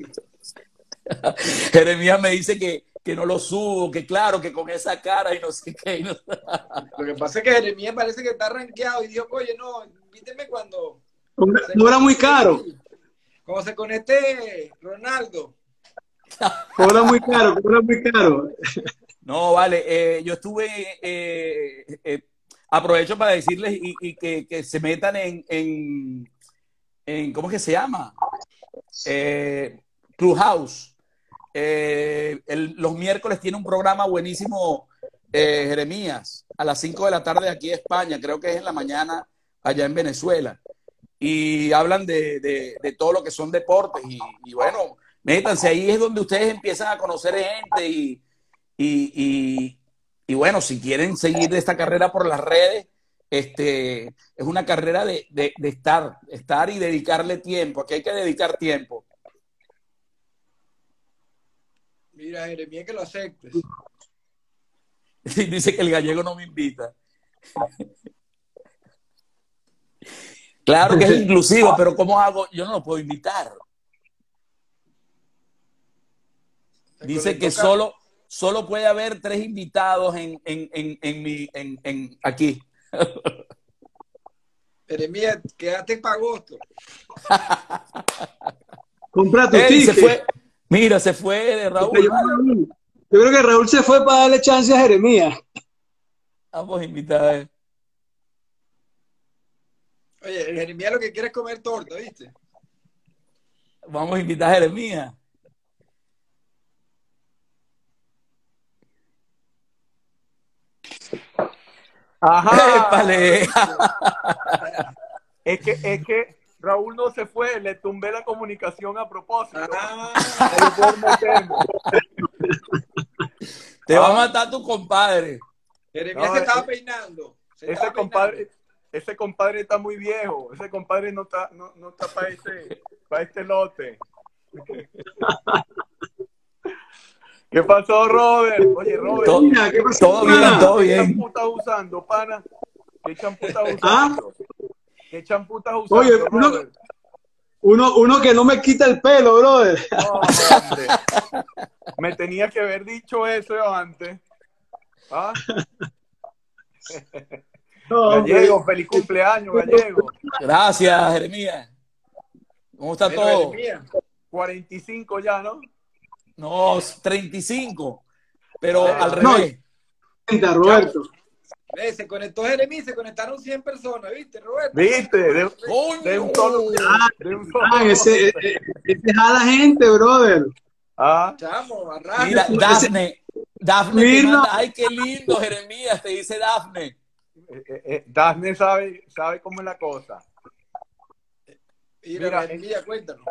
(laughs) Jeremías me dice que, que no lo subo, que claro, que con esa cara y no sé qué. Lo que pasa es que Jeremías parece que está rankeado y dijo, oye, no, invíteme cuando... No era muy caro. Cuando se conecte Ronaldo. (laughs) Cobra muy caro, cobra muy caro. No, vale, eh, yo estuve, eh, eh, aprovecho para decirles y, que, se metan en, en, en, ¿cómo es que se llama? Clubhouse. los miércoles tiene un programa buenísimo, Jeremías, a las 5 de la tarde aquí en España, creo que es en la mañana allá en Venezuela. Y hablan de, de, todo lo que son deportes. Y, bueno, métanse, ahí es donde ustedes empiezan a conocer gente. Y, y, y, bueno, si quieren seguir esta carrera por las redes, este, es una carrera de, de, estar, estar y dedicarle tiempo. Aquí hay que dedicar tiempo. Mira, Jeremías, que lo aceptes. (laughs) Dice que el gallego no me invita. Claro que es (laughs) inclusivo, pero ¿cómo hago? Yo no lo puedo invitar. Dice que solo, solo puede haber tres invitados en, en, en, en mi, en, aquí. (laughs) Jeremías, quédate para agosto. (laughs) Compra tu Ey, se ticket. fue. Mira, se fue de Raúl. Yo, creo que Raúl se fue para darle chance a Jeremías. Vamos a invitar. eh. Oye, Jeremías lo que quiere es comer torta, ¿viste? Vamos a invitar a Jeremías. Ajá. Épale. (laughs) Es que, es que Raúl no se fue, le tumbé la comunicación a propósito. Ah. Te va a matar tu compadre. Jeremías No, se estaba ese- peinando. se Ese estaba compadre, ese compadre está muy viejo. Ese compadre no está, no, no está para este, para este lote. ¿Qué pasó, Robert? Oye, Robert. Todo, Mira, ¿qué pasó, todo bien, todo ¿Qué bien. champú estás usando, pana? ¿Qué champú estás ¿Ah? usando? ¿Qué champú estás usando, Oye, uno-? Uno, uno que no me quita el pelo, brother. Me tenía que haber dicho eso antes. ¿Ah? (laughs) No, hombre. Gallego, feliz cumpleaños, Gallego. Gracias, Jeremías. ¿Cómo está Pero, todo? Jeremías, 45 ya, ¿no? No, 35. Pero al no. revés. Cuenta, Roberto. se conectó Jeremías, se conectaron 100 personas, ¿viste, Roberto? ¿Viste? De, ¡Coño! de un solo. De un solo. Ah, ese, ese, ese jala gente, brother. Ah, Chamo, arranca. Mira, Dafne. Dafne manda, ay, qué lindo, Jeremías, te dice Dafne. Eh, eh, eh, Daphne sabe, sabe cómo es la cosa. Mira, Mira, cuéntanos.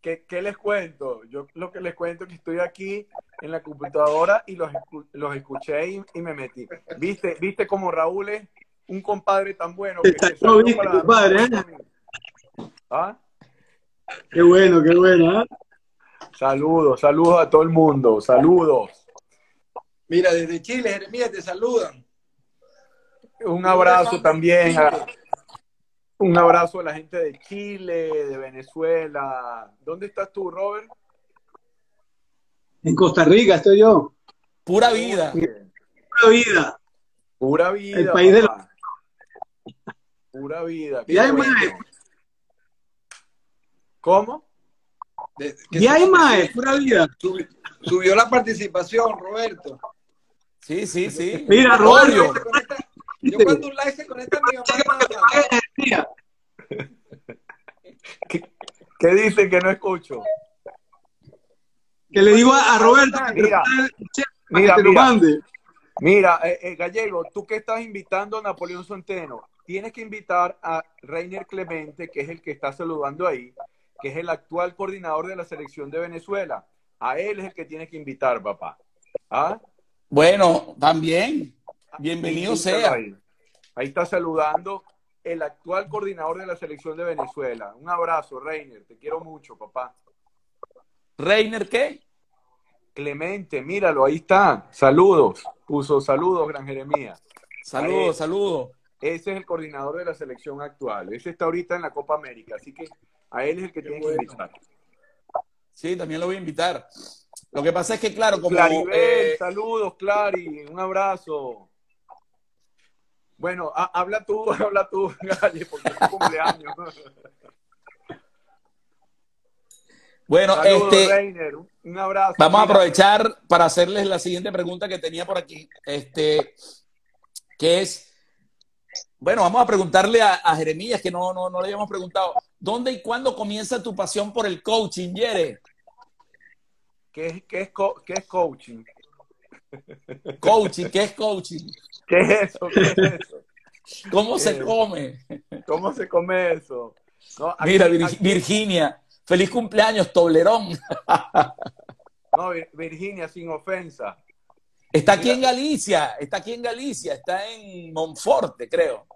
¿Qué, qué les cuento? Yo lo que les cuento es que estoy aquí en la computadora y los, los escuché y, y me metí. ¿Viste, ¿Viste cómo Raúl es un compadre tan bueno? Que, que salió viste, para compadre, mí? ¿Ah? Qué bueno, qué bueno. ¿ah? Saludos, saludos a todo el mundo, saludos. Mira, desde Chile, Jeremías, te saludan. Un abrazo también a, un abrazo a la gente de Chile, de Venezuela. ¿Dónde estás tú, Robert? En Costa Rica estoy yo. Pura vida. Pura vida. Pura vida. El país de la-. Pura vida. Y hay más. ¿Cómo? De- Y hay más, pura vida. subi- Subió la participación, Roberto. Sí, sí, sí. Mira, Roberto. Roberto. Yo cuando un like se conecta mi mamá. ¿Qué, qué dice que no escucho? Que le digo a, a Roberto que Mira, que mira, te lo mira. mande. Mira, eh, eh, Gallego, tú que estás invitando a Napoleón Centeno, tienes que invitar a Reiner Clemente, que es el que está saludando ahí, que es el actual coordinador de la selección de Venezuela. A él es el que tienes que invitar, papá. ¿Ah? Bueno, también. Bienvenido sea. Ahí. Ahí está saludando el actual coordinador de la selección de Venezuela. Un abrazo, Reiner. Te quiero mucho, papá. Reiner, ¿qué? Clemente, míralo, ahí está. Saludos. Puso saludos, Gran Jeremías. Saludos, saludos. Ese es el coordinador de la selección actual. Ese está ahorita en la Copa América. Así que a él es el que tiene bueno. que invitar. Sí, también lo voy a invitar. Lo que pasa es que, claro, como Claribel, eh, saludos, Clary. Un abrazo. Bueno, ha- habla tú, (laughs) habla tú, Galle, porque es tu cumpleaños. bueno, Saludos, este. Un- abrazo. vamos a aprovechar para hacerles la siguiente pregunta que tenía por aquí, este, que es, bueno, vamos a preguntarle a, a Jeremías, que no, no, no le habíamos preguntado, ¿dónde y cuándo comienza tu pasión por el coaching, Jere? ¿Qué qué es, co- qué es coaching? Coaching, ¿qué es coaching? (laughs) ¿Qué es eso? ¿Qué es eso? ¿Cómo se Eh, come? ¿Cómo se come eso? No, aquí- Mira, Vir- aquí- Virginia, feliz cumpleaños, Toblerón. no, Vir- Virginia, sin ofensa. Está aquí en Galicia, está aquí en Galicia, está en Monforte, creo.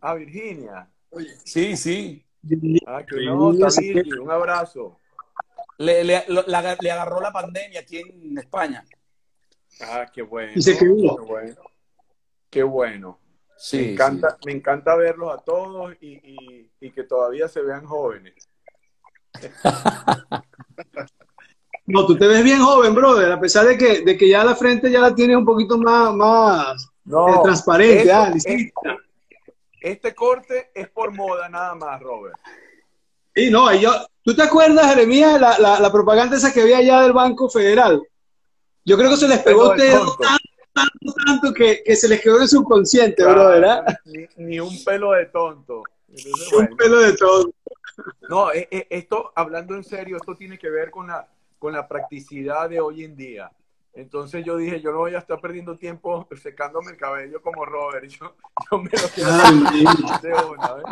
Ah, Virginia. Oye, Sí, sí. Ah, que no, Virgi. Un abrazo. Le, le- lo- la- le agarró la pandemia aquí en España. Ah, qué bueno. Y se quedó. Qué bueno. Qué bueno. Sí, me, encanta, me encanta verlos a todos y, y- y que todavía se vean jóvenes. (laughs) No, tú te ves bien joven, brother, a pesar de que, de que ya la frente ya la tienes un poquito más, más eh, transparente. eso- ah, este corte es por moda nada más, Robert. Y no, yo, ¿tú te acuerdas, Jeremías, la, la, la propaganda esa que había allá del Banco Federal? Yo creo que se les pegó de tanto, tonto. tanto, que, que se les quedó en subconsciente, bro, ¿verdad? Ni, ni un pelo de tonto. Entonces, Un bueno. pelo de todo. No, eh, eh, esto, hablando en serio, esto tiene que ver con la, con la practicidad de hoy en día. Entonces yo dije, yo no voy a estar perdiendo tiempo secándome el cabello como Robert. Yo, yo me lo quiero de una, ¿ves?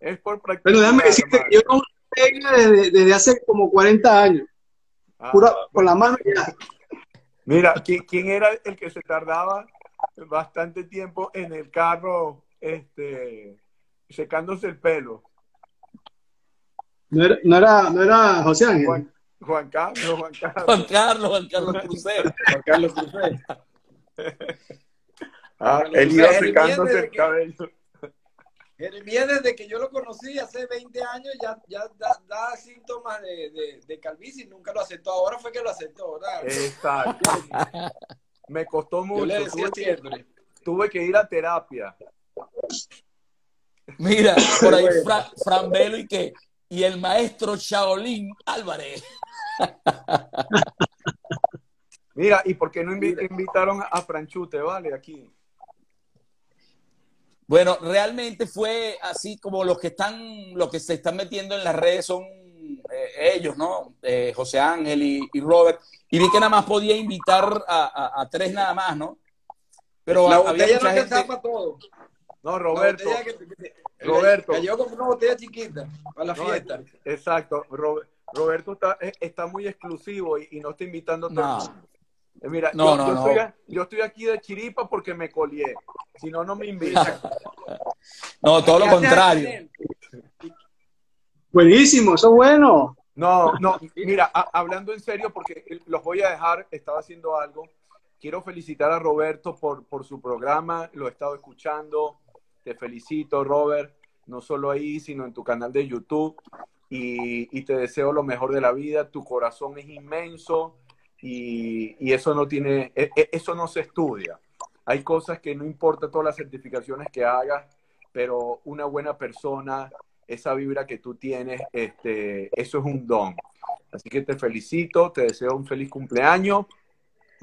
Es por practicidad. Pero déjame decirte, hermano. yo no desde, desde hace como 40 años. Ah, Pura, con la mano ya. Mira, ¿quién, quién era el que se tardaba bastante tiempo en el carro este, secándose el pelo? No era, no era, no era José Ángel. Juan, Juan Carlos, Juan Carlos. Juan Carlos, Juan Carlos Crucero. Juan Carlos Cruzé. (laughs) Ah, él iba secándose el que- cabello. Jeremías, desde que yo lo conocí hace 20 años, ya, ya da, da síntomas de, de, de calvicie y nunca lo aceptó. Ahora fue que lo aceptó, ¿verdad? Exacto. (laughs) Me costó Yo mucho. le decía Tuve que, siempre. tuve que ir a terapia. Mira, por ahí Fra- Fran Velo y que y el maestro Shaolin Álvarez. Mira, ¿y por qué no invi- invitaron a Franchute, vale? Aquí. Bueno, realmente fue así como los que están, los que se están metiendo en las redes son eh, ellos, ¿no? Eh, José Ángel y, y Robert. Y vi que nada más podía invitar a, a- a tres nada más, ¿no? Pero la había botella no gente. para todo. No, Roberto. que- que- Roberto. Cayó como una botella chiquita para la No, fiesta. Exacto. Ro- Roberto está, eh, está muy exclusivo y, y no está invitando a todo No. Eh, Mira, No, yo, no, yo no. Estoy, yo estoy aquí de chiripa porque me colié. Si no, no me invitan. (laughs) No, todo lo ¿Qué haces contrario. Buenísimo, eso es bueno. No, no, mira, a- hablando en serio, porque los voy a dejar, estaba haciendo algo. Quiero felicitar a Roberto por, por su programa, lo he estado escuchando. Te felicito, Robert, no solo ahí, sino en tu canal de YouTube. Y, y te deseo lo mejor de la vida. Tu corazón es inmenso y, eso no tiene, e- e- eso no se estudia. Hay cosas que no importa todas las certificaciones que hagas, pero una buena persona, esa vibra que tú tienes, este, eso es un don. Así que te felicito, te deseo un feliz cumpleaños,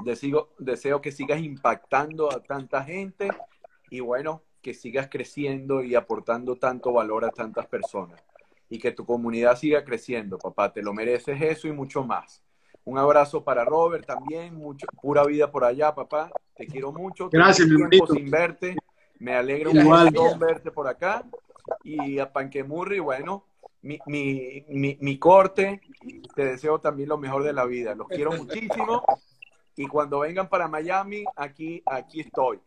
deseo, deseo que sigas impactando a tanta gente y bueno, que sigas creciendo y aportando tanto valor a tantas personas. Y que tu comunidad siga creciendo, papá, te lo mereces eso y mucho más. Un abrazo para Robert también, mucho, pura vida por allá, papá. Te quiero mucho. Gracias, mi tiempo sin verte. Me alegra un montón verte por acá. Y a Panquemurri, bueno, mi, mi, mi, mi corte, te deseo también lo mejor de la vida. Los quiero muchísimo. Y cuando vengan para Miami, aquí, aquí estoy.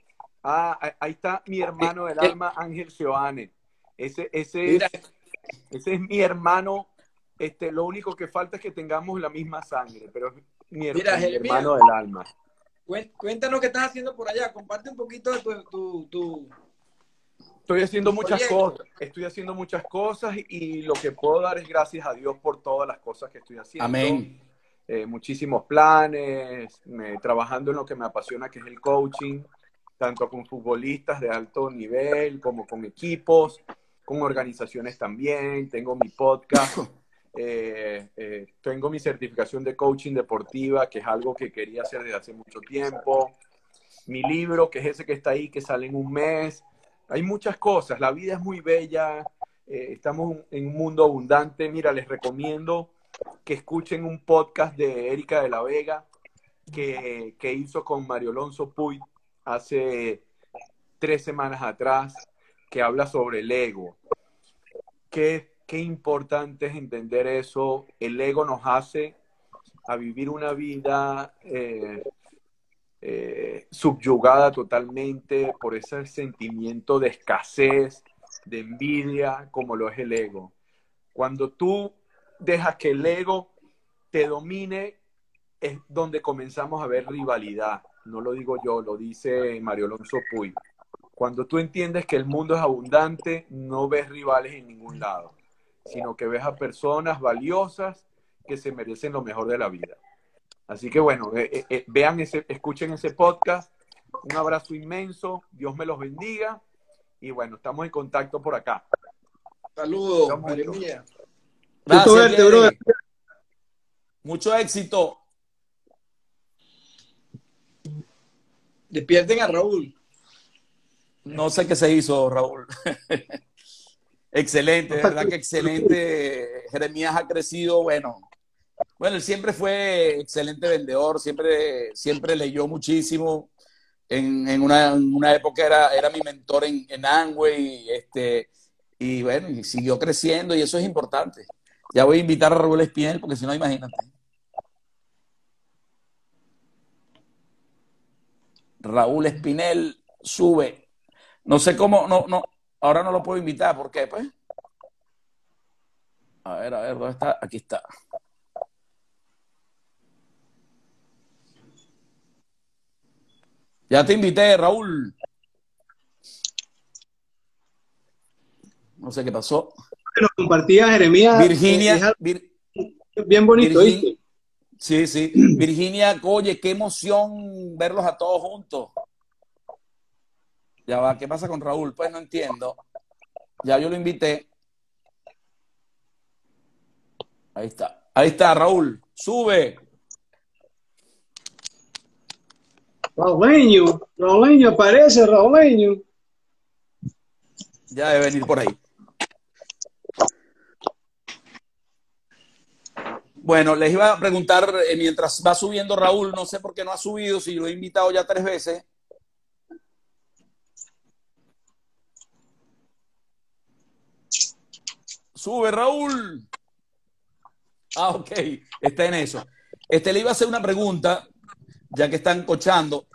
Ah, ahí- está mi hermano del alma, Ángel Seoane. Ese, ese, es, ese es mi hermano. Este, lo único que falta es que tengamos la misma sangre, pero es mi, her- Mira, mi hermano del alma. cuéntanos qué estás haciendo por allá. Comparte un poquito de tu, tu, tu- Estoy haciendo muchas Proyecto. cosas, estoy haciendo muchas cosas y lo que puedo dar es gracias a Dios por todas las cosas que estoy haciendo. Amén. Eh, muchísimos planes, me- trabajando en lo que me apasiona, que es el coaching, tanto con futbolistas de alto nivel como con equipos, con organizaciones también. Tengo mi podcast, (coughs) eh, eh, tengo mi certificación de coaching deportiva, que es algo que quería hacer desde hace mucho tiempo. Mi libro, que es ese que está ahí, que sale en un mes. Hay muchas cosas, la vida es muy bella, eh, estamos en un mundo abundante. Mira, les recomiendo que escuchen un podcast de Erika de la Vega que, que hizo con Mario Alonso Puy hace tres semanas atrás, que habla sobre el ego. Qué, qué importante es entender eso. El ego nos hace a vivir una vida eh, eh, subyugada totalmente por ese sentimiento de escasez, de envidia, como lo es el ego. Cuando tú dejas que el ego te domine, es donde comenzamos a ver rivalidad. No lo digo yo, lo dice Mario Alonso Puy. Cuando tú entiendes que el mundo es abundante, no ves rivales en ningún lado, sino que ves a personas valiosas que se merecen lo mejor de la vida. Así que bueno, eh, eh, eh, vean ese, escuchen ese podcast. Un abrazo inmenso, Dios me los bendiga y bueno, estamos en contacto por acá. Saludos, Mucho. Jeremías. Gracias, verte. Mucho éxito. Despierten a Raúl. No sé qué se hizo, Raúl. (laughs) excelente, de verdad que excelente. Jeremías ha crecido, bueno. Bueno, él siempre fue excelente vendedor, siempre, siempre leyó muchísimo. En, en una, en una época era, era mi mentor en, en Amway, este, y bueno, y siguió creciendo y eso es importante. Ya voy a invitar a Raúl Espinel porque si no, imagínate. Raúl Espinel sube. No sé cómo, no, no, ahora no lo puedo invitar, ¿por qué? Pues. A ver, a ver, ¿dónde está? Aquí está. Ya te invité, Raúl. No sé qué pasó. Nos compartía Jeremías. Virginia, es algo Vir- bien bonito, Virgin- ¿viste? Sí, sí. (clears throat) Virginia, oye, qué emoción verlos a todos juntos. Ya va, ¿qué pasa con Raúl? Pues no entiendo. Ya yo lo invité. Ahí está. Ahí está, Raúl. Sube. Rauleño, Rauleño aparece, Rauleño. Ya debe venir por ahí. Bueno, les iba a preguntar, eh, mientras va subiendo Raúl, no sé por qué no ha subido, si lo he invitado ya tres veces. Sube, Raúl. Ah, ok, está en eso. Este le iba a hacer una pregunta, ya que están cochando.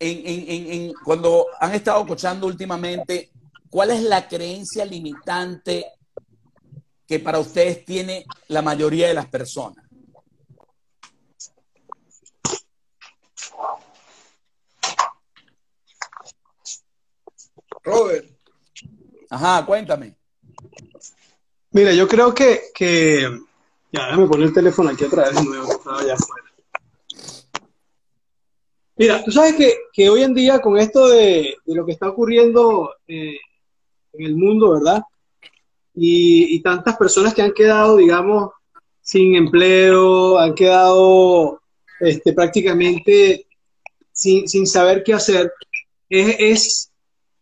En, en- en- en- cuando han estado cochando últimamente, ¿cuál es la creencia limitante que para ustedes tiene la mayoría de las personas? Robert, Ajá, cuéntame. Mira, yo creo que, que... Ya, déjame poner el teléfono aquí otra vez de nuevo, estaba allá afuera. Mira, tú sabes que, que hoy en día con esto de, de lo que está ocurriendo eh, en el mundo, ¿verdad? Y, y tantas personas que han quedado, digamos, sin empleo, han quedado este, prácticamente sin, sin saber qué hacer, es,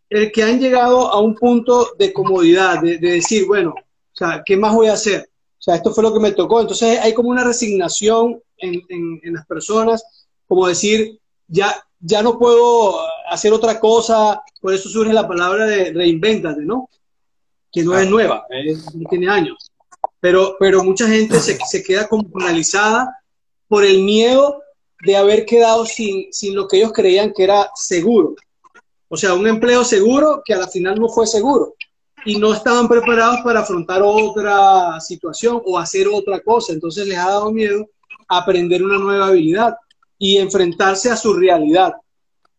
el que han llegado a un punto de comodidad, de, de decir, bueno, sea, ¿qué más voy a hacer? O sea, esto fue lo que me tocó. Entonces hay como una resignación en, en- en las personas, como decir, ya, ya no puedo hacer otra cosa, por eso surge la palabra de reinvéntate, ¿no? Que no es nueva, es- tiene años. Pero, pero mucha gente se, se queda como paralizada por el miedo de haber quedado sin, sin lo que ellos creían que era seguro. O sea, un empleo seguro que a la final no fue seguro. Y no estaban preparados para afrontar otra situación o hacer otra cosa. Entonces les ha dado miedo aprender una nueva habilidad y enfrentarse a su realidad.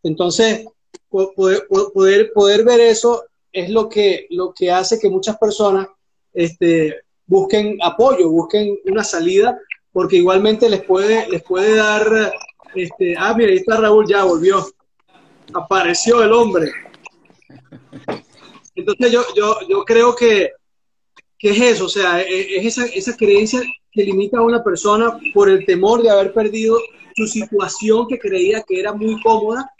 Entonces, po- poder, po- poder, poder ver eso es lo que, lo que hace que muchas personas este, busquen apoyo, busquen una salida, porque igualmente les puede, les puede dar, este, ah, mira, ahí está Raúl, ya volvió apareció el hombre. Entonces yo, yo, yo creo que, que es eso, o sea, e- es esa, esa creencia que limita a una persona por el temor de haber perdido su situación que creía que era muy cómoda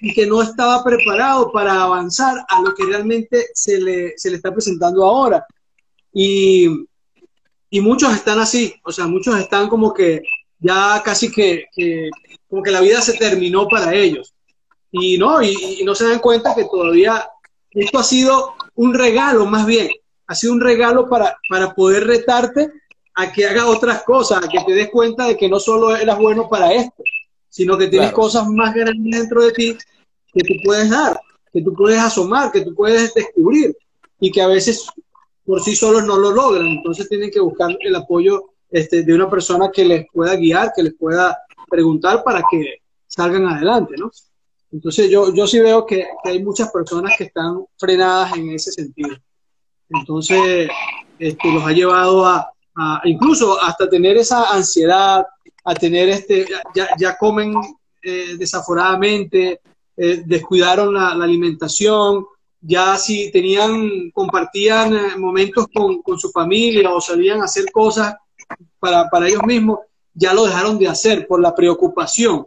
y que no estaba preparado para avanzar a lo que realmente se le, se le está presentando ahora. Y, y muchos están así, o sea, muchos están como que ya casi que, que como que la vida se terminó para ellos y no, y no se dan cuenta que todavía esto ha sido un regalo más bien, ha sido un regalo para, para poder retarte a que hagas otras cosas, a que te des cuenta de que no solo eras bueno para esto, sino que tienes Claro. cosas más grandes dentro de ti que tú puedes dar, que tú puedes asomar, que tú puedes descubrir y que a veces por sí solos no lo logran, entonces tienen que buscar el apoyo este, de una persona que les pueda guiar, que les pueda preguntar para que salgan adelante, ¿no? Entonces yo, yo sí veo que, hay muchas personas que están frenadas en ese sentido. Entonces, este, los ha llevado a, incluso hasta tener esa ansiedad, a tener este, ya, ya comen eh, desaforadamente, eh, descuidaron la, la, alimentación, ya si tenían, compartían eh, momentos con, con, su familia o salían a hacer cosas para, para ellos mismos, ya lo dejaron de hacer por la preocupación,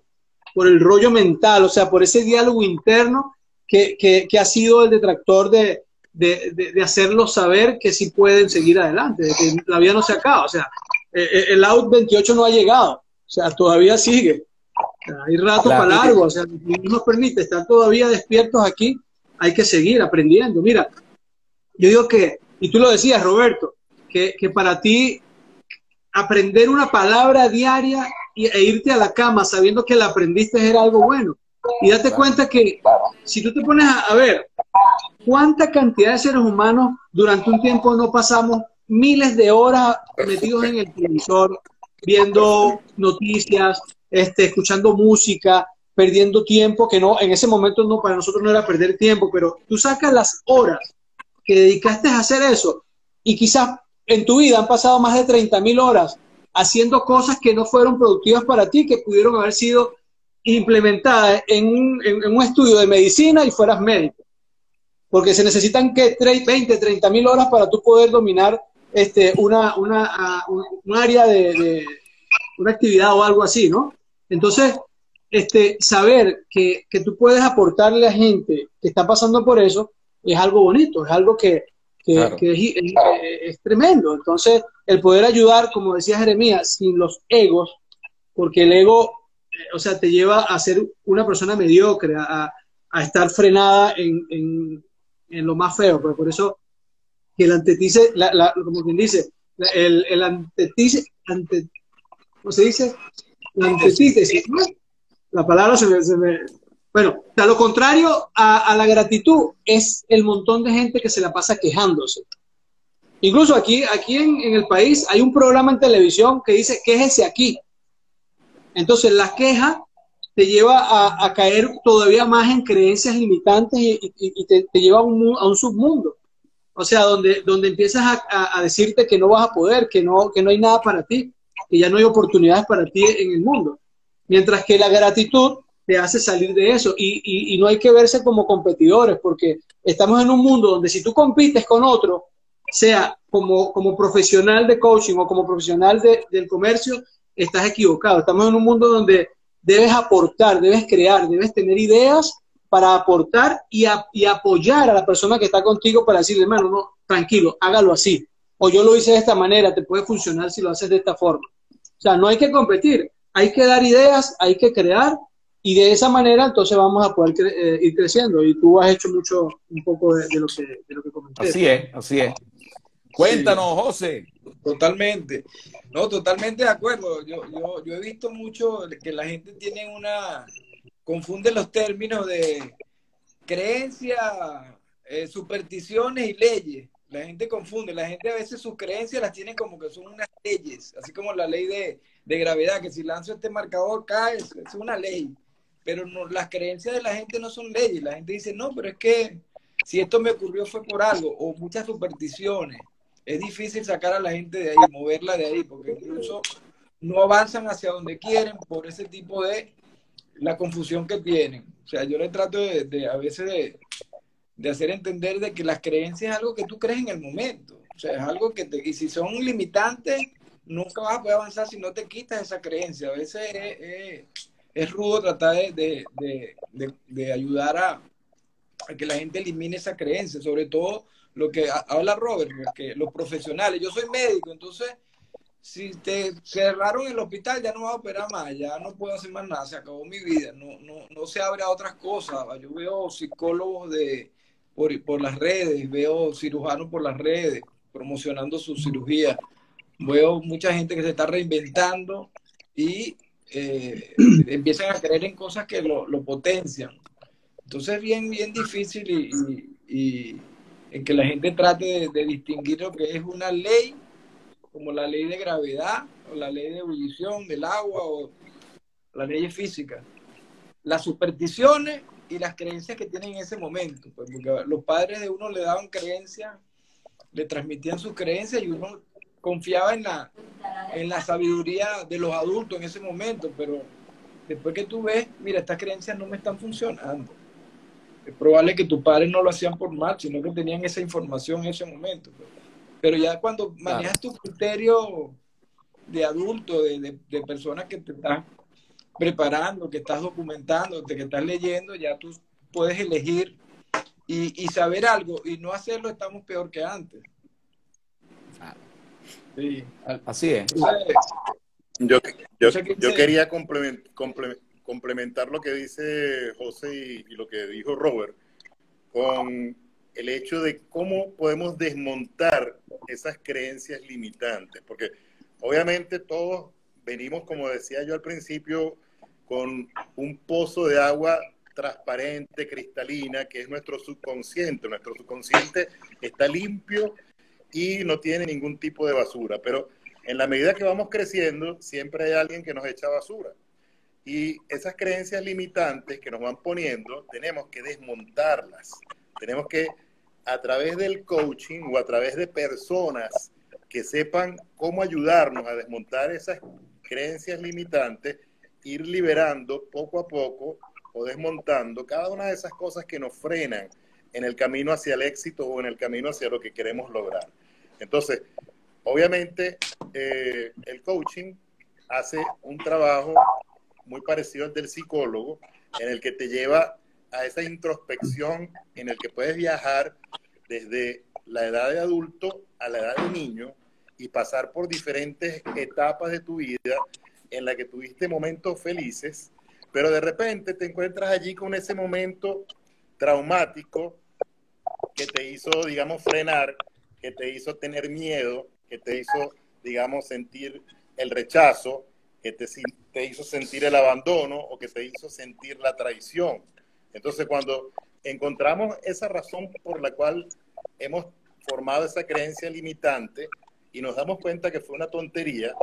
por el rollo mental, o sea, por ese diálogo interno que, que, que ha sido el detractor de, de, de, de hacerlos saber que sí pueden seguir adelante, de que la vida no se acaba. O sea, eh, eh, el out 28 no ha llegado, o sea, todavía sigue. Hay rato para largo, o sea, no nos permite estar todavía despiertos aquí, hay que seguir aprendiendo. Mira, yo digo que, y tú lo decías, Roberto, que, que para ti aprender una palabra diaria e irte a la cama sabiendo que la aprendiste era algo bueno. Y date cuenta que si tú te pones a, a ver cuánta cantidad de seres humanos durante un tiempo no pasamos miles de horas metidos en el televisor, viendo noticias, este, escuchando música, perdiendo tiempo, que no, en ese momento no, para nosotros no era perder tiempo, pero tú sacas las horas que dedicaste a hacer eso y quizás en tu vida han pasado más de 30 mil horas haciendo cosas que no fueron productivas para ti, que pudieron haber sido implementadas en un, estudio de medicina y fueras médico. Porque se necesitan que 20, 30 mil horas para tú poder dominar este, una, una, un área de, de, una actividad o algo así, ¿no? Entonces, este, saber que, que, tú puedes aportarle a gente que está pasando por eso es algo bonito, es algo que, que, claro. que es, es, es, tremendo. Entonces, el poder ayudar, como decía Jeremías, sin los egos, porque el ego, o sea, te lleva a ser una persona mediocre, a, a estar frenada en, en, en, lo más feo. Pero por eso que el antetice, la, la, como quien dice, el, el antetice, ante, ¿cómo se dice? La antítesis, ¿no? La palabra se me, se me, Bueno, a lo contrario a, la gratitud es el montón de gente que se la pasa quejándose. Incluso aquí, aquí en, el país hay un programa en televisión que dice quéjese aquí. Entonces la queja te lleva a, caer todavía más en creencias limitantes y, te, lleva a un, a un, submundo. O sea, donde, donde empiezas a, a, decirte que no vas a poder, que no, que no hay nada para ti, que ya no hay oportunidades para ti en el mundo. Mientras que la gratitud te hace salir de eso y, y, y, no hay que verse como competidores porque estamos en un mundo donde si tú compites con otro, sea como, como profesional de coaching o como profesional de, del comercio, estás equivocado. Estamos en un mundo donde debes aportar, debes crear, debes tener ideas para aportar y, a, y apoyar a la persona que está contigo para decirle, hermano, no, tranquilo, hágalo así. O yo lo hice de esta manera, te puede funcionar si lo haces de esta forma. O sea, no hay que competir, hay que dar ideas, hay que crear y de esa manera entonces vamos a poder cre eh, ir creciendo y tú has hecho mucho un poco de, de, lo, que, de lo que comenté. Así es, así es. Cuéntanos, sí, José. Totalmente. No, totalmente de acuerdo. Yo, yo, yo he visto mucho que la gente tiene una... confunde los términos de creencia, eh, supersticiones y leyes. La gente confunde, la gente a veces sus creencias las tiene como que son unas leyes, así como la ley de, de gravedad, que si lanzo este marcador cae, es, es una ley. Pero no, las creencias de la gente no son leyes. La gente dice, no, pero es que si esto me ocurrió fue por algo, o muchas supersticiones es difícil sacar a la gente de ahí, moverla de ahí, porque incluso no avanzan hacia donde quieren por ese tipo de la confusión que tienen. O sea, yo le trato de, de a veces de, de, hacer entender de que las creencias es algo que tú crees en el momento. O sea, es algo que te, y si son limitantes, nunca vas a poder avanzar si no te quitas esa creencia. A veces es, es, es rudo tratar de, de ayudar a, a que la gente elimine esa creencia, sobre todo lo que habla Robert, los profesionales, yo soy médico, entonces si te cerraron el hospital ya no vas a operar más, ya no puedo hacer más nada, se acabó mi vida, no, no, no se abre a otras cosas. Yo veo psicólogos de, por, por las redes, veo cirujanos por las redes promocionando su cirugía, veo mucha gente que se está reinventando y eh, empiezan a creer en cosas que lo, lo potencian. Entonces es bien, bien difícil y, en que la gente trate de, de, distinguir lo que es una ley, como la ley de gravedad, o la ley de ebullición del agua, o las leyes físicas. Las supersticiones y las creencias que tienen en ese momento, pues, porque los padres de uno le daban creencias, le transmitían sus creencias y uno confiaba en la, en la sabiduría de los adultos en ese momento, pero después que tú ves, mira, estas creencias no me están funcionando Es probable que tus padres no lo hacían por mal, sino que tenían esa información en ese momento. Pero ya cuando manejas tu criterio de adulto, de, de, de personas que te están preparando, que estás documentando, que estás leyendo, ya tú puedes elegir y, y, saber algo y no hacerlo, estamos peor que antes. Sí. Así es. Yo, yo, yo quería complement, complement, complementar lo que dice José y, y, lo que dijo Robert con el hecho de cómo podemos desmontar esas creencias limitantes, porque obviamente todos venimos, como decía yo al principio, con un pozo de agua transparente, cristalina, que es nuestro subconsciente. Nuestro subconsciente está limpio y no tiene ningún tipo de basura, pero en la medida que vamos creciendo, siempre hay alguien que nos echa basura. Y esas creencias limitantes que nos van poniendo, tenemos que desmontarlas. Tenemos que, a través del coaching o a través de personas que sepan cómo ayudarnos a desmontar esas creencias limitantes, ir liberando poco a poco o desmontando cada una de esas cosas que nos frenan en el camino hacia el éxito o en el camino hacia lo que queremos lograr. Entonces, obviamente, eh, el coaching hace un trabajo muy parecido al del psicólogo, en el que te lleva a esa introspección, en el que puedes viajar desde la edad de adulto a la edad de niño y pasar por diferentes etapas de tu vida en la que tuviste momentos felices, pero de repente te encuentras allí con ese momento traumático que te hizo, digamos, frenar, que te hizo tener miedo, que te hizo, digamos, sentir el rechazo, que te, te hizo sentir el abandono o que te hizo sentir la traición. Entonces, cuando encontramos esa razón por la cual hemos formado esa creencia limitante y nos damos cuenta que fue una tontería,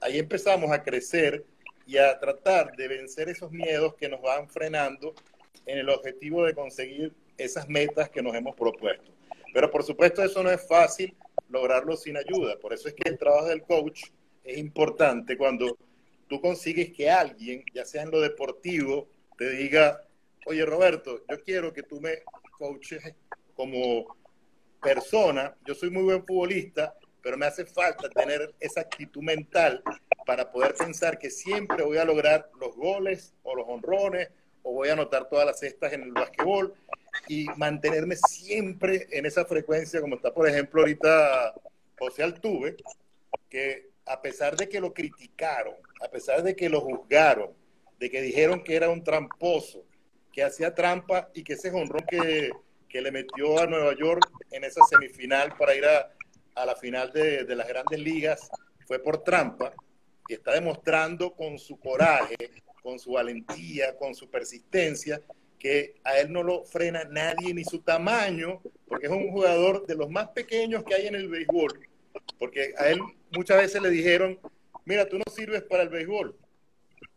ahí empezamos a crecer y a tratar de vencer esos miedos que nos van frenando en el objetivo de conseguir esas metas que nos hemos propuesto. Pero por supuesto eso no es fácil lograrlo sin ayuda. Por eso es que el trabajo del coach es importante cuando tú consigues que alguien, ya sea en lo deportivo, te diga, oye Roberto, yo quiero que tú me coaches como persona, yo soy muy buen futbolista, pero me hace falta tener esa actitud mental para poder pensar que siempre voy a lograr los goles o los honrones o voy a anotar todas las cestas en el básquetbol y mantenerme siempre en esa frecuencia, como está, por ejemplo, ahorita José Altuve, que a pesar de que lo criticaron, a pesar de que lo juzgaron, de que dijeron que era un tramposo, que hacía trampa y que ese honrón que, que le metió a Nueva York en esa semifinal para ir a, a la final de, de, las grandes ligas fue por trampa y está demostrando con su coraje, con su valentía, con su persistencia, que a él no lo frena nadie ni su tamaño, porque es un jugador de los más pequeños que hay en el béisbol, porque a él muchas veces le dijeron, mira, tú no sirves para el béisbol,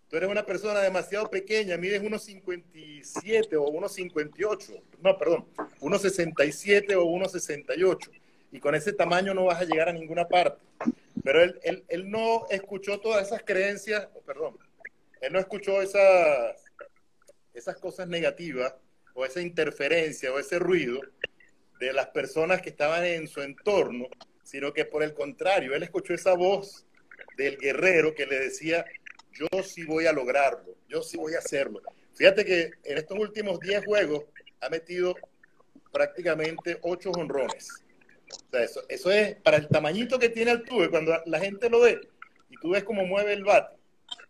tú eres una persona demasiado pequeña, mides unos 57 o unos 58, no, perdón, unos 67 o unos 68 y con ese tamaño no vas a llegar a ninguna parte. Pero él, él, él no escuchó todas esas creencias, perdón, él no escuchó esas, esas cosas negativas o esa interferencia o ese ruido de las personas que estaban en su entorno, sino que por el contrario, él escuchó esa voz del guerrero que le decía, yo sí voy a lograrlo, yo sí voy a hacerlo. Fíjate que en estos últimos 10 juegos ha metido prácticamente 8 honrones. Eso, eso es para el tamañito que tiene el tuve, cuando la gente lo ve y tú ves cómo mueve el bate.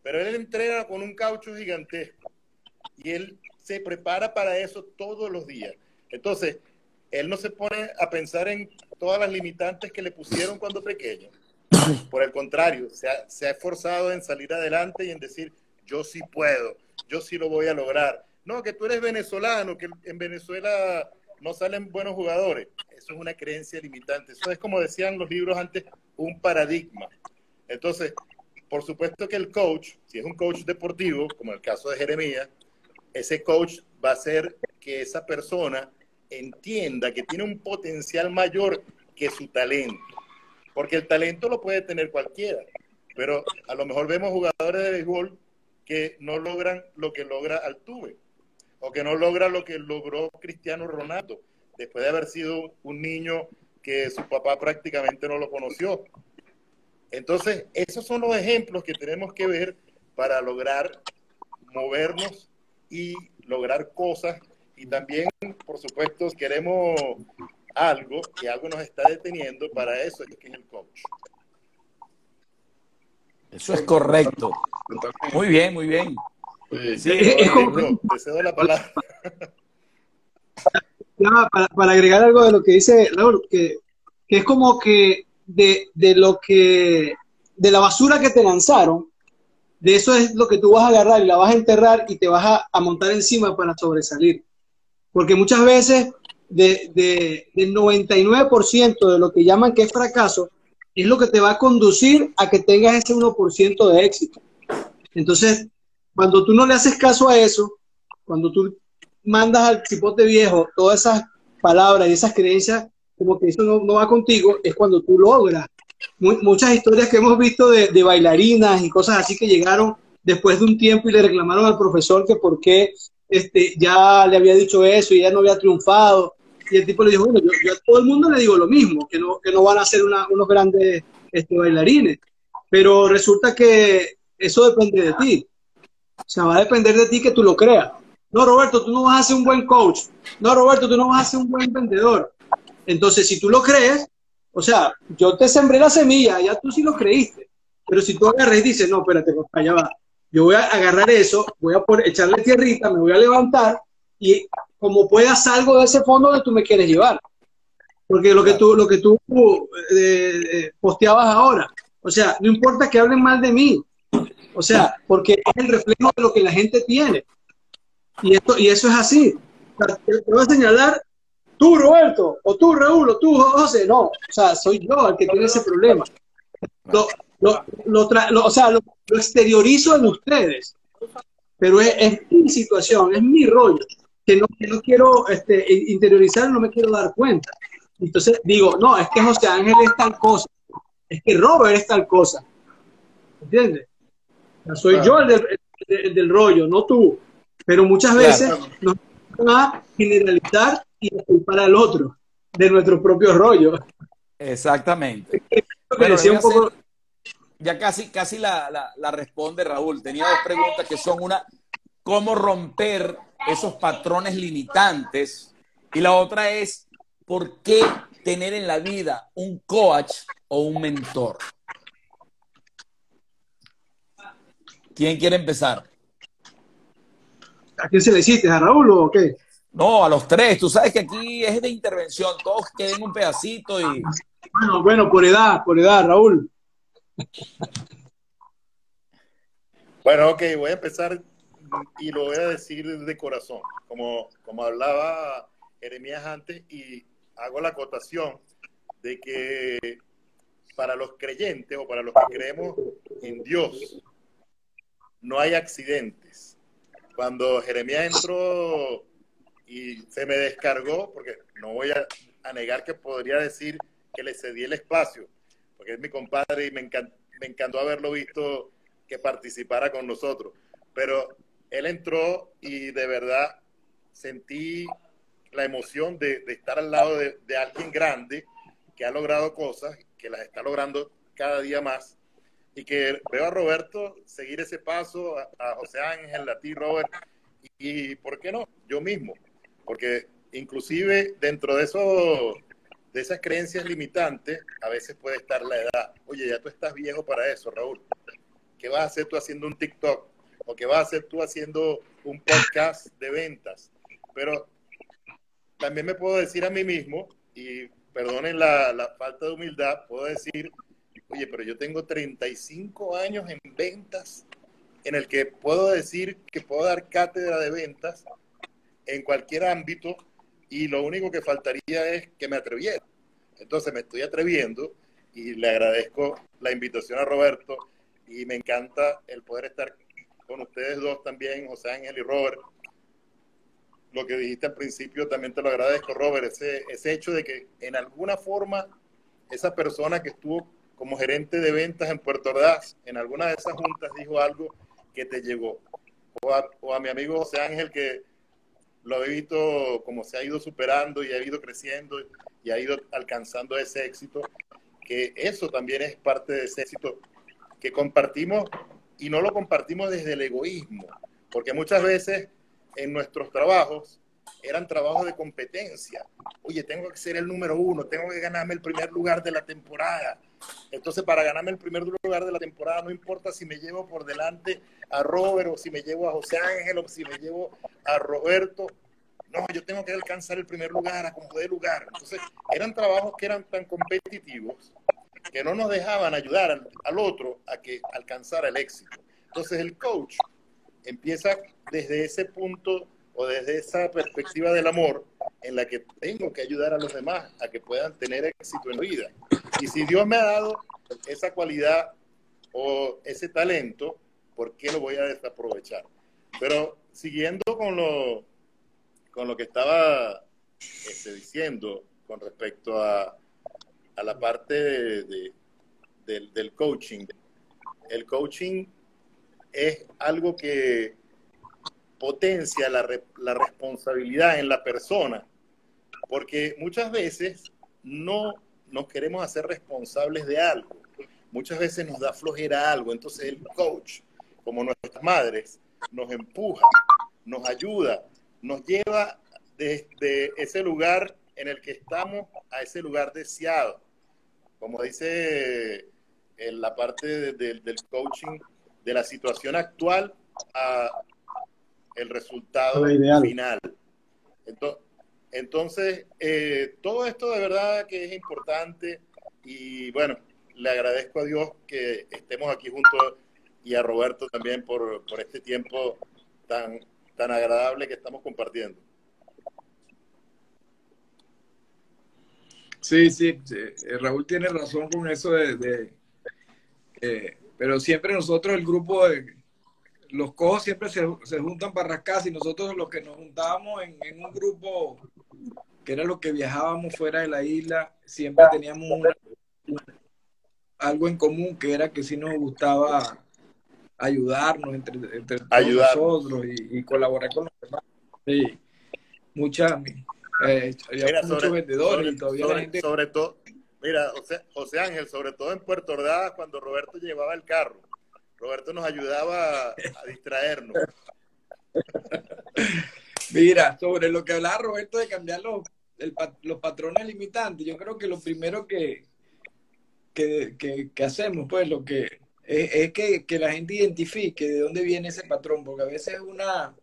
Pero él entrena con un caucho gigantesco y él se prepara para eso todos los días. Entonces, él no se pone a pensar en todas las limitantes que le pusieron cuando pequeño. Por el contrario, se ha, se ha esforzado en salir adelante y en decir, yo sí puedo, yo sí lo voy a lograr. No, que tú eres venezolano, que en Venezuela no salen buenos jugadores. Eso es una creencia limitante. Eso es como decían los libros antes, un paradigma. Entonces, por supuesto que el coach, si es un coach deportivo, como el caso de Jeremías, ese coach va a hacer que esa persona entienda que tiene un potencial mayor que su talento. Porque el talento lo puede tener cualquiera, pero a lo mejor vemos jugadores de béisbol que no logran lo que logra Altuve o que no logra lo que logró Cristiano Ronaldo, después de haber sido un niño que su papá prácticamente no lo conoció. Entonces, esos son los ejemplos que tenemos que ver para lograr movernos y lograr cosas. Y también, por supuesto, queremos algo, que algo nos está deteniendo, para eso es que es el coach. Eso es correcto. Muy bien, muy bien. Sí, te cedo la palabra. para, agregar algo de lo que dice Raúl, que, que es como que de, de, lo que, de la basura que te lanzaron, de eso es lo que tú vas a agarrar y la vas a enterrar y te vas a, montar encima para sobresalir. Porque muchas veces de, de, del 99% de lo que llaman que es fracaso, es lo que te va a conducir a que tengas ese 1% de éxito. Entonces, cuando tú no le haces caso a eso, cuando tú mandas al cipote viejo todas esas palabras y esas creencias, como que eso no, va contigo, es cuando tú logras. Muchas historias que hemos visto de, bailarinas y cosas así que llegaron después de un tiempo y le reclamaron al profesor que por qué este, ya le había dicho eso y ya no había triunfado. Y el tipo le dijo, bueno, yo, a todo el mundo le digo lo mismo, que no, que no van a ser unos grandes este, bailarines. Pero resulta que eso depende de ti. O sea, va a depender de ti que tú lo creas. No, Roberto, tú no vas a ser un buen coach. No, Roberto, tú no vas a ser un buen vendedor. Entonces, si tú lo crees, o sea, yo te sembré la semilla, ya tú sí lo creíste. Pero si tú agarras y dices, no, espérate, allá va. Yo voy a agarrar eso, voy a por, echarle tierrita, me voy a levantar y como pueda salgo de ese fondo donde tú me quieres llevar. Porque lo que tú, lo que tú eh, eh, posteabas ahora, o sea, no importa que hablen mal de mí, o sea, porque es el reflejo de lo que la gente tiene. Y, esto, y eso es así. Te voy a señalar tú, Roberto, o tú, Raúl, o tú, José. No, o sea, soy yo el que tiene ese problema. Lo, lo, o sea, lo, exteriorizo en ustedes, pero es, mi situación, es mi rollo, que no, que no quiero este, interiorizar, no me quiero dar cuenta. Entonces digo, no, es que José Ángel es tal cosa, es que Robert es tal cosa. ¿Entiendes? soy yo el del, del rollo, no tú. Pero muchas veces nos van a generalizar y culpar al otro de nuestro propio rollo. Exactamente. Ya casi, casi la, la, responde Raúl. Tenía dos preguntas que son una, ¿cómo romper esos patrones limitantes? Y la otra es, ¿por qué tener en la vida un coach o un mentor? ¿Quién quiere empezar? ¿A quién se le hiciste? ¿A Raúl o qué? No, a los tres. Tú sabes que aquí es de intervención. Todos queden un pedacito y. Bueno, bueno, por edad, por edad, Raúl. Bueno, ok, voy a empezar y lo voy a decir de corazón. Como, como hablaba Jeremías antes, y hago la acotación de que para los creyentes o para los que creemos en Dios, no hay accidentes cuando Jeremías entró y se me descargó, porque no voy a, negar que podría decir que le cedí el espacio, porque es mi compadre y me, me encantó haberlo visto que participara con nosotros. Pero él entró y de verdad sentí la emoción de, estar al lado de, alguien grande que ha logrado cosas, que las está logrando cada día más y que veo a Roberto seguir ese paso, a, José Ángel, a ti, Robert, y, ¿por qué no? Yo mismo, porque inclusive dentro de eso, de esas creencias limitantes, a veces puede estar la edad. Oye, ya tú estás viejo para eso, Raúl. ¿Qué vas a hacer tú haciendo un TikTok? ¿O qué vas a hacer tú haciendo un podcast de ventas? Pero también me puedo decir a mí mismo, y perdonen la, la falta de humildad, puedo decir, oye, pero yo tengo 35 años en ventas, en el que puedo decir que puedo dar cátedra de ventas en cualquier ámbito y lo único que faltaría es que me atreviera. Entonces me estoy atreviendo y le agradezco la invitación a Roberto y me encanta el poder estar con ustedes dos también, José Ángel y Robert. Lo que dijiste al principio también te lo agradezco, Robert, ese, ese hecho de que en alguna forma esa persona que estuvo como gerente de ventas en Puerto Ordaz, en alguna de esas juntas dijo algo que te llegó. O a, mi amigo José Ángel, que lo he visto como se ha ido superando y ha ido creciendo y ha ido alcanzando ese éxito, que eso también es parte de ese éxito que compartimos y no lo compartimos desde el egoísmo, porque muchas veces en nuestros trabajos eran trabajos de competencia. Oye, tengo que ser el número uno, tengo que ganarme el primer lugar de la temporada. Entonces, para ganarme el primer lugar de la temporada, no importa si me llevo por delante a Robert o si me llevo a José Ángel o si me llevo a Roberto. No, yo tengo que alcanzar el primer lugar, a como de lugar. Entonces, eran trabajos que eran tan competitivos que no nos dejaban ayudar al, al otro a que alcanzara el éxito. Entonces, el coach empieza desde ese punto o desde esa perspectiva del amor en la que tengo que ayudar a los demás a que puedan tener éxito en la vida. Y si Dios me ha dado esa cualidad o ese talento, ¿por qué lo voy a desaprovechar? Pero siguiendo con lo, con lo que estaba este, diciendo con respecto a, a la parte de, del, del coaching, el coaching es algo que potencia la, la, responsabilidad en la persona, porque muchas veces no nos queremos hacer responsables de algo, muchas veces nos da flojera algo, entonces el coach, como nuestras madres, nos empuja, nos ayuda, nos lleva desde ese lugar en el que estamos a ese lugar deseado. Como dice en la parte de, de, del coaching, de la situación actual a el resultado final. Entonces, entonces eh, todo esto de verdad que es importante y bueno, le agradezco a Dios que estemos aquí juntos y a Roberto también por, por este tiempo tan, tan agradable que estamos compartiendo. Sí, sí. Eh, Raúl tiene razón con eso de, de eh, pero siempre nosotros, el grupo de, los cojos siempre se, se, juntan para rascar y nosotros los que nos juntábamos en, un grupo que era lo que viajábamos fuera de la isla, siempre teníamos una, algo en común que era que sí nos gustaba ayudarnos entre, entre Ayudar. nosotros y, y, colaborar con los demás. Sí, muchas, eh, mira, muchos sobre, vendedores sobre, y todavía sobre, la gente... sobre todo, mira, José, José Ángel, sobre todo en Puerto Ordaz, cuando Roberto llevaba el carro Roberto nos ayudaba a distraernos. (laughs) Mira, sobre lo que hablaba Roberto de cambiar los, el, los patrones limitantes, yo creo que lo primero que, que, que, que hacemos, pues, lo que es, es que, que, la gente identifique de dónde viene ese patrón, porque a veces es una,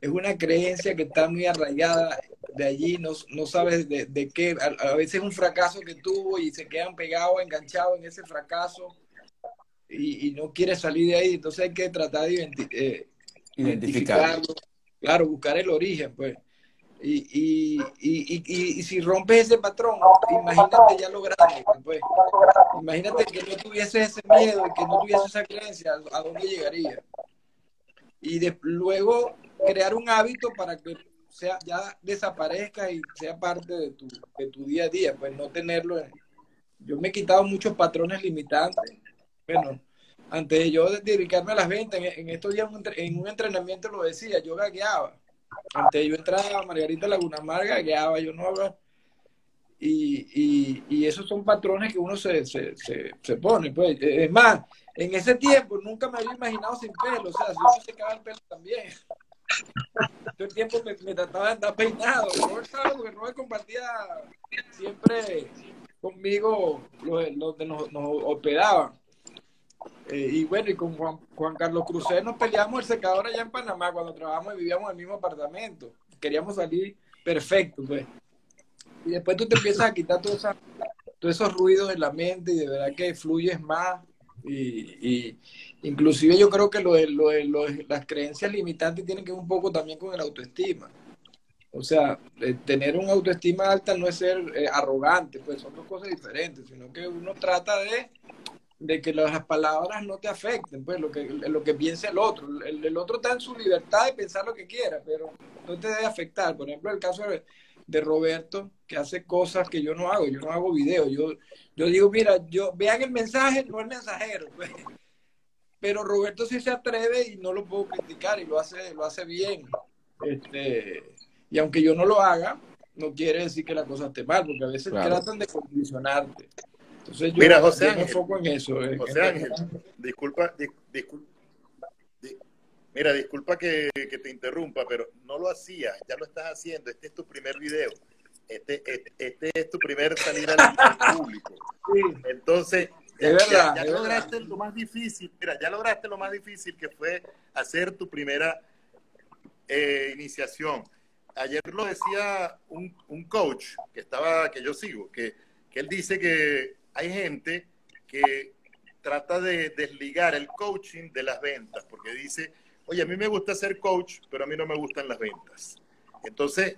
es una creencia que está muy arraigada de allí, no, no sabes de, de qué, a, a, veces es un fracaso que tuvo y se quedan pegados, enganchados en ese fracaso y, y, no quiere salir de ahí, entonces hay que tratar de identi eh, identificarlo, claro, buscar el origen, pues. Y, y, y, y, si rompes ese patrón, imagínate ya lo pues. Imagínate que no tuviese ese miedo y que no tuviese esa creencia, ¿a dónde llegaría? Y de, luego crear un hábito para que sea, ya desaparezca y sea parte de tu, de tu día a día, pues no tenerlo. En... Yo me he quitado muchos patrones limitantes bueno, antes de yo dedicarme a las ventas, en, estos días en un entrenamiento lo decía, yo gagueaba. Antes de yo entrar a Margarita Laguna Mar, gagueaba, yo no hablaba. Y, y, y, esos son patrones que uno se, se, se, se, pone. Pues. Es más, en ese tiempo nunca me había imaginado sin pelo. O sea, yo se secaba el pelo también. Todo el tiempo me, me trataba de andar peinado. Robert sabe porque Robert compartía siempre conmigo donde nos, nos hospedaban. Eh, y bueno, y con Juan, Carlos Crucé nos peleamos el secador allá en Panamá cuando trabajamos y vivíamos en el mismo apartamento. Queríamos salir perfecto, pues. Y después tú te empiezas a quitar todos esos ruidos de la mente y de verdad que fluyes más. Y, inclusive yo creo que lo las creencias limitantes tienen que ver un poco también con el autoestima. O sea, eh, tener una autoestima alta no es ser eh, arrogante, pues son dos cosas diferentes, sino que uno trata de de que las palabras no te afecten, pues lo que, lo que piense el otro. El, el, otro está en su libertad de pensar lo que quiera, pero no te debe afectar. Por ejemplo, el caso de, de Roberto, que hace cosas que yo no hago, yo no hago videos. Yo, yo digo, mira, yo vean el mensaje, no el mensajero. (laughs) Pues. Pero Roberto sí se atreve y no lo puedo criticar y lo hace, lo hace bien. Este, y aunque yo no lo haga, no quiere decir que la cosa esté mal, porque a veces Claro. tratan de condicionarte. Entonces yo, Mira, José yo me Ángel. enfoco en eso. en- José Ángel, disculpa, dis- discul- di- mira, disculpa que, que te interrumpa, pero no lo hacías, ya lo estás haciendo. Este es tu primer video. Este, este, este es tu primer salida al, público. Sí, Entonces, ya, Es verdad, ya- ya es lograste lo más difícil. Mira, ya lograste lo más difícil que fue hacer tu primera eh, iniciación. Ayer lo decía un, un coach que estaba, que yo sigo, que, que él dice que hay gente que trata de desligar el coaching de las ventas, porque dice, oye, a mí me gusta ser coach, pero a mí no me gustan las ventas. Entonces,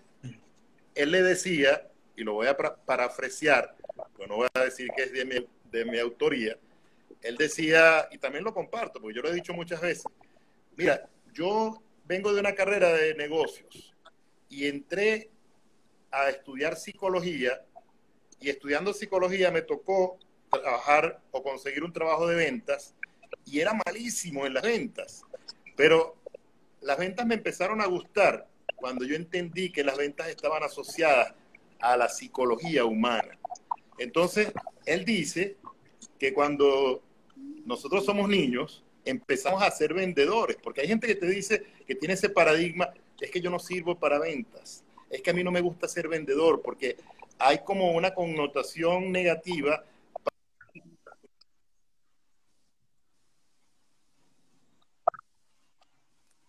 él le decía, y lo voy a parafrasear, pues no voy a decir que es de mi, de mi autoría, él decía, y también lo comparto, porque yo lo he dicho muchas veces, mira, yo vengo de una carrera de negocios y entré a estudiar psicología y estudiando psicología me tocó trabajar o conseguir un trabajo de ventas y era malísimo en las ventas, pero las ventas me empezaron a gustar cuando yo entendí que las ventas estaban asociadas a la psicología humana. Entonces, él dice que cuando nosotros somos niños, empezamos a ser vendedores, porque hay gente que te dice que tiene ese paradigma, es que yo no sirvo para ventas, es que a mí no me gusta ser vendedor, porque hay como una connotación negativa.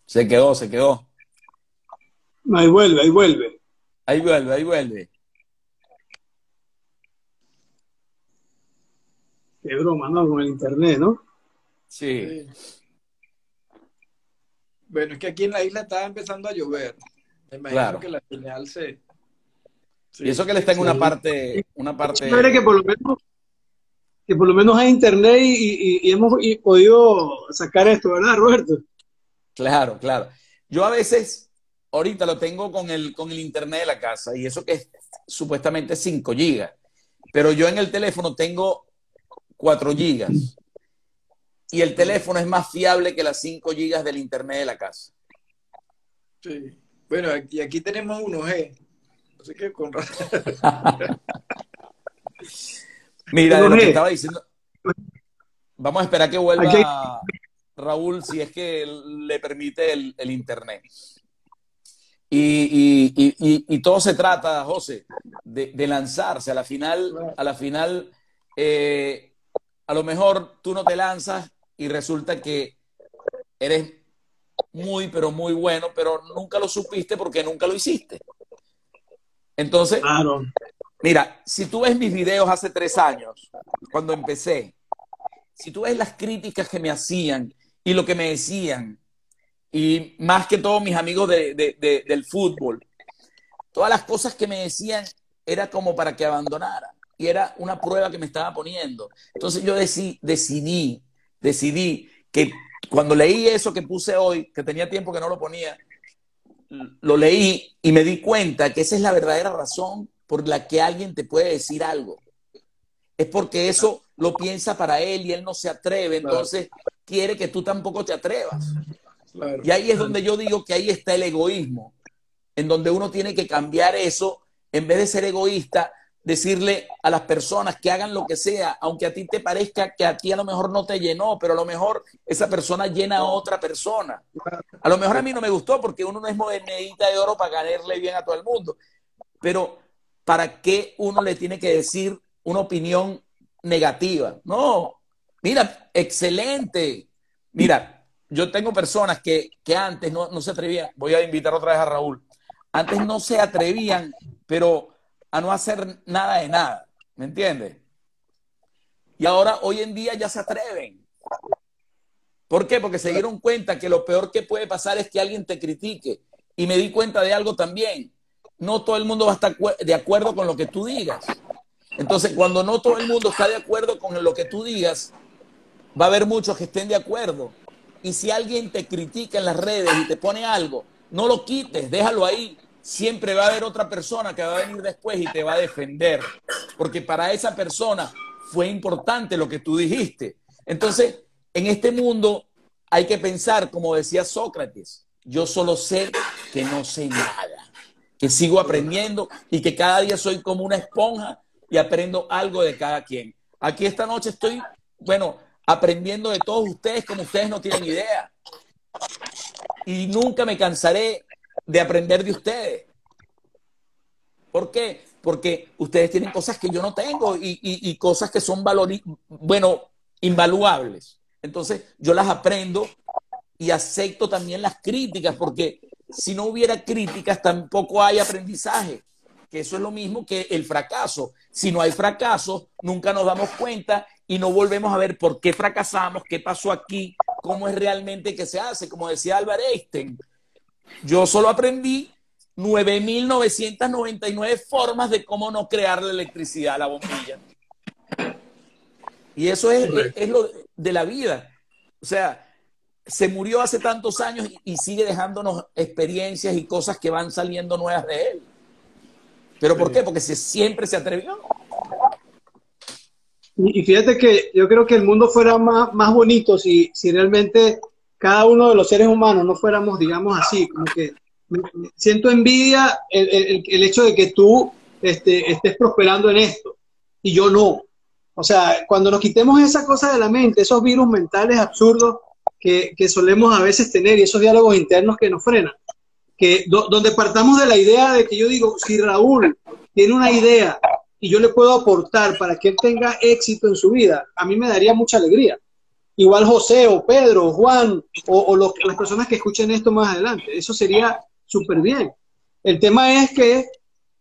Se quedó, se quedó. Ahí vuelve, ahí vuelve. Ahí vuelve, ahí vuelve. Qué broma, ¿no? Con el internet, ¿no? Sí. sí. Bueno, es que aquí en la isla estaba empezando a llover. Me imagino Claro. que la señal se... Y eso que él está en una parte, una parte. Que por lo menos que por lo menos hay internet y, y- y hemos y podido sacar esto, ¿verdad, Roberto? Claro, claro. Yo a veces, ahorita lo tengo con el, con el internet de la casa y eso que es supuestamente 5 gigas, pero yo en el teléfono tengo 4 gigas y el teléfono es más fiable que las 5 gigas del internet de la casa. Sí. Bueno, y aquí tenemos uno G. Así que con razón. (laughs) Mira, de lo que estaba diciendo, vamos a esperar que vuelva Aquí Raúl si es que le permite el, el internet. Y, y- y- y- y todo se trata, José, de, de lanzarse. A la final, a la final, eh, a lo mejor tú no te lanzas y resulta que eres muy, pero muy bueno, pero nunca lo supiste porque nunca lo hiciste. Entonces, Claro. Mira, si tú ves mis videos hace tres años, cuando empecé, si tú ves las críticas que me hacían y lo que me decían, y más que todos mis amigos de- de- de- del fútbol, todas las cosas que me decían era como para que abandonara. Y era una prueba que me estaba poniendo. Entonces yo deci- decidí, decidí que cuando leí eso que puse hoy, que tenía tiempo que no lo ponía, lo leí y me di cuenta que esa es la verdadera razón por la que alguien te puede decir algo. Es porque eso lo piensa para él y él no se atreve, entonces quiere que tú tampoco te atrevas. Claro. Y ahí es donde yo digo que ahí está el egoísmo, en donde uno tiene que cambiar eso, en vez de ser egoísta, decirle a las personas que hagan lo que sea, aunque a ti te parezca que a ti a lo mejor no te llenó, pero a lo mejor esa persona llena a otra persona. A lo mejor a mí no me gustó porque uno no es monedita de oro para ganarle bien a todo el mundo, pero ¿para qué uno le tiene que decir una opinión negativa? No, mira, excelente. Mira, yo tengo personas que, que antes no, no se atrevían, voy a invitar otra vez a Raúl, antes no se atrevían, pero a no hacer nada de nada, ¿me entiendes? Y ahora, hoy en día ya se atreven. ¿Por qué? Porque se dieron cuenta que lo peor que puede pasar es que alguien te critique. Y me di cuenta de algo también. No todo el mundo va a estar de acuerdo con lo que tú digas. Entonces, cuando no todo el mundo está de acuerdo con lo que tú digas, va a haber muchos que estén de acuerdo. Y si alguien te critica en las redes y te pone algo, no lo quites, déjalo ahí. Siempre va a haber otra persona que va a venir después y te va a defender. Porque para esa persona fue importante lo que tú dijiste. Entonces, en este mundo hay que pensar, como decía Sócrates, yo solo sé que no sé nada, que sigo aprendiendo y que cada día soy como una esponja y aprendo algo de cada quien. Aquí esta noche estoy, bueno, aprendiendo de todos ustedes como ustedes no tienen idea. Y nunca me cansaré de aprender de ustedes. ¿Por qué? Porque ustedes tienen cosas que yo no tengo y, cosas que son bueno, invaluables. Entonces, yo las aprendo y acepto también las críticas, porque si no hubiera críticas, tampoco hay aprendizaje, que eso es lo mismo que el fracaso. Si no hay fracaso, nunca nos damos cuenta y no volvemos a ver por qué fracasamos, qué pasó aquí, cómo es realmente que se hace. Como decía Albert Einstein, yo solo aprendí 9.999 formas de cómo no crear la electricidad a la bombilla. Y eso es, es, lo de la vida. O sea, se murió hace tantos años y sigue dejándonos experiencias y cosas que van saliendo nuevas de él. ¿Pero por qué? Porque se, siempre se atrevió. Y, fíjate que yo creo que el mundo fuera más, más bonito si, si realmente cada uno de los seres humanos no fuéramos, digamos así, como que siento envidia el, el, hecho de que tú este, estés prosperando en esto y yo no. O sea, cuando nos quitemos esa cosa de la mente, esos virus mentales absurdos que, que solemos a veces tener y esos diálogos internos que nos frenan, que donde partamos de la idea de que yo digo, si Raúl tiene una idea y yo le puedo aportar para que él tenga éxito en su vida, a mí me daría mucha alegría. Igual José o Pedro o Juan o, o las personas que escuchen esto más adelante, eso sería súper bien. El tema es que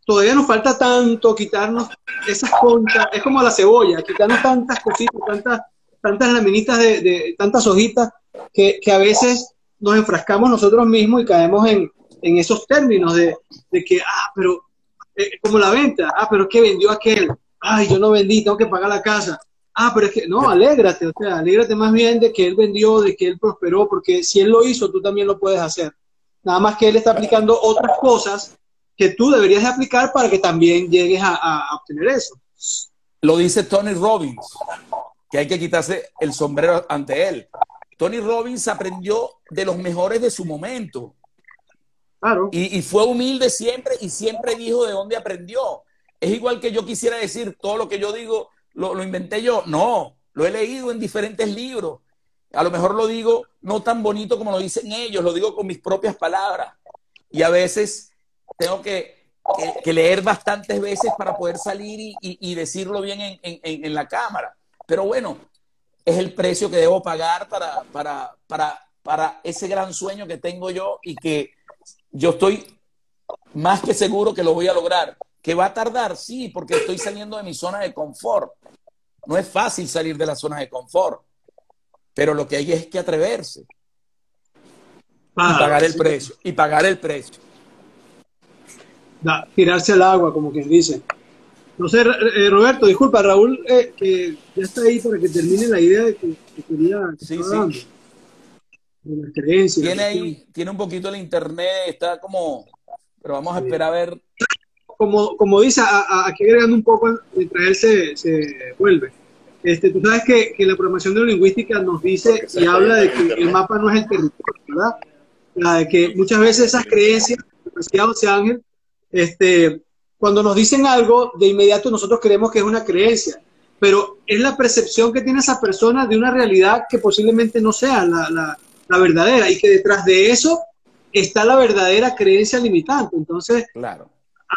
todavía nos falta tanto quitarnos esas conchas, es como la cebolla, quitarnos tantas cositas, tantas, tantas laminitas de, tantas hojitas, que, a veces nos enfrascamos nosotros mismos y caemos en, esos términos de, que, ah, pero, eh, como la venta, ah, pero que vendió aquel, ay, yo no vendí, tengo que pagar la casa. Ah, pero es que, no, alégrate, o sea, alégrate más bien de que él vendió, de que él prosperó, porque si él lo hizo, tú también lo puedes hacer. Nada más que él está aplicando otras cosas que tú deberías de aplicar para que también llegues a, obtener eso. Lo dice Tony Robbins, que hay que quitarse el sombrero ante él. Tony Robbins aprendió de los mejores de su momento. Claro. Y, fue humilde siempre y siempre dijo de dónde aprendió. Es igual que yo quisiera decir, todo lo que yo digo lo, inventé yo. No, lo he leído en diferentes libros. A lo mejor lo digo no tan bonito como lo dicen ellos, lo digo con mis propias palabras. Y a veces tengo que, leer bastantes veces para poder salir y, decirlo bien en, la cámara. Pero bueno, es el precio que debo pagar para, para, para, para ese gran sueño que tengo yo y que yo estoy más que seguro que lo voy a lograr. ¿Que va a tardar? Sí, porque estoy saliendo de mi zona de confort. No es fácil salir de la zona de confort pero lo que hay es que atreverse. y ah, pagar el precio. Y pagar el precio. tirarse al agua, como quien dice. No sé, eh, Roberto, disculpa, Raúl, eh, que ya está ahí para que termine la idea de que, quería. Sí, sí. De Tiene ahí, tiene un poquito el internet, está como. Pero vamos a esperar a ver. Como, como dice, aquí agregando un poco, mientras él se, se vuelve. Este, tú sabes que, que la programación neurolingüística nos dice y habla de que el mapa no es el territorio, ¿verdad? La de que muchas veces esas creencias, demasiado Ángel, este, cuando nos dicen algo, de inmediato nosotros creemos que es una creencia, pero es la percepción que tiene esa persona de una realidad que posiblemente no sea la, la, la verdadera y que detrás de eso está la verdadera creencia limitante. Entonces, claro.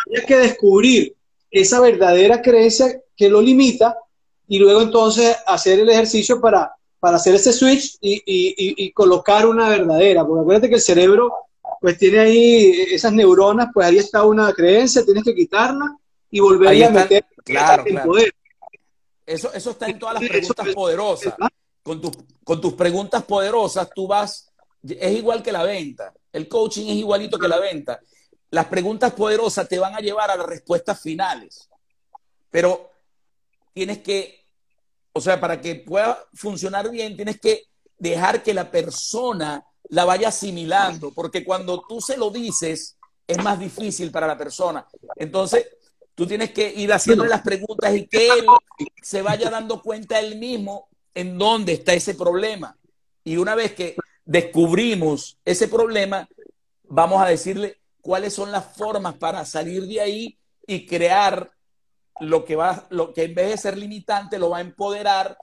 Habría que descubrir esa verdadera creencia que lo limita y luego entonces hacer el ejercicio para, para hacer ese switch y, y, y, colocar una verdadera, porque acuérdate que el cerebro pues tiene ahí esas neuronas, pues ahí está una creencia, tienes que quitarla y volver a meter claro, en poder. Eso, eso está en todas las preguntas poderosas. Con, con tus preguntas poderosas tú vas, es igual que la venta, el coaching es igualito que la venta. Las preguntas poderosas te van a llevar a las respuestas finales, pero tienes que, o sea, para que pueda funcionar bien, tienes que dejar que la persona la vaya asimilando, porque cuando tú se lo dices, es más difícil para la persona. Entonces, tú tienes que ir haciendo las preguntas y que él se vaya dando cuenta él mismo en dónde está ese problema. Y una vez que descubrimos ese problema, vamos a decirle cuáles son las formas para salir de ahí y crear lo que va, lo que en vez de ser limitante lo va a empoderar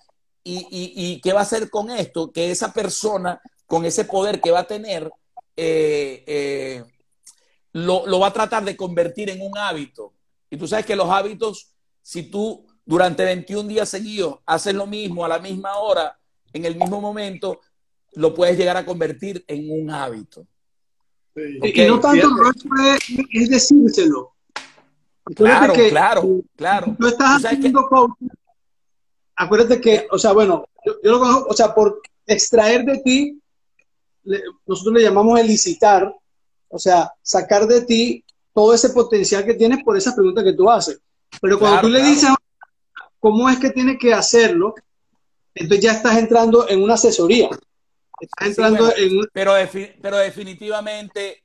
y, qué va a hacer con esto, que esa persona con ese poder que va a tener eh, eh, lo, lo va a tratar de convertir en un hábito. Y tú sabes que los hábitos, si tú durante 21 días seguidos haces lo mismo a la misma hora, en el mismo momento, lo puedes llegar a convertir en un hábito. Y no tanto es, es decírselo. Claro, claro, claro. Tú estás haciendo coaching. Acuérdate que, o sea, bueno, yo, lo conozco, o sea, por extraer de ti, nosotros le llamamos el licitar, o sea, sacar de ti todo ese potencial que tienes por esa pregunta que tú haces. Pero cuando tú le dices cómo es que tienes que hacerlo, entonces ya estás entrando en una asesoría. Estás entrando en... Pero, pero definitivamente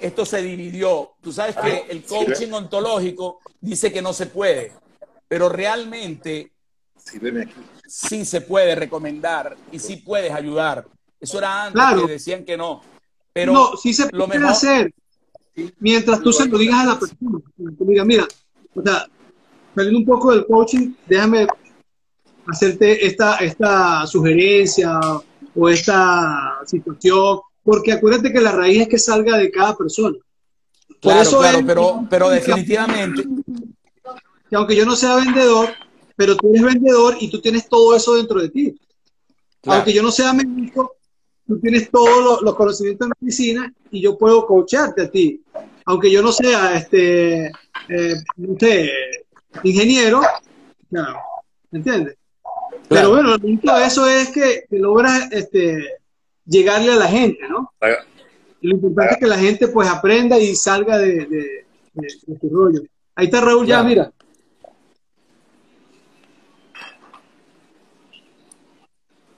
esto se dividió. Tú sabes que el coaching ontológico dice que no se puede, pero realmente sí se puede recomendar y sí puedes ayudar. Eso era antes que decían que no. Pero no, sí se puede hacer mientras tú se lo digas a la persona. Mira, mira, o sea, saliendo un poco del coaching, déjame hacerte esta, esta sugerencia o esta situación, porque acuérdate que la raíz es que salga de cada persona. claro, eso claro, pero, pero definitivamente. Que aunque yo no sea vendedor, pero tú eres vendedor y tú tienes todo eso dentro de ti. Aunque yo no sea médico, tú tienes todos los, conocimientos en medicina y yo puedo coacharte a ti. Aunque yo no sea, este, eh, no sé, ingeniero, claro, ¿me entiendes? Pero bueno, lo único de eso es que, logras este, llegarle a la gente, ¿no? Y lo importante es que la gente pues aprenda y salga de, de, de, rollo. Ahí está Raúl ya, mira.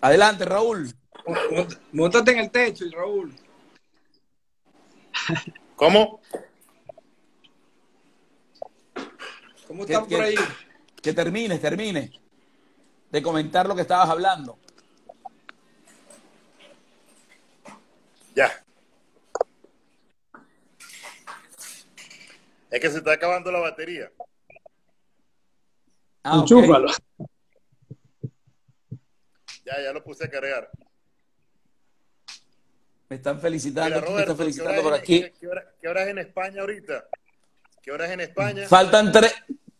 Adelante, Raúl. Móntate en el techo, Raúl. (laughs) ¿Cómo? ¿Cómo están por ahí? Que termine, termine de comentar lo que estabas hablando. Ya. Es que se está acabando la batería. Ah, okay. Ya, ya lo puse a cargar. Me están felicitando, me están felicitando por aquí. ¿qué, hora, ¿Qué hora es en España ahorita? ¿Qué hora es en España? Faltan tres,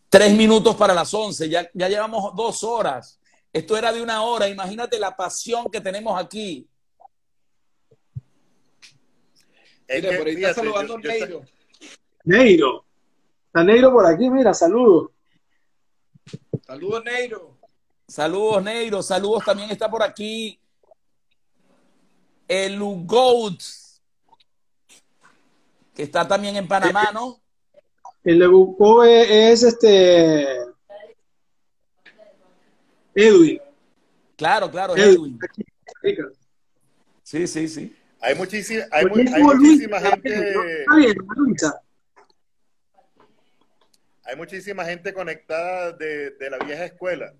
tres minutos para las once, ya, ya llevamos dos horas. Esto era de una hora, imagínate la pasión que tenemos aquí. Mira, por ahí está saludando Neiro. Neiro. Está Neiro por aquí, mira, saludos. Saludos, Neiro. Saludos, Neiro. Saludos también está por aquí. El Ugout, que está también en Panamá, ¿no? El Ugout es este Edwin. Claro, claro, Edwin. Sí, sí, sí. Hay, muchísima, hay, muchísima gente. Hay muchísima gente conectada de, la vieja escuela.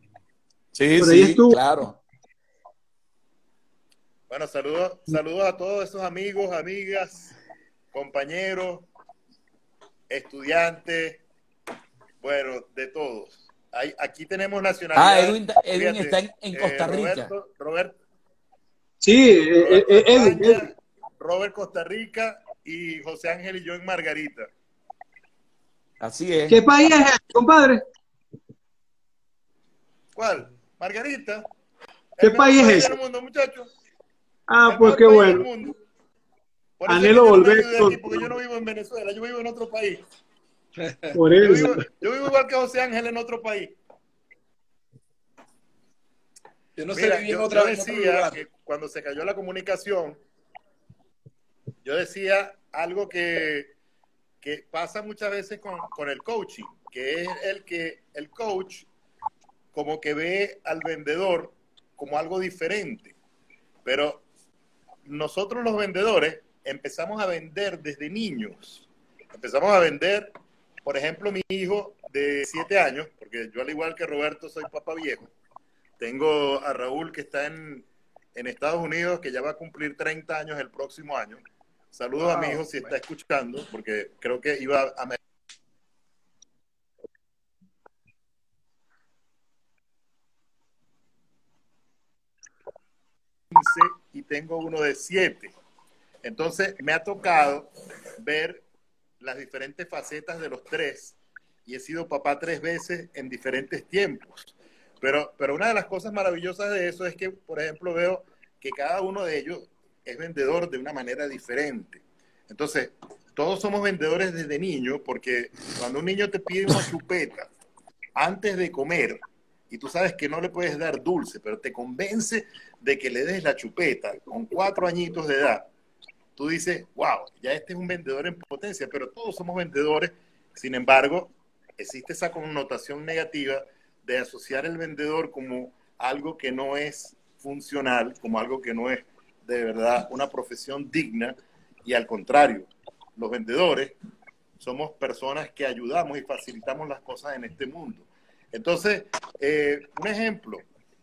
Sí, sí, claro. Bueno, saludos, saludos a todos esos amigos, amigas, compañeros, estudiantes, bueno, de todos aquí tenemos nacionalidad. Ah, Edwin, está en, eh, Costa Rica. Roberto, Sí, eh, eh, Edwin, Robert Costa Rica y José Ángel y yo en Margarita. Así es. ¿Qué país es, compadre? ¿Cuál? Margarita. ¿Qué país es ese? Mundo, ah, pues qué bueno. Anhelo volver. porque yo no vivo en Venezuela, yo vivo en otro país. (laughs) Por eso. Yo vivo, igual que José Ángel en otro país. Yo no sé yo, otra vez decía que cuando se cayó la comunicación, yo decía algo que, que pasa muchas veces con, con, el coaching, que es el que el coach como que ve al vendedor como algo diferente. Pero nosotros los vendedores empezamos a vender desde niños. Empezamos a vender por ejemplo, mi hijo de siete años, porque yo al igual que Roberto soy papá viejo, tengo a Raúl que está en, Estados Unidos, que ya va a cumplir 30 años el próximo año. Saludos a mi hijo si está escuchando, porque creo que iba a y tengo uno de 7. Entonces me ha tocado ver las diferentes facetas de los tres y he sido papá tres veces en diferentes tiempos. Pero, pero una de las cosas maravillosas de eso es que, por ejemplo, veo que cada uno de ellos es vendedor de una manera diferente. Entonces, todos somos vendedores desde niño porque cuando un niño te pide una chupeta antes de comer y tú sabes que no le puedes dar dulce, pero te convence de que le des la chupeta con cuatro añitos de edad, tú dices, wow, ya este es un vendedor en potencia, pero todos somos vendedores. Sin embargo, existe esa connotación negativa de asociar el vendedor como algo que no es funcional, como algo que no es de verdad una profesión digna y al contrario, los vendedores somos personas que ayudamos y facilitamos las cosas en este mundo. Entonces, eh, un ejemplo,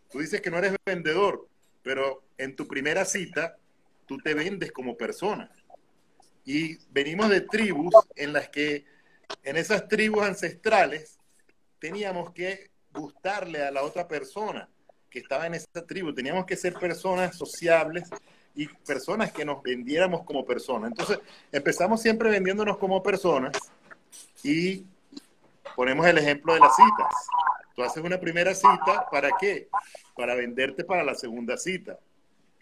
tú dices que no eres vendedor, pero en tu primera cita tú te vendes como persona. Y venimos de tribus en las que en esas tribus ancestrales teníamos que gustarle a la otra persona que estaba en esa tribu. Teníamos que ser personas sociables y personas que nos vendiéramos como personas. Entonces, empezamos siempre vendiéndonos como personas y ponemos el ejemplo de las citas. Tú haces una primera cita, ¿para qué? Para venderte para la segunda cita.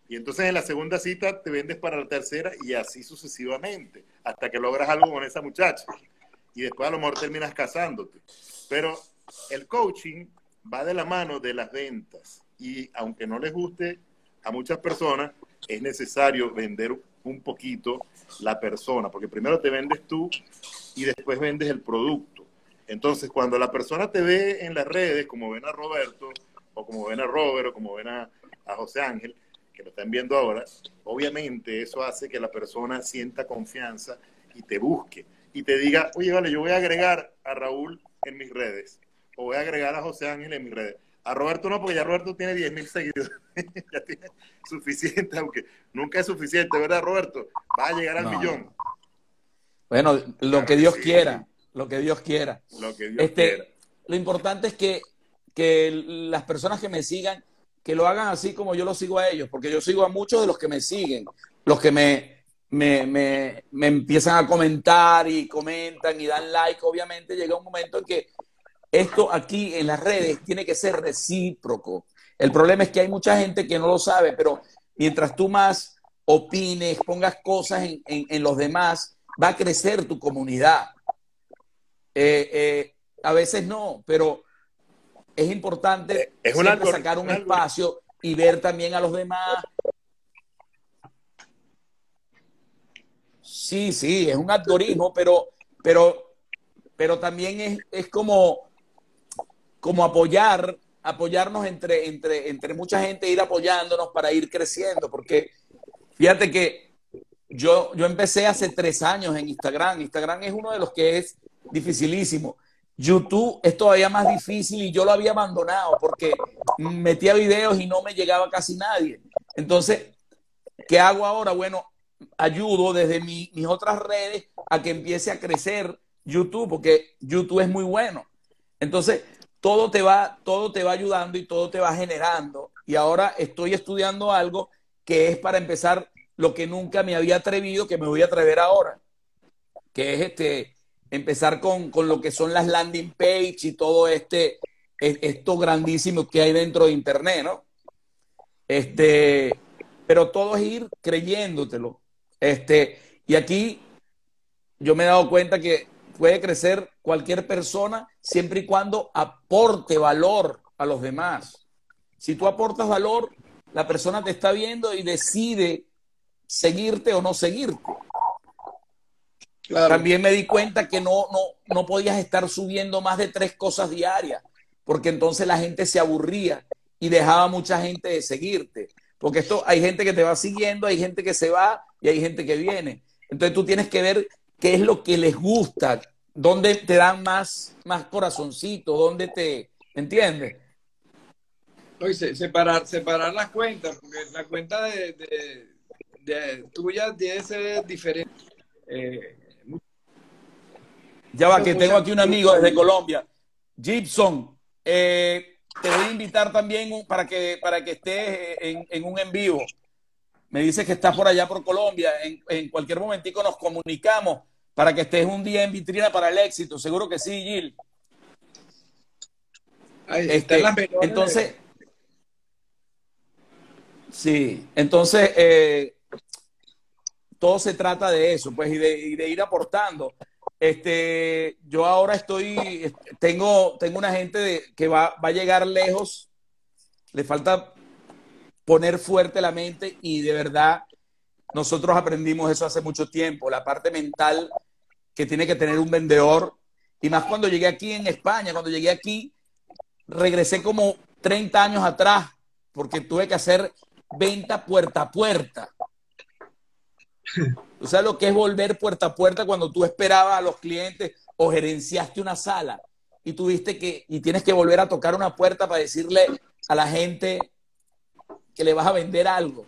Y entonces en la segunda cita te vendes para la tercera y así sucesivamente, hasta que logras algo con esa muchacha. Y después a lo mejor terminas casándote. Pero el coaching va de la mano de las ventas. Y aunque no les guste a muchas personas, es necesario vender un poquito la persona, porque primero te vendes tú y después vendes el producto. Entonces, cuando la persona te ve en las redes, como ven a Roberto, o como ven a Robert, o como ven a, a José Ángel, que lo están viendo ahora, obviamente eso hace que la persona sienta confianza y te busque y te diga, oye, vale, yo voy a agregar a Raúl en mis redes, o voy a agregar a José Ángel en mis redes. A Roberto no, porque ya Roberto tiene 10 mil seguidores. (laughs) ya tiene suficiente, aunque nunca es suficiente, ¿verdad, Roberto? Va a llegar al millón. Bueno, lo que Dios quiera, lo que Dios quiera. Lo que Dios este, quiera. Lo importante es que, que las personas que me sigan, que lo hagan así como yo lo sigo a ellos, porque yo sigo a muchos de los que me siguen, los que me, me, me, me empiezan a comentar y comentan y dan like, obviamente llega un momento en que esto aquí en las redes tiene que ser recíproco. El problema es que hay mucha gente que no lo sabe, pero mientras tú más opines, pongas cosas en, en, los demás, va a crecer tu comunidad. Eh, eh, a veces no, pero es importante Es algor- sacar un espacio y ver también a los demás. Sí, sí, es un algoritmo, pero, pero, pero también es, es como, como apoyar, apoyarnos entre, entre, entre mucha gente, ir apoyándonos para ir creciendo, porque fíjate que yo, yo empecé hace tres años en Instagram. Instagram es uno de los que es dificilísimo. YouTube es todavía más difícil y yo lo había abandonado porque metía videos y no me llegaba casi nadie. Entonces, ¿qué hago ahora? Bueno, ayudo desde mi- mis otras redes a que empiece a crecer YouTube porque YouTube es muy bueno. Entonces, todo te va, todo te va ayudando y todo te va generando. Y ahora estoy estudiando algo que es para empezar lo que nunca me había atrevido, que me voy a atrever ahora, que es este empezar con, con lo que son las landing page y todo este es- esto grandísimo que hay dentro de internet, ¿no? Este, pero todo es ir creyéndotelo. Este, y aquí yo me he dado cuenta que puede crecer cualquier persona siempre y cuando aporte valor a los demás. Si tú aportas valor, la persona te está viendo y decide seguirte o no seguirte. Claro. También me di cuenta que no, no, no podías estar subiendo más de tres cosas diarias, porque entonces la gente se aburría y dejaba mucha gente de seguirte. Porque esto hay gente que te va siguiendo, hay gente que se va y hay gente que viene. Entonces tú tienes que ver qué es lo que les gusta, dónde te dan más, más corazoncito, dónde te, ¿me entiendes? Se- separar, separar las cuentas, porque la cuenta de, de- de, tuya debe ser diferente. Eh, ya va, que tengo aquí un amigo desde Colombia. Gibson, eh, te voy a invitar también para que, para que estés en, en un en vivo. Me dices que estás por allá por Colombia. En, en, cualquier momentico nos comunicamos para que estés un día en vitrina para el éxito. Seguro que sí, Gil. Ahí este, entonces, sí, entonces eh, todo se trata de eso, pues, y de, y de, ir aportando. Este, yo ahora estoy, tengo, tengo una gente que va, va a llegar lejos, le falta poner fuerte la mente y de verdad nosotros aprendimos eso hace mucho tiempo, la parte mental que tiene que tener un vendedor. Y más cuando llegué aquí en España, cuando llegué aquí, regresé como 30 años atrás, porque tuve que hacer venta puerta a puerta. (laughs) ¿Tú sabes lo que es volver puerta a puerta cuando tú esperabas a los clientes o gerenciaste una sala y tuviste que, y tienes que volver a tocar una puerta para decirle a la gente que le vas a vender algo?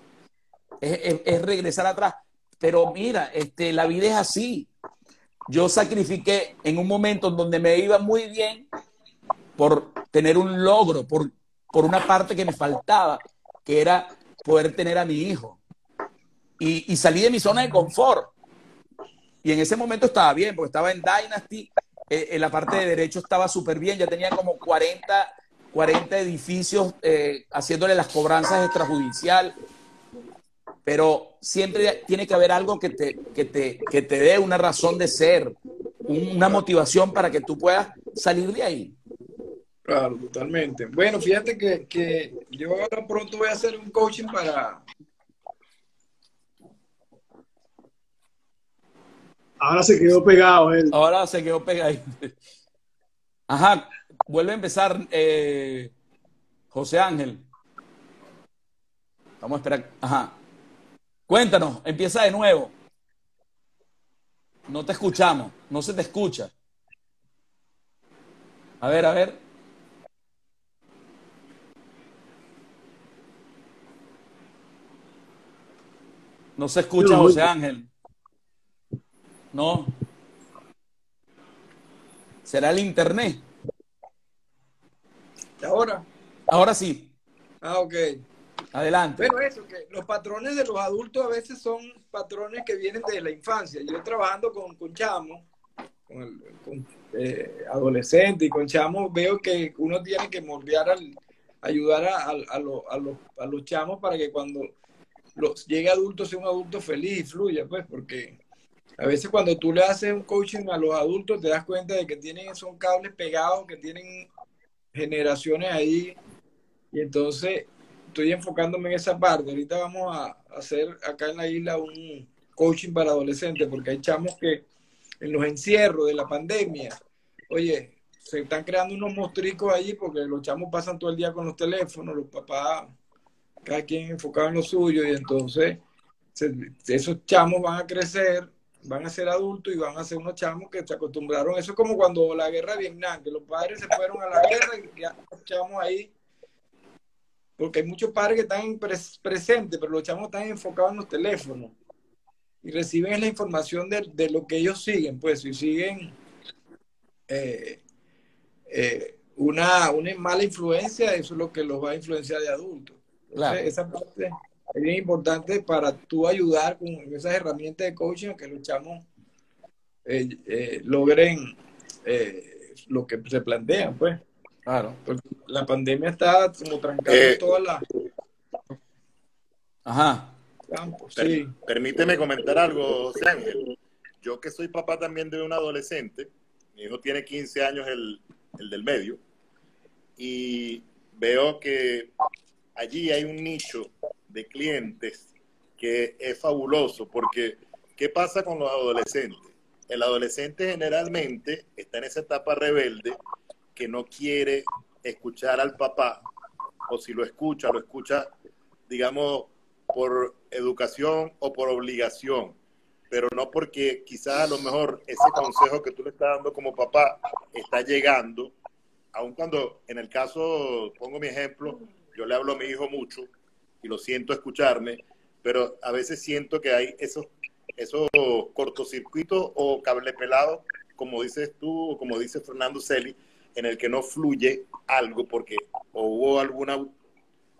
Es regresar atrás. Pero mira, este, la vida es así. Yo sacrifiqué en un momento en donde me iba muy bien por tener un logro, por, por una parte que me faltaba, que era poder tener a mi hijo. Y, y salí de mi zona de confort. Y en ese momento estaba bien, porque estaba en Dynasty, eh, en la parte de derecho estaba súper bien, ya tenía como 40, 40 edificios eh, haciéndole las cobranzas extrajudicial. Pero siempre tiene que haber algo que te, que te, que te dé una razón de ser, una motivación para que tú puedas salir de ahí. Claro, totalmente. Bueno, fíjate que, que yo ahora pronto voy a hacer un coaching para... Ahora se quedó pegado él. Ahora se quedó pegado. Ajá, vuelve a empezar eh, José Ángel. Vamos a esperar. Ajá. Cuéntanos, empieza de nuevo. No te escuchamos, no se te escucha. A ver, a ver. No se escucha, José Ángel. No. ¿Será el internet? ¿Ahora? Ahora sí. Ah, ok. Adelante. Eso, que los patrones de los adultos a veces son patrones que vienen de la infancia. Yo trabajando con, con chamos, con, con eh, adolescentes y con chamos, veo que uno tiene que moldear, al, ayudar a, a, a, lo, a, los, a los chamos para que cuando los, llegue adulto sea un adulto feliz y fluya, pues, porque a veces cuando tú le haces un coaching a los adultos te das cuenta de que tienen, son cables pegados, que tienen generaciones ahí, y entonces estoy enfocándome en esa parte. Ahorita vamos a hacer acá en la isla un coaching para adolescentes, porque hay chamos que en los encierros de la pandemia, oye, se están creando unos monstruos ahí porque los chamos pasan todo el día con los teléfonos, los papás, cada quien enfocado en lo suyo, y entonces esos chamos van a crecer, van a ser adultos y van a ser unos chamos que se acostumbraron. Eso es como cuando la guerra de Vietnam, que los padres se fueron a la guerra y ya los chamos ahí porque hay muchos padres que están pres presentes, pero los chamos están enfocados en los teléfonos y reciben la información de, de lo que ellos siguen, pues si siguen eh, eh, una, una mala influencia, eso es lo que los va a influenciar de adultos. Claro. esa parte es bien importante para tú ayudar con esas herramientas de coaching que los chamos eh, eh logren eh, lo que se plantean, pues. Claro. Porque la pandemia está como trancando eh, toda la. Ajá. Campo, sí. Permíteme comentar algo, José Ángel. Yo que soy papá también de un adolescente, mi hijo tiene 15 años, el, el del medio, y veo que allí hay un nicho de clientes que es fabuloso, porque ¿qué pasa con los adolescentes? El adolescente generalmente está en esa etapa rebelde que no quiere escuchar al papá, o si lo escucha, lo escucha, digamos, por educación o por obligación, pero no porque quizás a lo mejor ese consejo que tú le estás dando como papá está llegando, aun cuando en el caso, pongo mi ejemplo, yo le hablo a mi hijo mucho y lo siento escucharme, pero a veces siento que hay esos, esos cortocircuitos o cable pelado, como dices tú o como dice Fernando Celi, en el que no fluye algo porque o hubo alguna,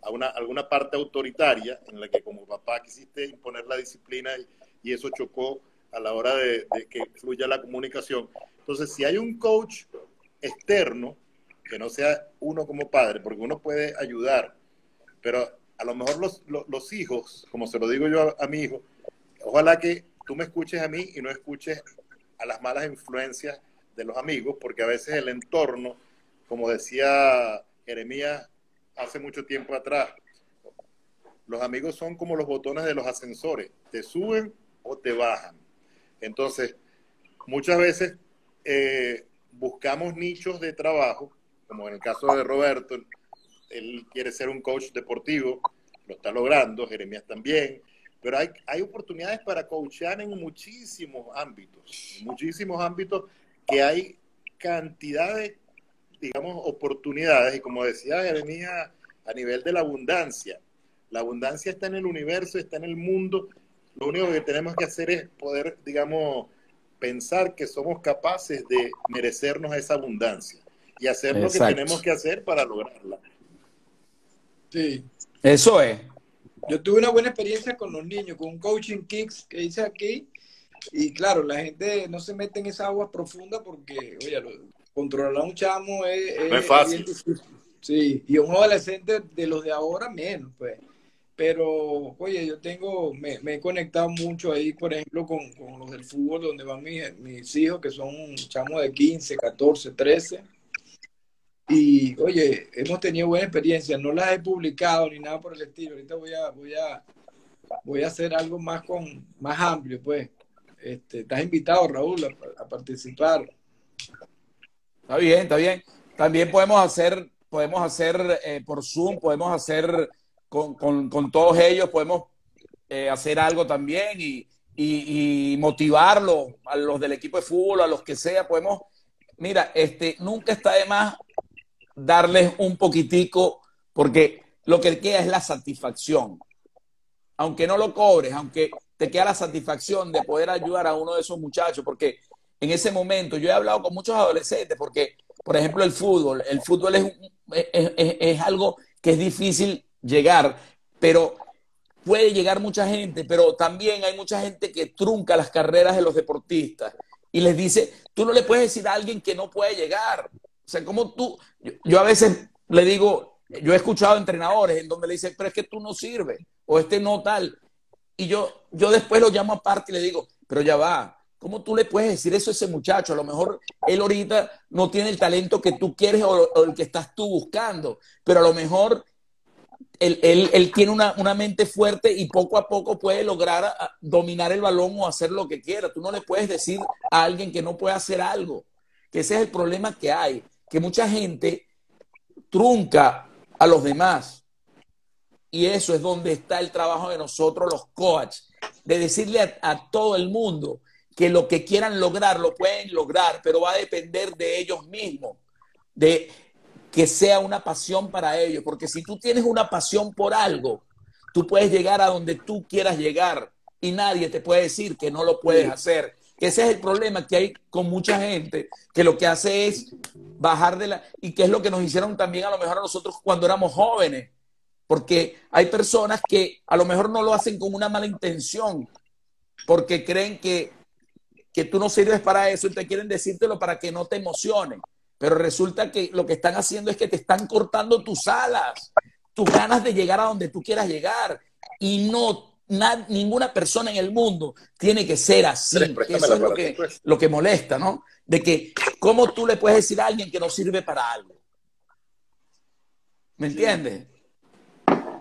alguna, alguna parte autoritaria en la que como papá quisiste imponer la disciplina y, eso chocó a la hora de, que fluya la comunicación. Entonces, si hay un coach externo, que no sea uno como padre, porque uno puede ayudar, pero a lo mejor los, los, hijos, como se lo digo yo a, a mi hijo, ojalá que tú me escuches a mí y no escuches a las malas influencias de los amigos, porque a veces el entorno, como decía Jeremías hace mucho tiempo atrás, los amigos son como los botones de los ascensores, te suben o te bajan. Entonces, muchas veces eh, buscamos nichos de trabajo, como en el caso de Roberto, él quiere ser un coach deportivo, lo está logrando, Jeremías también, pero hay, hay oportunidades para coachar en muchísimos ámbitos, muchísimos ámbitos que hay cantidades, digamos, oportunidades, y como decía Jeremías, a nivel de la abundancia, la abundancia está en el universo, está en el mundo, lo único que tenemos que hacer es poder, digamos, pensar que somos capaces de merecernos esa abundancia y hacer Exacto. lo que tenemos que hacer para lograrla. Sí. Eso es. Yo tuve una buena experiencia con los niños, con un coaching kicks que hice aquí, y claro, la gente no se mete en esa agua profunda porque, oye, controlar a un chamo es, es, no es fácil. Es sí, y un adolescente de los de ahora menos, pues. Pero, oye, yo tengo, me, me he conectado mucho ahí, por ejemplo, con, con los del fútbol, donde van mis, mis hijos, que son chamos de 15, 14, 13. Y, oye, hemos tenido buena experiencia. No las he publicado ni nada por el estilo. Ahorita voy a, voy a, voy a hacer algo más, con, más amplio, pues. Este, estás invitado, Raúl, a, participar. Está bien, está bien. También podemos hacer, podemos hacer eh, por Zoom, podemos hacer con, con, con todos ellos, podemos eh, hacer algo también y, y, y, motivarlo a los del equipo de fútbol, a los que sea. Podemos, mira, este, nunca está de más darles un poquitico, porque lo que queda es la satisfacción. Aunque no lo cobres, aunque te queda la satisfacción de poder ayudar a uno de esos muchachos, porque en ese momento yo he hablado con muchos adolescentes, porque, por ejemplo, el fútbol, el fútbol es, es, es, algo que es difícil llegar, pero puede llegar mucha gente, pero también hay mucha gente que trunca las carreras de los deportistas y les dice, tú no le puedes decir a alguien que no puede llegar. O sea, como tú, yo, yo a veces le digo, yo he escuchado entrenadores en donde le dicen, pero es que tú no sirves, o este no tal. Y yo, yo después lo llamo aparte y le digo, pero ya va, ¿cómo tú le puedes decir eso a ese muchacho? A lo mejor él ahorita no tiene el talento que tú quieres o, el que estás tú buscando, pero a lo mejor él, él, él, tiene una, una, mente fuerte y poco a poco puede lograr dominar el balón o hacer lo que quiera. Tú no le puedes decir a alguien que no puede hacer algo, que ese es el problema que hay, que mucha gente trunca a los demás. Y eso es donde está el trabajo de nosotros los coaches, de decirle a, a todo el mundo que lo que quieran lograr lo pueden lograr, pero va a depender de ellos mismos, de que sea una pasión para ellos, porque si tú tienes una pasión por algo, tú puedes llegar a donde tú quieras llegar y nadie te puede decir que no lo puedes hacer. Ese es el problema que hay con mucha gente, que lo que hace es bajar de la... y que es lo que nos hicieron también a lo mejor a nosotros cuando éramos jóvenes, porque hay personas que a lo mejor no lo hacen con una mala intención, porque creen que, que tú no sirves para eso y te quieren decírtelo para que no te emocionen. Pero resulta que lo que están haciendo es que te están cortando tus alas, tus ganas de llegar a donde tú quieras llegar. Y no, na, ninguna persona en el mundo tiene que ser así. Eso es lo que, lo que molesta, ¿no? De que, ¿cómo tú le puedes decir a alguien que no sirve para algo? ¿Me entiendes?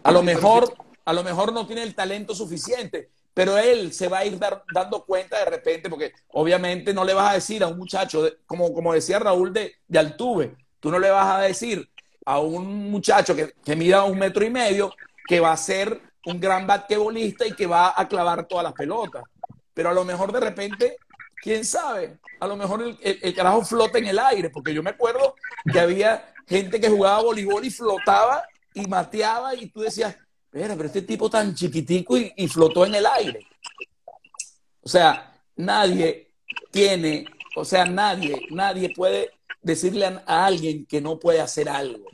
A lo mejor, a lo mejor no tiene el talento suficiente, pero él se va a ir dar, dando cuenta de repente, porque obviamente no le vas a decir a un muchacho, de, como, como decía Raúl de, de, Altuve, tú no le vas a decir a un muchacho que, que mida un metro y medio que va a ser un gran basquetbolista y que va a clavar todas las pelotas. Pero a lo mejor de repente, quién sabe, a lo mejor el, el, el carajo flota en el aire, porque yo me acuerdo que había gente que jugaba voleibol y flotaba y mateaba y tú decías, pero este tipo tan chiquitico y, y flotó en el aire. O sea, nadie tiene, o sea, nadie, nadie puede decirle a, a alguien que no puede hacer algo.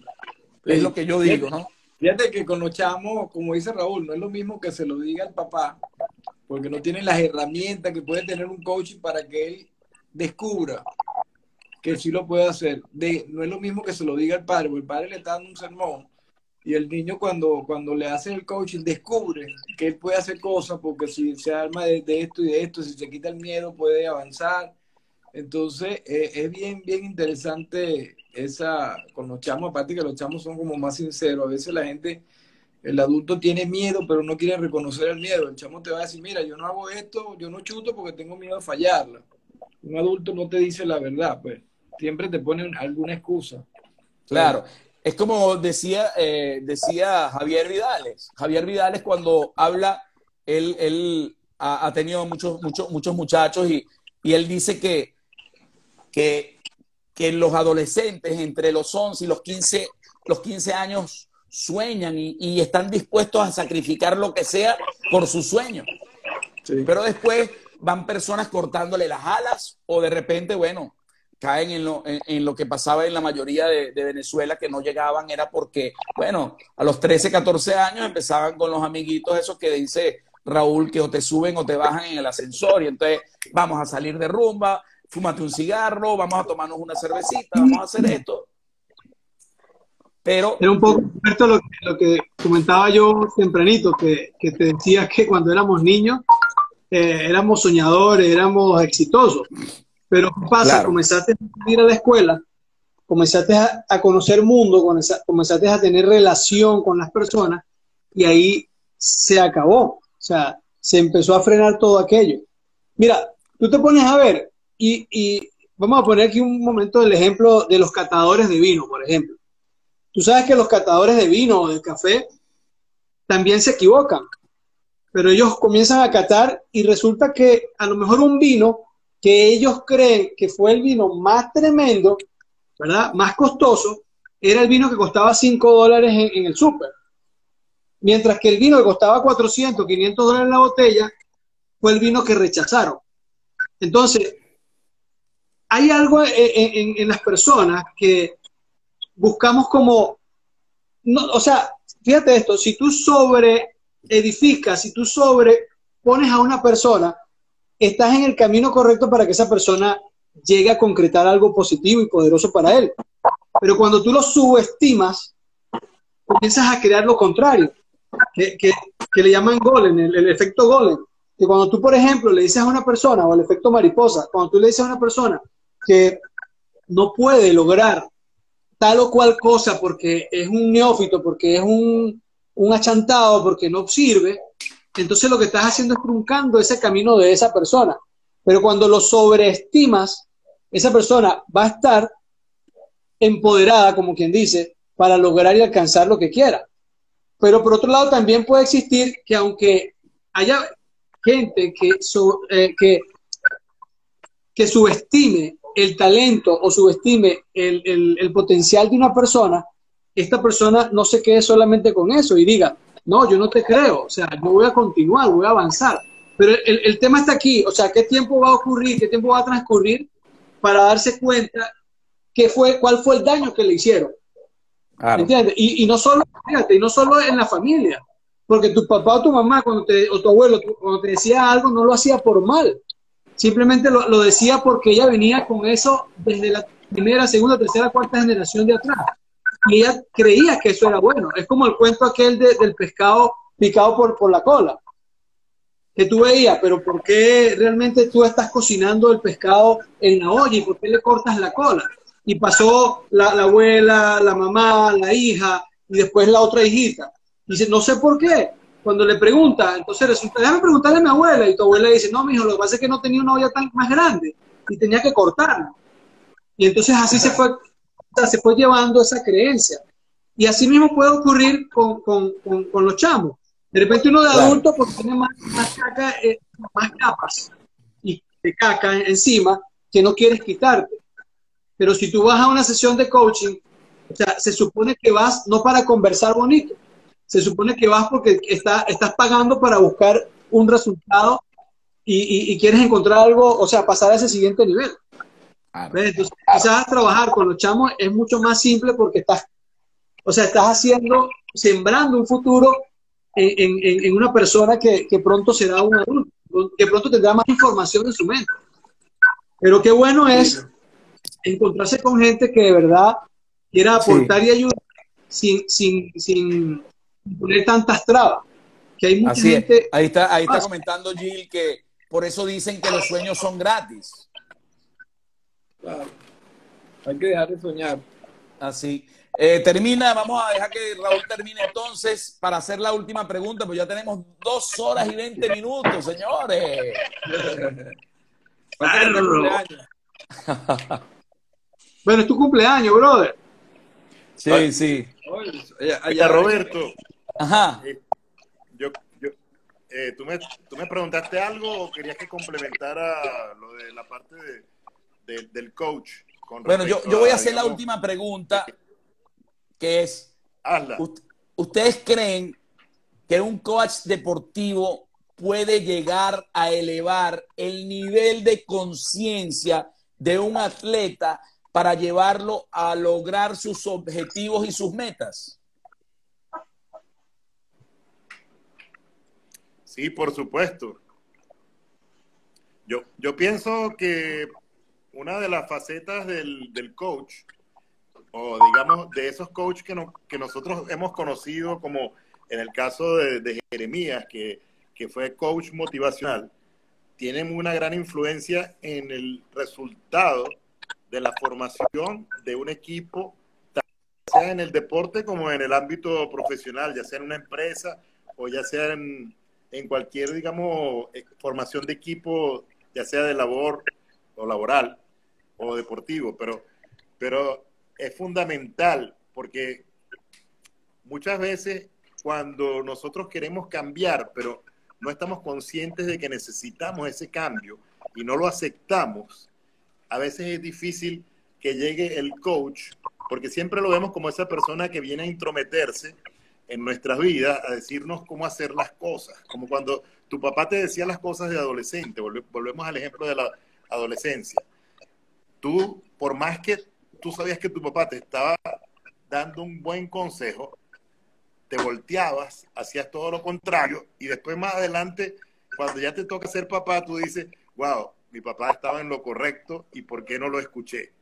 Es lo que yo digo, ¿no? Fíjate que con los chamos, como dice Raúl, no es lo mismo que se lo diga el papá, porque no tienen las herramientas que puede tener un coaching para que él descubra que sí lo puede hacer. No es lo mismo que se lo diga el padre, porque el padre le está dando un sermón y el niño cuando, cuando le hace el coaching descubre que él puede hacer cosas, porque si se arma de, de esto y de esto, si se quita el miedo, puede avanzar. Entonces, eh, es bien, bien interesante esa, con los chamos, aparte que los chamos son como más sinceros. A veces la gente, el adulto tiene miedo, pero no quiere reconocer el miedo. El chamo te va a decir, mira, yo no hago esto, yo no chuto porque tengo miedo a fallarla. Un adulto no te dice la verdad, pues. Siempre te ponen alguna excusa. Claro. Es como decía, eh, decía Javier Vidales. Javier Vidales cuando habla, él, él ha, ha tenido muchos, muchos, muchos muchachos y, y él dice que, que, que los adolescentes entre los 11 y los 15, los 15 años sueñan y, y están dispuestos a sacrificar lo que sea por sus sueños. Sí. Pero después van personas cortándole las alas o de repente, bueno, caen en lo, en, en lo que pasaba en la mayoría de, de, Venezuela, que no llegaban, era porque, bueno, a los 13, 14 años empezaban con los amiguitos esos que dice Raúl que o te suben o te bajan en el ascensor y entonces vamos a salir de rumba, fúmate un cigarro, vamos a tomarnos una cervecita, vamos a hacer esto. Pero... Era un poco cierto lo que, lo que comentaba yo tempranito, que, que te decía que cuando éramos niños eh, éramos soñadores, éramos exitosos. Pero ¿qué pasa? Claro. Comenzaste a ir a la escuela, comenzaste a, a conocer el mundo, comenza- comenzaste a tener relación con las personas y ahí se acabó. O sea, se empezó a frenar todo aquello. Mira, tú te pones a ver y, vamos a poner aquí un momento el ejemplo de los catadores de vino, por ejemplo. Tú sabes que los catadores de vino o de café también se equivocan, pero ellos comienzan a catar y resulta que a lo mejor un vino que ellos creen que fue el vino más tremendo, ¿verdad? Más costoso, era el vino que costaba 5 dólares en, en el súper. Mientras que el vino que costaba 400, 500 dólares la botella, fue el vino que rechazaron. Entonces, hay algo en, en- en las personas que buscamos como, no, o sea, fíjate esto, si tú sobre edificas, si tú sobre pones a una persona, estás en el camino correcto para que esa persona llegue a concretar algo positivo y poderoso para él. Pero cuando tú lo subestimas, comienzas a crear lo contrario, que, le llaman golem, el, el efecto golem. Que cuando tú, por ejemplo, le dices a una persona, o el efecto mariposa, cuando tú le dices a una persona que no puede lograr tal o cual cosa porque es un neófito, porque es un, un achantado, porque no sirve, entonces lo que estás haciendo es truncando ese camino de esa persona. Pero cuando lo sobreestimas, esa persona va a estar empoderada, como quien dice, para lograr y alcanzar lo que quiera. Pero por otro lado también puede existir que aunque haya gente que, so- eh, que, que subestime el talento o subestime el, el- el potencial de una persona, esta persona no se quede solamente con eso y diga, no, yo no te creo, o sea, yo voy a continuar, voy a avanzar. Pero el, el tema está aquí, o sea, ¿qué tiempo va a ocurrir, qué tiempo va a transcurrir para darse cuenta qué fue, cuál fue el daño que le hicieron? Claro. ¿Entiendes? Y, y no solo, fíjate, y no solo en la familia, porque tu papá o tu mamá cuando te, o tu abuelo cuando te decía algo no lo hacía por mal, simplemente lo, lo decía porque ella venía con eso desde la primera, segunda, tercera, cuarta generación de atrás. Y ella creía que eso era bueno. Es como el cuento aquel de- del pescado picado por, por la cola, que tú veías, pero ¿por qué realmente tú estás cocinando el pescado en la olla y por qué le cortas la cola? Y pasó la, la abuela, la mamá, la hija y después la otra hijita. Dice, no sé por qué. Cuando le pregunta, entonces resulta, déjame preguntarle a mi abuela. Y tu abuela dice, no, mijo, lo que pasa es que no tenía una olla tan más grande y tenía que cortarla. Y entonces así se fue, se fue llevando esa creencia. Y así mismo puede ocurrir con, con, con, con los chamos. De repente uno de adulto porque tiene más, más caca, eh, más capas y de caca encima que no quieres quitarte. Pero si tú vas a una sesión de coaching, o sea, se supone que vas no para conversar bonito, se supone que vas porque está, estás pagando para buscar un resultado y, y, quieres encontrar algo, o sea, pasar a ese siguiente nivel. Entonces, quizás trabajar con los chamos es mucho más simple porque estás, o sea, estás haciendo, sembrando un futuro en, en, en una persona que, que, pronto será un adulto, que pronto tendrá más información en su mente. Pero qué bueno es encontrarse con gente que de verdad quiera aportar y ayudar sin, sin, sin poner tantas trabas. Que hay mucha gente... Ahí está, ahí está comentando Gil que por eso dicen que los sueños son gratis. Claro. Hay que dejar de soñar. Así. Eh, termina, vamos a dejar que Raúl termine entonces para hacer la última pregunta, pues ya tenemos dos horas y veinte minutos, señores. (laughs) bueno, es tu cumpleaños, brother. Sí, sí. Oye, Roberto. Ajá. Eh, eh, ¿tú, me, ¿tú, me, preguntaste algo o querías que complementara lo de la parte de, del coach? bueno, yo, yo voy a hacer la última pregunta, que es, Hazla. ¿ustedes creen que un coach deportivo puede llegar a elevar el nivel de conciencia de un atleta para llevarlo a lograr sus objetivos y sus metas? Sí, por supuesto. Yo, yo pienso que una de las facetas del, del coach, o digamos de esos coaches que, no, que nosotros hemos conocido, como en el caso de, Jeremías, que, que fue coach motivacional, tienen una gran influencia en el resultado de la formación de un equipo, sea en el deporte como en el ámbito profesional, ya sea en una empresa o ya sea en, en cualquier, digamos, eh, formación de equipo, ya sea de labor o laboral o deportivo, pero, pero es fundamental porque muchas veces cuando nosotros queremos cambiar, pero no estamos conscientes de que necesitamos ese cambio y no lo aceptamos, a veces es difícil que llegue el coach, porque siempre lo vemos como esa persona que viene a intrometerse en nuestras vidas a decirnos cómo hacer las cosas, como cuando tu papá te decía las cosas de adolescente, volvemos al ejemplo de la adolescencia. Tú, por más que tú sabías que tu papá te estaba dando un buen consejo, te volteabas, hacías todo lo contrario y después más adelante, cuando ya te toca ser papá, tú dices, wow, mi papá estaba en lo correcto y por qué no lo escuché.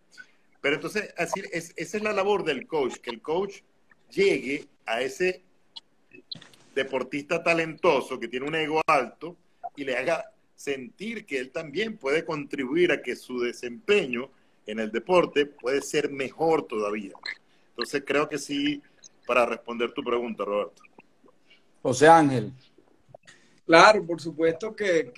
Pero entonces, así es, esa es la labor del coach, que el coach llegue a ese deportista talentoso que tiene un ego alto y le haga sentir que él también puede contribuir a que su desempeño en el deporte puede ser mejor todavía. Entonces creo que sí, para responder tu pregunta, Roberto. José Ángel. Claro, por supuesto que,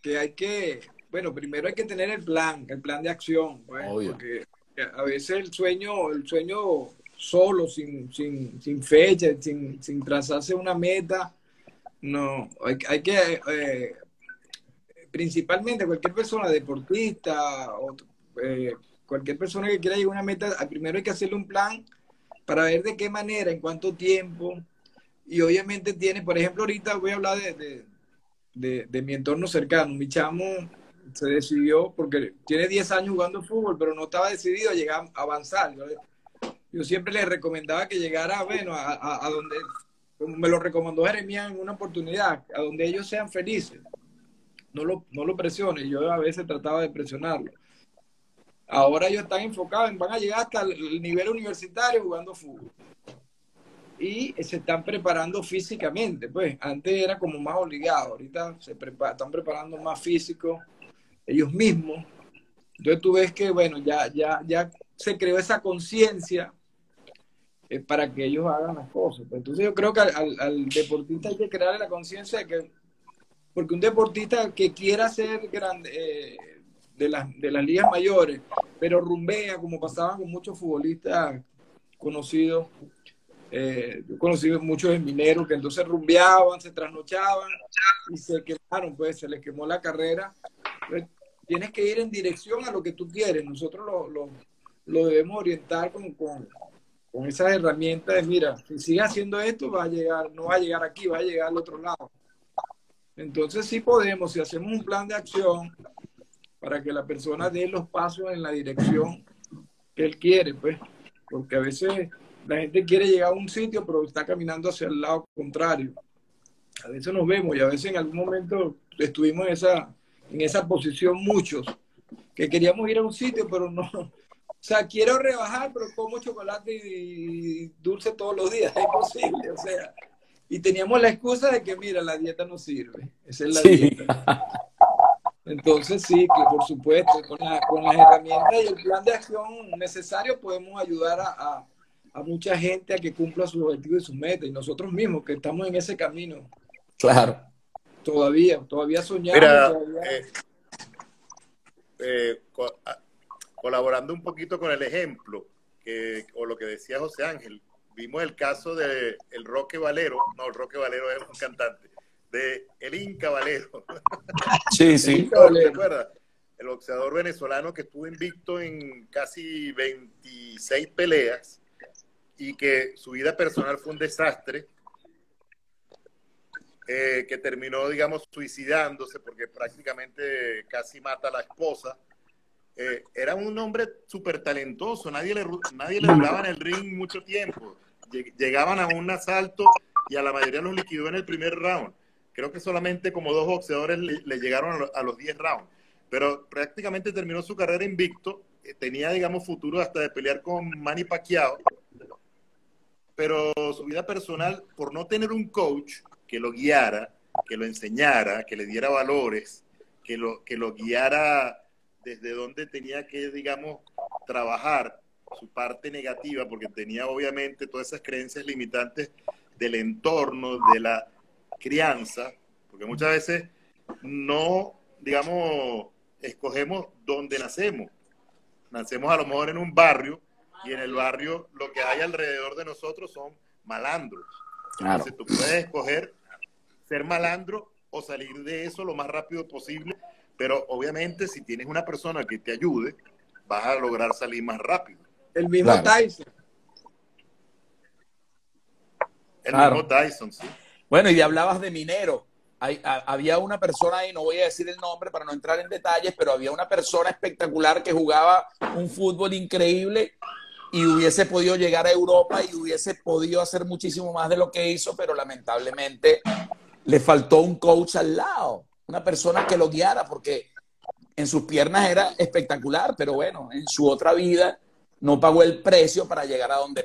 que, hay que, bueno, primero hay que tener el plan, el plan de acción, pues, porque a veces el sueño, el sueño solo, sin, sin, sin fecha, sin, sin trazarse una meta. No, hay, hay que, eh, principalmente cualquier persona, deportista, o eh, cualquier persona que quiera llegar a una meta, primero hay que hacerle un plan para ver de qué manera, en cuánto tiempo. Y obviamente tiene, por ejemplo, ahorita voy a hablar de, de, de, mi entorno cercano. Mi chamo se decidió, porque tiene 10 años jugando fútbol, pero no estaba decidido a llegar a avanzar yo siempre le recomendaba que llegara, bueno, a, a, donde, como me lo recomendó Jeremías en una oportunidad, a donde ellos sean felices. No lo, no lo presiones, yo a veces trataba de presionarlo. Ahora ellos están enfocados en, van a llegar hasta el nivel universitario jugando fútbol. Y se están preparando físicamente, pues antes era como más obligado, ahorita se están preparando más físico ellos mismos. Entonces tú ves que, bueno, ya, ya, ya se creó esa conciencia para que ellos hagan las cosas. Pues entonces yo creo que al, deportista hay que crearle la conciencia de que, porque un deportista que quiera ser grande, eh, de, las, de las ligas mayores, pero rumbea, como pasaban con muchos futbolistas conocidos, eh, yo conocí muchos mineros que entonces rumbeaban, se trasnochaban y se quemaron, pues se les quemó la carrera. tienes que ir en dirección a lo que tú quieres. Nosotros lo, lo, lo debemos orientar con, con, con esas herramientas mira, si sigues haciendo esto, va a llegar, no va a llegar aquí, va a llegar al otro lado. Entonces sí podemos, si hacemos un plan de acción para que la persona dé los pasos en la dirección que él quiere, pues, porque a veces la gente quiere llegar a un sitio, pero está caminando hacia el lado contrario. A veces nos vemos y a veces en algún momento estuvimos en esa, en esa posición muchos, que queríamos ir a un sitio, pero no. O sea, quiero rebajar, pero como chocolate y dulce todos los días, es imposible. O sea, y teníamos la excusa de que, mira, la dieta no sirve. Esa es la dieta. Entonces, sí, que por supuesto, con, con, las herramientas y el plan de acción necesario podemos ayudar a, a, mucha gente a que cumpla sus objetivos y sus metas. Y nosotros mismos, que estamos en ese camino. Claro. Todavía, todavía soñamos. Eh, eh, colaborando un poquito con el ejemplo, que, o lo que decía José Ángel, vimos el caso de el Roque Valero, no, el Roque Valero es un cantante, de el Inca Valero. (laughs) Sí, sí. ¿Te acuerdas? El boxeador venezolano que estuvo invicto en casi 26 peleas y que su vida personal fue un desastre, eh, que terminó, digamos, suicidándose porque prácticamente casi mata a la esposa. Eh, era un hombre súper talentoso, nadie le, nadie le duraba en el ring mucho tiempo. Llegaban a un asalto y a la mayoría los liquidó en el primer round. Creo que solamente como dos boxeadores le, llegaron a los 10 rounds. Pero prácticamente terminó su carrera invicto. Eh, tenía, digamos, futuro hasta de pelear con Manny Pacquiao. Pero su vida personal, por no tener un coach que lo guiara, que lo enseñara, que le diera valores, que lo, que lo guiara desde donde tenía que, digamos, trabajar su parte negativa, porque tenía obviamente todas esas creencias limitantes del entorno, de la crianza, porque muchas veces no, digamos, escogemos dónde nacemos. Nacemos a lo mejor en un barrio y en el barrio lo que hay alrededor de nosotros son malandros. Entonces tú puedes escoger ser malandro o salir de eso lo más rápido posible, pero obviamente si tienes una persona que te ayude, vas a lograr salir más rápido. El mismo Tyson. El mismo Tyson, sí. Bueno, y hablabas de minero. había una persona ahí, no voy a decir el nombre para no entrar en detalles, pero había una persona espectacular que jugaba un fútbol increíble y hubiese podido llegar a Europa y hubiese podido hacer muchísimo más de lo que hizo, pero lamentablemente le faltó un coach al lado, una persona que lo guiara, porque en sus piernas era espectacular, pero bueno, en su otra vida no pagó el precio para llegar a donde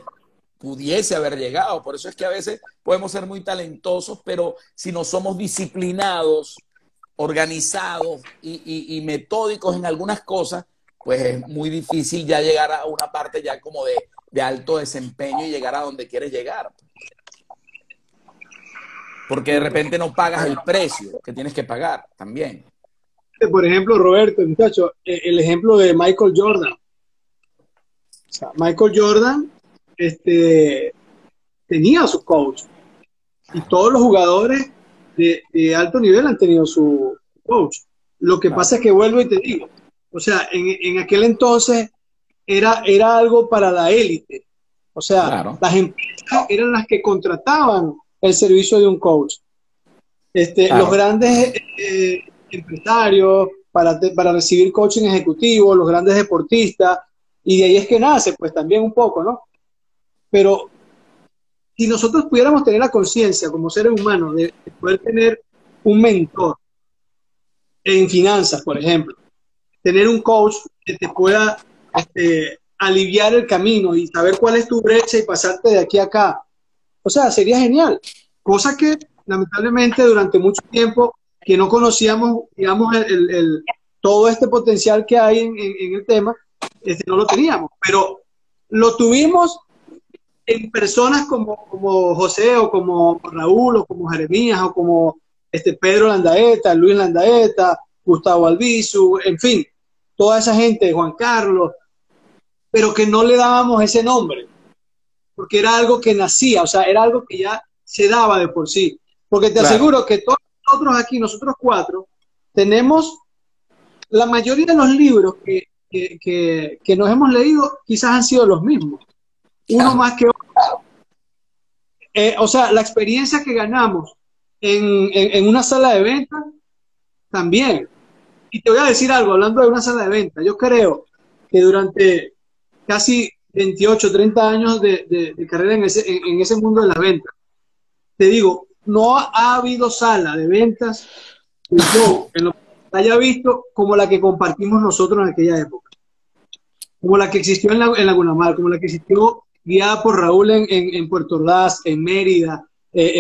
pudiese haber llegado. Por eso es que a veces podemos ser muy talentosos, pero si no somos disciplinados, organizados y, metódicos en algunas cosas, pues es muy difícil ya llegar a una parte ya como de, alto desempeño y llegar a donde quieres llegar. Porque de repente no pagas el precio que tienes que pagar también. Por ejemplo, Roberto, muchacho, e, el ejemplo de Michael Jordan. Michael Jordan este, tenía su coach. Y todos los jugadores de, alto nivel han tenido su coach. Lo que pasa es que vuelvo y te digo, o sea, en, aquel entonces era, era algo para la élite. O sea, las empresas eran las que contrataban el servicio de un coach. Este, Los grandes eh, empresarios para, para recibir coaching ejecutivo, los grandes deportistas, y de ahí es que nace, pues también un poco, ¿no? Pero si nosotros pudiéramos tener la conciencia como seres humanos de, poder tener un mentor en finanzas, por ejemplo, tener un coach que te pueda este, aliviar el camino y saber cuál es tu brecha y pasarte de aquí a acá. O sea, sería genial. Cosa que lamentablemente durante mucho tiempo que no conocíamos, digamos, el, todo este potencial que hay en, el tema, este, no lo teníamos. Pero lo tuvimos en personas como, José o como Raúl o como Jeremías o como este Pedro Landaeta, Luis Landaeta, Gustavo Albizu, en fin, toda esa gente, Juan Carlos, pero que no le dábamos ese nombre, porque era algo que nacía, o sea, era algo que ya se daba de por sí. Porque te aseguro que todos nosotros aquí, nosotros cuatro, tenemos la mayoría de los libros que, que, que nos hemos leído, quizás han sido los mismos. uno más que otro. Eh, o sea, la experiencia que ganamos en, en, en una sala de venta, también. Y te voy a decir algo, hablando de una sala de venta, yo creo que durante casi 28, 30 años de, carrera en ese, mundo de las ventas, te digo, no ha habido sala de ventas que yo en lo haya visto como la que compartimos nosotros en aquella época. Como la que existió en, la, en Laguna como la que existió guiada por Raúl en, Puerto Ordaz, en Mérida, eh,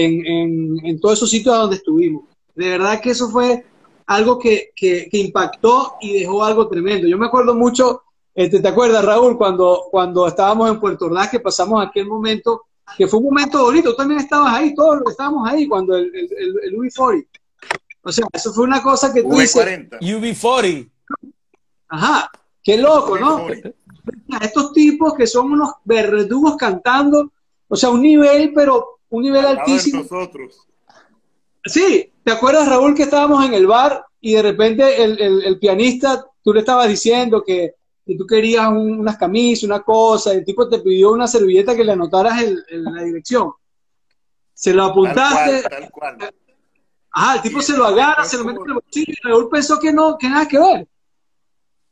en, todos esos sitios donde estuvimos. De verdad que eso fue algo que impactó y dejó algo tremendo. Yo me acuerdo mucho, este, ¿te acuerdas, Raúl, cuando, cuando estábamos en Puerto Ordaz, que pasamos aquel momento, que fue un momento bonito, tú también estabas ahí, todos estábamos ahí cuando el, el, el, el UB40. O sea, eso fue una cosa que tú dices, V40. UB40. ajá, qué loco, ¿no? estos tipos que son unos verdugos cantando, o sea, un nivel, pero un nivel altísimo. nosotros. Sí, ¿te acuerdas, Raúl, que estábamos en el bar y de repente el, el- el pianista, tú le estabas diciendo que, que tú querías un- unas camisas, una cosa, y el tipo te pidió una servilleta que le anotaras el- el- la dirección. Se lo Tal apuntaste, cual, tal cual. ajá, el tipo Y se lo agarra, se lo mete en el bolsillo y Raúl pensó que no, que nada que ver.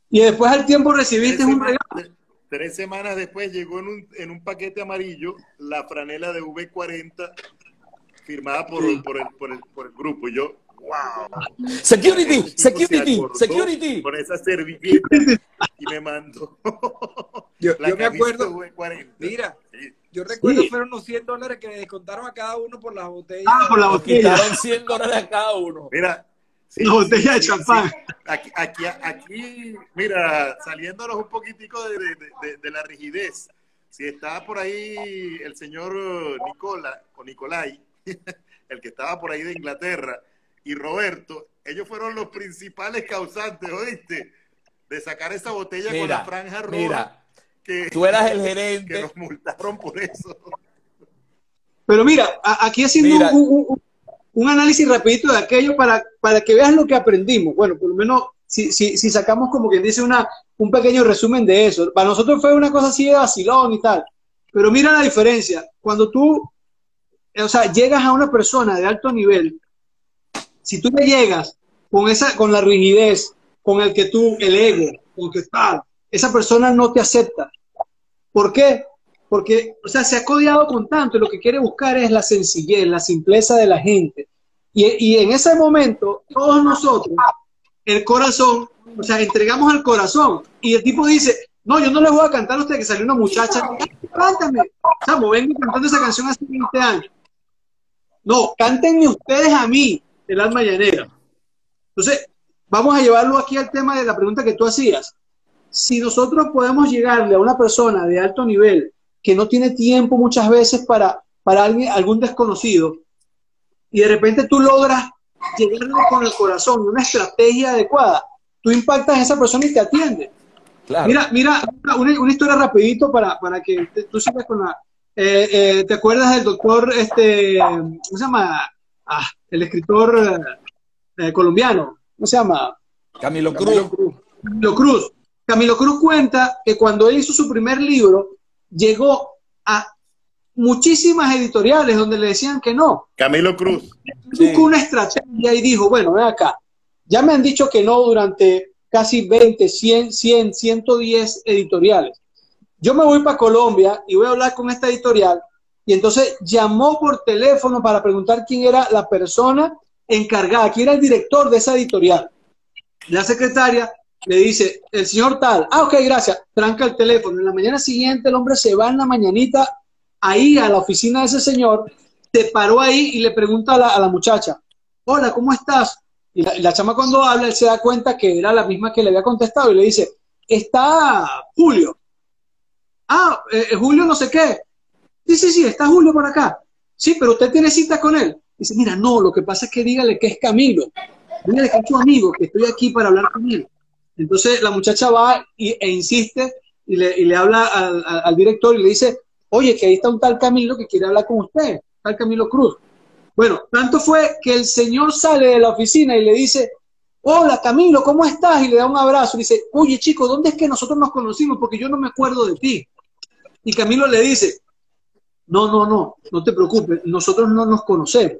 Y después al tiempo recibiste un semanas, regalo. tres semanas después llegó en un, en un paquete amarillo la franela de V40 firmada por, Sí. por, el, por, el, por el grupo. Y yo, wow. Security, security, security. Con esa servilleta y me mandó. (laughs) Yo, yo me acuerdo, V40. mira, yo recuerdo Sí. fueron unos 100 dólares que le descontaron a cada uno por las botellas. Ah, por la Nos botella, quitaron 100 dólares a cada uno. Mira. sí, la botella de sí, champán. sí. Aquí, aquí, aquí, mira, saliéndonos un poquitico de, de- de- de la rigidez. Si está por ahí el señor Nicola o Nicolai, (laughs) el que estaba por ahí de Inglaterra, y Roberto, ellos fueron los principales causantes, ¿oíste? De sacar esa botella con la franja roja mira, que, tú eras el (laughs) que gerente. nos multaron por eso. Pero mira, a- aquí haciendo Mira. un, un- un- un análisis rapidito de aquello para, para que veas lo que aprendimos. Bueno, por lo menos si, si, si sacamos como quien dice una, un pequeño resumen de eso. Para nosotros fue una cosa así de vacilón y tal. Pero mira la diferencia. Cuando tú, o sea, llegas a una persona de alto nivel, si tú le llegas con esa, con la rigidez, con el que tú, el ego, con que tal, esa persona no te acepta. ¿Por qué? Porque, o sea, se ha codiado con tanto y lo que quiere buscar es la sencillez, la simpleza de la gente. Y, en ese momento, todos nosotros, el corazón, o sea, entregamos al corazón. Y el tipo dice, no, yo no le voy a cantar a usted que salió una muchacha, cántame. O sea, me vengo cantando esa canción hace 20 años. No, cántenme ustedes a mí, el alma llanera. Entonces, vamos a llevarlo aquí al tema de la pregunta que tú hacías. Si nosotros podemos llegarle a una persona de alto nivel que no tiene tiempo muchas veces para, para alguien, algún desconocido, y de repente tú logras llegarle con el corazón, una estrategia adecuada, tú impactas a esa persona y te atiende. Claro. Mira, mira, una, una historia rapidito para, para que te- tú sigas con la... eh, eh, ¿Te acuerdas del doctor, este, ¿cómo se llama? Ah, el escritor eh, eh, colombiano, ¿cómo se llama? Camilo Cruz. Camilo Cruz. Camilo Cruz cuenta que cuando él hizo su primer libro, llegó a muchísimas editoriales donde le decían que no. Camilo Cruz. Sí. Buscó una estrategia y dijo, bueno, ven acá, ya me han dicho que no durante casi 20, 100, 100, 110 editoriales. Yo me voy para Colombia y voy a hablar con esta editorial y entonces llamó por teléfono para preguntar quién era la persona encargada, quién era el director de esa editorial. La secretaria le dice, el señor tal, ah, ok, gracias, tranca el teléfono. En la mañana siguiente el hombre se va en la mañanita ahí a la oficina de ese señor, se paró ahí y le pregunta a la, muchacha, hola, ¿cómo estás? Y la, chama cuando habla, él se da cuenta que era la misma que le había contestado y le dice, está Julio. Ah, eh, Julio no sé qué. Sí, sí, sí, está Julio por acá. Sí, pero usted tiene cita con él. Dice, mira, no, lo que pasa es que dígale que es Camilo. Dígale que es tu amigo, que estoy aquí para hablar con él. Entonces la muchacha va y, e insiste y le, y le habla al- al director y le dice, oye, que ahí está un tal Camilo que quiere hablar con usted, tal Camilo Cruz. Bueno, tanto fue que el señor sale de la oficina y le dice, hola Camilo, ¿cómo estás? Y le da un abrazo y dice, oye chico, ¿dónde es que nosotros nos conocimos? Porque yo no me acuerdo de ti. Y Camilo le dice, no, no, no, no te preocupes, nosotros no nos conocemos.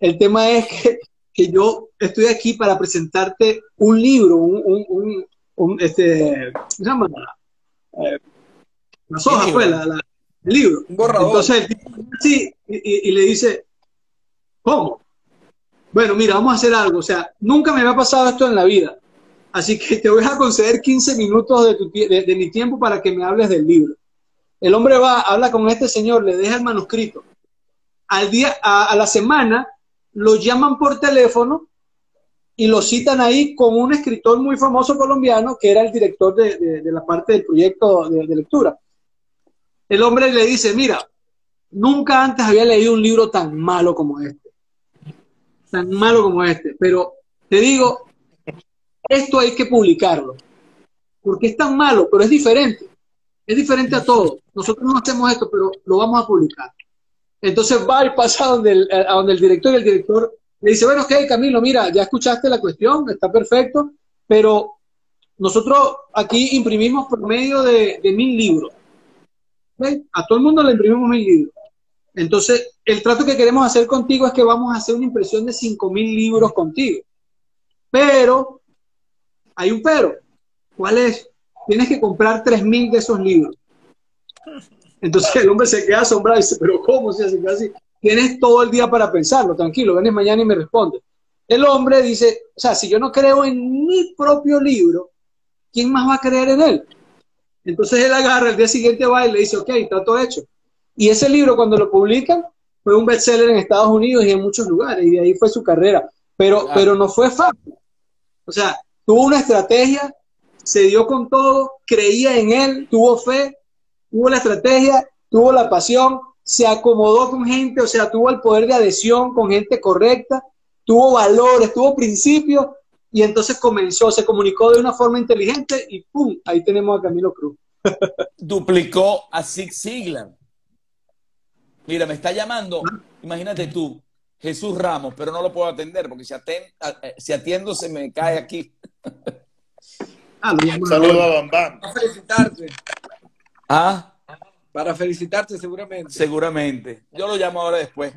El tema es que, que yo estoy aquí para presentarte un libro, un, un, un, un este, ¿cómo se llama? Eh, las hojas, pues, la, la- el libro. Un borrador. Entonces el tipo sí, y, y- y le dice, ¿cómo? Bueno, mira, vamos a hacer algo. O sea, nunca me había pasado esto en la vida. Así que te voy a conceder 15 minutos de, tu de- de mi tiempo para que me hables del libro. El hombre va, habla con este señor, le deja el manuscrito. Al día, a, la semana, lo llaman por teléfono y lo citan ahí con un escritor muy famoso colombiano que era el director de la parte del proyecto de, de lectura. El hombre le dice, mira, nunca antes había leído un libro tan malo como este. Tan malo como este. Pero te digo, esto hay que publicarlo. Porque es tan malo, pero es diferente. Es diferente a todo. Nosotros no hacemos esto, pero lo vamos a publicar. Entonces va y pasa a donde el, a donde el director y el director le dice, bueno, ok, Camilo, mira, ya escuchaste la cuestión, está perfecto, pero nosotros aquí imprimimos por medio de, de mil libros. ¿Ok? A todo el mundo le imprimimos mil libros. Entonces, el trato que queremos hacer contigo es que vamos a hacer una impresión de cinco mil libros contigo. Pero, hay un pero. ¿Cuál es? Tienes que comprar tres mil de esos libros. Entonces el hombre se queda asombrado y dice, pero ¿cómo se hace así? Tienes todo el día para pensarlo, tranquilo, vienes mañana y me responde. El hombre dice, o sea, si yo no creo en mi propio libro, ¿quién más va a creer en él? Entonces él agarra, el día siguiente va y le dice, ok, trato hecho. Y ese libro cuando lo publican fue un bestseller en Estados Unidos y en muchos lugares, y de ahí fue su carrera. Pero, Claro. pero no fue fácil. O sea, tuvo una estrategia, se dio con todo, creía en él, tuvo fe, tuvo la estrategia, tuvo la pasión, se acomodó con gente, o sea, tuvo el poder de adhesión con gente correcta, tuvo valores, tuvo principios, y entonces comenzó, se comunicó de una forma inteligente y ¡pum! Ahí tenemos a Camilo Cruz. (laughs) Duplicó a Zig Ziglar. Mira, me está llamando, imagínate tú, Jesús Ramos, pero no lo puedo atender porque si, aten- a- eh, si atiendo se me cae aquí. (laughs) Ah, lo llamo Un saludo ahora. a Bam Bam. Para felicitarte. Ah, Para felicitarte seguramente. seguramente. Yo lo llamo ahora después.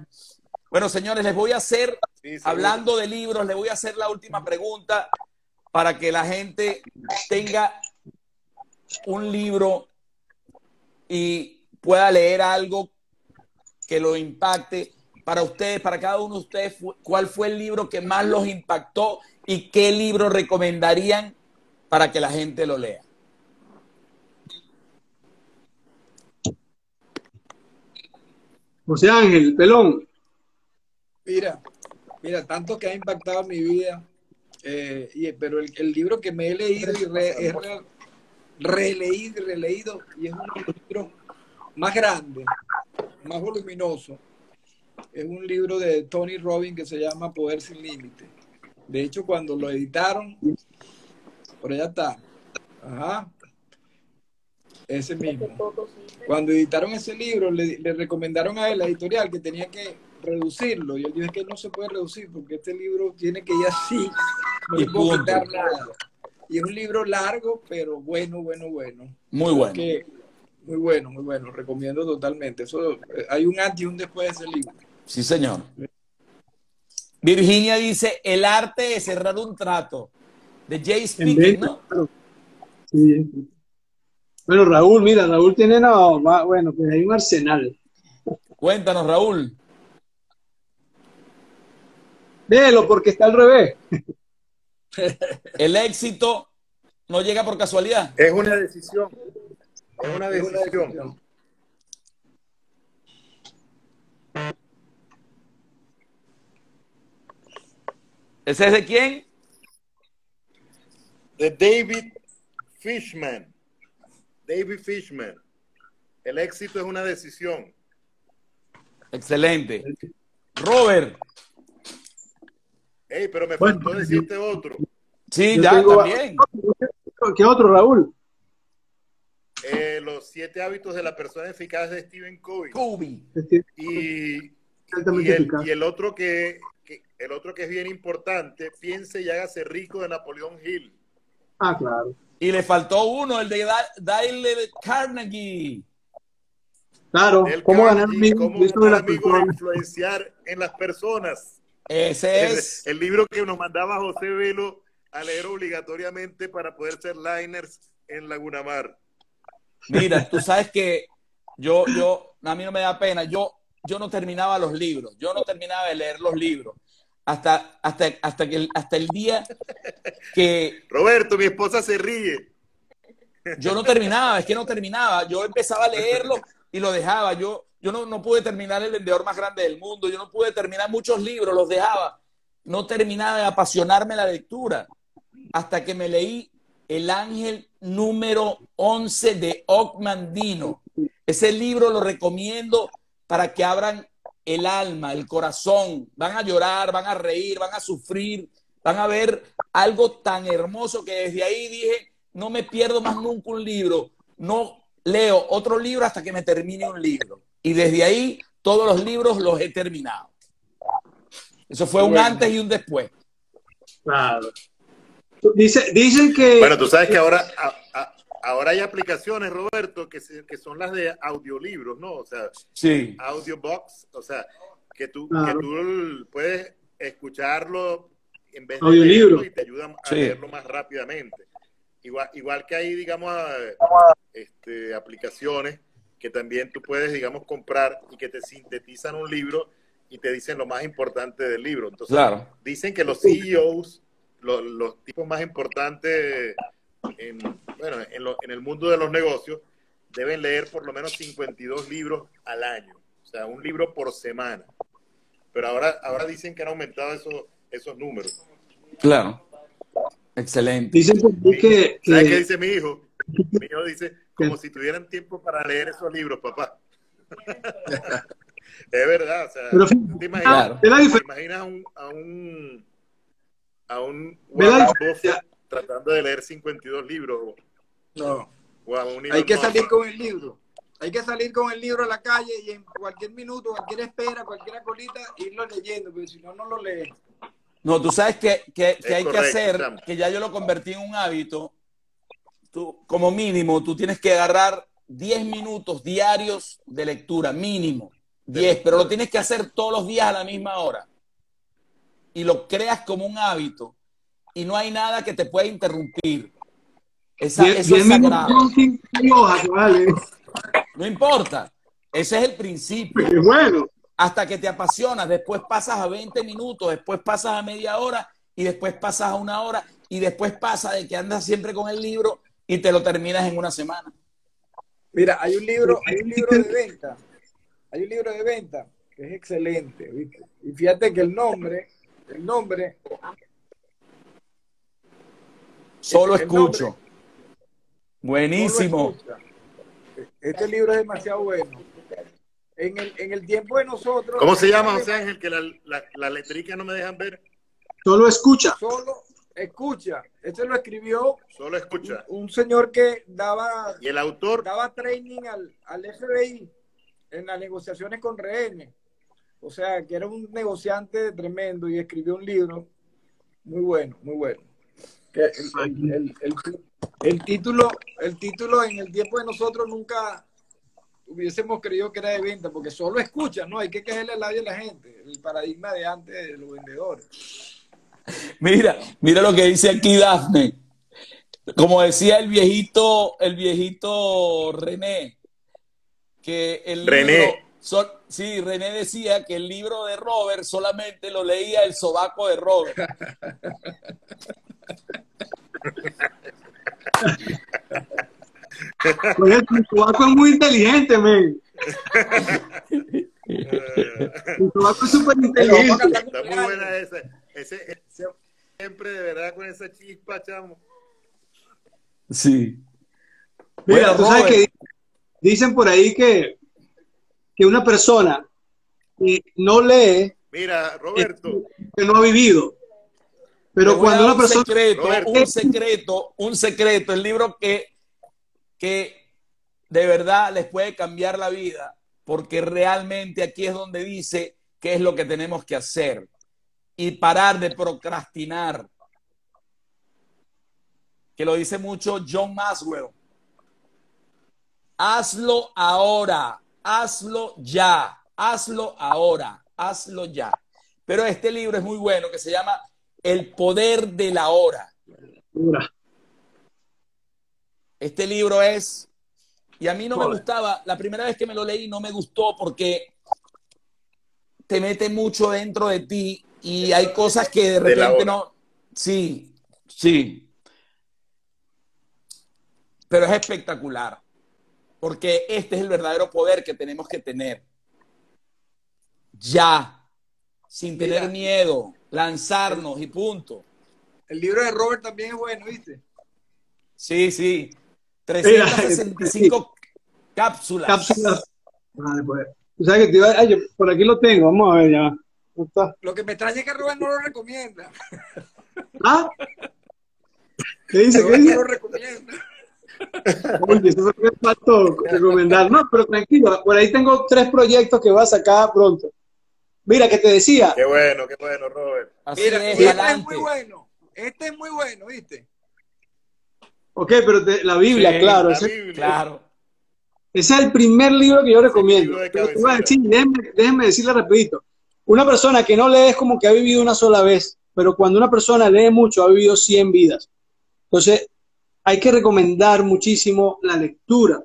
Bueno, señores, les voy a hacer, Sí, hablando de libros, les voy a hacer la última pregunta para que la gente tenga un libro y pueda leer algo que lo impacte para ustedes, para cada uno de ustedes, cuál fue el libro que más los impactó y qué libro recomendarían para que la gente lo lea. José Ángel, pelón. Mira, mira, tanto que ha impactado mi vida, eh, pero el, libro que me he leído y releído y releído, y es uno de los libros más grandes, más voluminosos, es un libro de Tony Robbins que se llama Poder sin Límite. De hecho, cuando lo editaron, por allá está, ajá, ese mismo. Cuando editaron ese libro, le, le recomendaron a él, la editorial, que tenía que reducirlo. Y él dijo "Es que no se puede reducir porque este libro tiene que ir así, no Y le puedo quitar nada. Y es un libro largo, pero bueno, bueno, bueno. Muy bueno. Que- muy bueno, muy bueno. Recomiendo totalmente. Eso, eh, hay un antes y un después de ese libro. Sí, señor. Virginia dice, el arte de cerrar un trato. De Jay Speaking, ¿no? Sí. Bueno, Raúl, mira, Raúl tiene, no, va- bueno, pues hay un arsenal. Cuéntanos, Raúl. Léelo porque está al revés. (laughs) El éxito no llega por casualidad. Es una decisión. Es una Es una decisión. decisión. ¿Ese es de quién? De David Fishman. David Fishman. El éxito es una decisión. Excelente. Robert. Ey, pero me Bueno, faltó decirte otro. Sí, Yo ya tengo- también. ¿Qué otro, Raúl? Eh, los siete hábitos de la persona eficaz de Stephen Covey. Kobe. Y, y altamente el, eficaz. y el otro que, que- el otro que es bien importante, piense y hágase rico de Napoleón Hill. Ah, claro. Y le faltó uno, el de Da- Dale Carnegie. Claro, cómo Carnegie, ganar amigos, de las personas. influenciar en las personas. Ese El, es. el libro que nos mandaba José Velo a leer obligatoriamente para poder ser liners en Laguna Mar. Mira, tú sabes que yo, yo, a mí no me da pena. Yo, yo no terminaba los libros. Yo no terminaba de leer los libros. Hasta, hasta, hasta, que, hasta el día que Roberto, mi esposa se ríe. yo no terminaba, es que no terminaba. Yo empezaba a leerlo y lo dejaba. Yo, yo no, no pude terminar El vendedor más grande del mundo. Yo no pude terminar muchos libros, los dejaba. No terminaba de apasionarme la lectura. Hasta que me leí El ángel número 11 de Ogmandino. Ese libro lo recomiendo para que abran el alma, el corazón. Van a llorar, van a reír, van a sufrir, van a ver algo tan hermoso que desde ahí dije, no me pierdo más nunca un libro. No leo otro libro hasta que me termine un libro. Y desde ahí todos los libros los he terminado. Eso fue un antes y un después. Claro. Dice, dicen que Bueno, tú sabes que ahora, ahora hay aplicaciones, Roberto, que, se- que son las de audiolibros, ¿no? O sea, Sí. audiobox, o sea, que tú, Claro. que tú puedes escucharlo en vez de Audiolibro. leerlo y te ayudan a Sí. leerlo más rápidamente. Igual, igual que hay, digamos, este, aplicaciones que también tú puedes, digamos, comprar y que te sintetizan un libro y te dicen lo más importante del libro. Entonces, Claro. dicen que los CEOs, lo- los, tipos más importantes en, bueno, en, lo- en el mundo de los negocios, deben leer por lo menos 52 libros al año, o sea, un libro por semana. Pero ahora, ahora dicen que han aumentado esos, esos números. Claro. Excelente. dicen que, que- ¿Sabes qué dice mi hijo? Mi hijo dice, (laughs) como si tuvieran tiempo para leer esos libros, papá. (laughs) es verdad, o sea, Pero ¿tú te imaginas, Claro. te imaginas a un, a un, a un Warren. Buffett tratando de leer 52 libros? No. un Hay que salir con el libro. Hay que salir con el libro a la calle y en cualquier minuto, cualquier espera, cualquier colita, irlo leyendo, porque si no, no lo lees. No, tú sabes que, que- hay que hacer, que ya yo lo convertí en un hábito. Tú, como mínimo, tú tienes que agarrar 10 minutos diarios de lectura, mínimo. 10, pero lo tienes que hacer todos los días a la misma hora. Y lo creas como un hábito. Y no hay nada que te pueda interrumpir. Esa- diez- eso diez es minutos sagrado. hojas, vale. No importa. Ese es el principio. Bueno. hasta que te apasionas, después pasas a 20 minutos, después pasas a media hora y después pasas a una hora y después pasa de que andas siempre con el libro y te lo terminas en una semana. Mira, hay un libro, hay un libro de venta. Hay un libro de venta que es excelente, ¿viste? Y fíjate que el nombre, el nombre, Solo El escucho. nombre. Buenísimo. Este libro es demasiado bueno. En el, en el tiempo de nosotros. ¿Cómo se llama, José Ángel? Que la, la, la letrica no me dejan ver. Solo escucha. Solo escucha. Este lo escribió Solo escucha. un, un señor que daba, Y el autor, daba training al, al FBI en las negociaciones con rehenes. O sea, que era un negociante tremendo y escribió un libro muy bueno, muy bueno. Que el, el- el- el- el título, el título en el tiempo de nosotros nunca hubiésemos creído que era de venta, porque solo escucha, ¿no? Hay que caerle el labio a la gente, el paradigma de antes de los vendedores. Mira, mira lo que dice aquí Dafne. Como decía el viejito, el viejito René, que el René. libro, sí, René decía que el libro de Robert solamente lo leía el sobaco de Robert. (laughs) Oye, tu sobaco es muy inteligente, men. Tu sobaco es súper inteligente. está muy buena esa. Ese, ese- siempre de verdad con esa chispa, chamo. Sí. Mira, Bueno, tú sabes que dicen por ahí que, que una persona que no lee Mira, Roberto, que no ha vivido. Pero cuando una un persona secreto, Roberto. un secreto, un secreto, el libro que, que de verdad les puede cambiar la vida, porque realmente aquí es donde dice qué es lo que tenemos que hacer y parar de procrastinar. Que lo dice mucho John Maswell. Hazlo ahora, hazlo ya, hazlo ahora, hazlo ya. Pero este libro es muy bueno que se llama El poder de la hora. Este libro es, y a mí no me gustaba, la primera vez que me lo leí no me gustó porque te mete mucho dentro de ti y hay cosas que de repente no, sí, sí. Pero es espectacular porque este es el verdadero poder que tenemos que tener. Ya, sin tener miedo, lanzarnos y punto. El libro de Robert también es bueno, ¿viste? Sí, sí. 365 (laughs) cápsulas. Cápsulas. Vale, pues. O sea que te iba, ay, por aquí lo tengo, vamos a ver ya. Lo que me extraña es que Robert no lo recomienda. (laughs) ¿Ah? ¿Qué dice? ¿Qué dice? No lo recomienda. (laughs) Oye, eso es lo que faltó recomendar. No, pero tranquilo, por ahí tengo tres proyectos que voy a sacar pronto. Mira, que te decía. Qué bueno, qué bueno, Robert. Mira, este es muy bueno. Este es muy bueno, ¿viste? Ok, pero la Biblia, claro. La ese, claro. Ese es el primer libro que yo recomiendo. déjenme, decirle rapidito. Una persona que no lee es como que ha vivido una sola vez, pero cuando una persona lee mucho, ha vivido 100 vidas. Entonces, hay que recomendar muchísimo la lectura.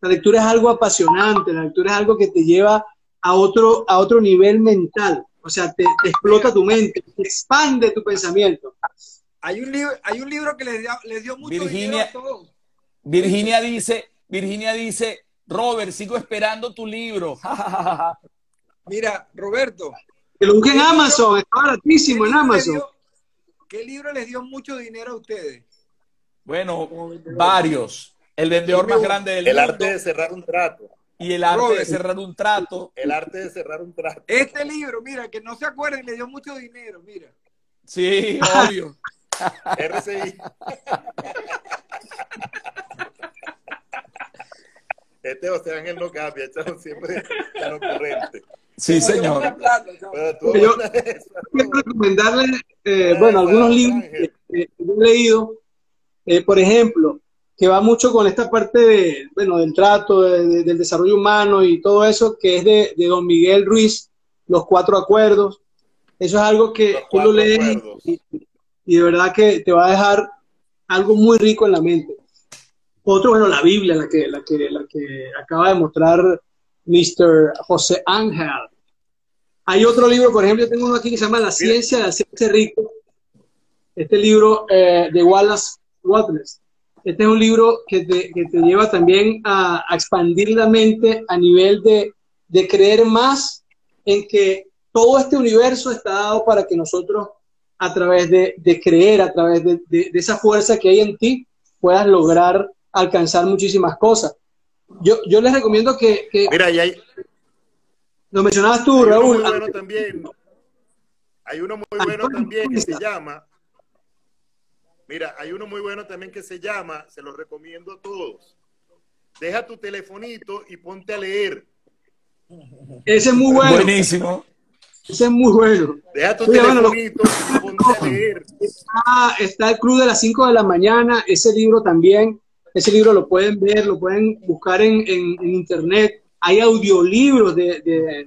La lectura es algo apasionante, la lectura es algo que te lleva a otro, a otro nivel mental. O sea, te, explota tu mente, te expande tu pensamiento. Hay un libro, hay un libro que les dio, les dio mucho Virginia, a todos. Virginia dice, Virginia dice, Robert, sigo esperando tu libro. (laughs) Mira, Roberto. Que lo busquen en Amazon, está baratísimo en Amazon. ¿Qué libro les dio mucho dinero a ustedes? Bueno, varios. El vendedor más grande del mundo. El arte de cerrar un trato. Y el arte de cerrar un trato. El arte de cerrar un trato. Este libro, mira, que no se acuerden, le dio mucho dinero, mira. Sí, obvio. (laughs) RCI. Este José Ángel no cambia, echamos siempre en lo corriente. Sí, señor. Yo quiero recomendarle, eh, bueno, algunos libros que, que, he leído. Eh, por ejemplo, que va mucho con esta parte de, bueno, del trato, del desarrollo humano y todo eso, que es de, don Miguel Ruiz, Los Cuatro Acuerdos. Eso es algo que tú lo lees y, de verdad que te va a dejar algo muy rico en la mente. Otro, bueno, la Biblia, la que, la que, la que acaba de mostrar Mr. José Ángel. Hay otro libro, por ejemplo, yo tengo uno aquí que se llama La ciencia de hacerse rico. Este libro eh, de Wallace Wattles este es un libro que te, lleva también a, expandir la mente a nivel de, creer más en que todo este universo está dado para que nosotros, a través de, creer, a través de, esa fuerza que hay en ti, puedas lograr alcanzar muchísimas cosas. Yo, yo les recomiendo que... Mira, y hay... Lo mencionabas tú, Raúl. Uno muy bueno también. Hay uno muy bueno también que se llama Mira, hay uno muy bueno también que se llama, se lo recomiendo a todos. Deja tu telefonito y ponte a leer. Ese es muy bueno. Buenísimo. Ese es muy bueno. Deja tu telefonito y ponte a leer. Está, el Club de las 5 de la mañana, ese libro también. Ese libro lo pueden ver, lo pueden buscar en, internet. Hay audiolibros de, de,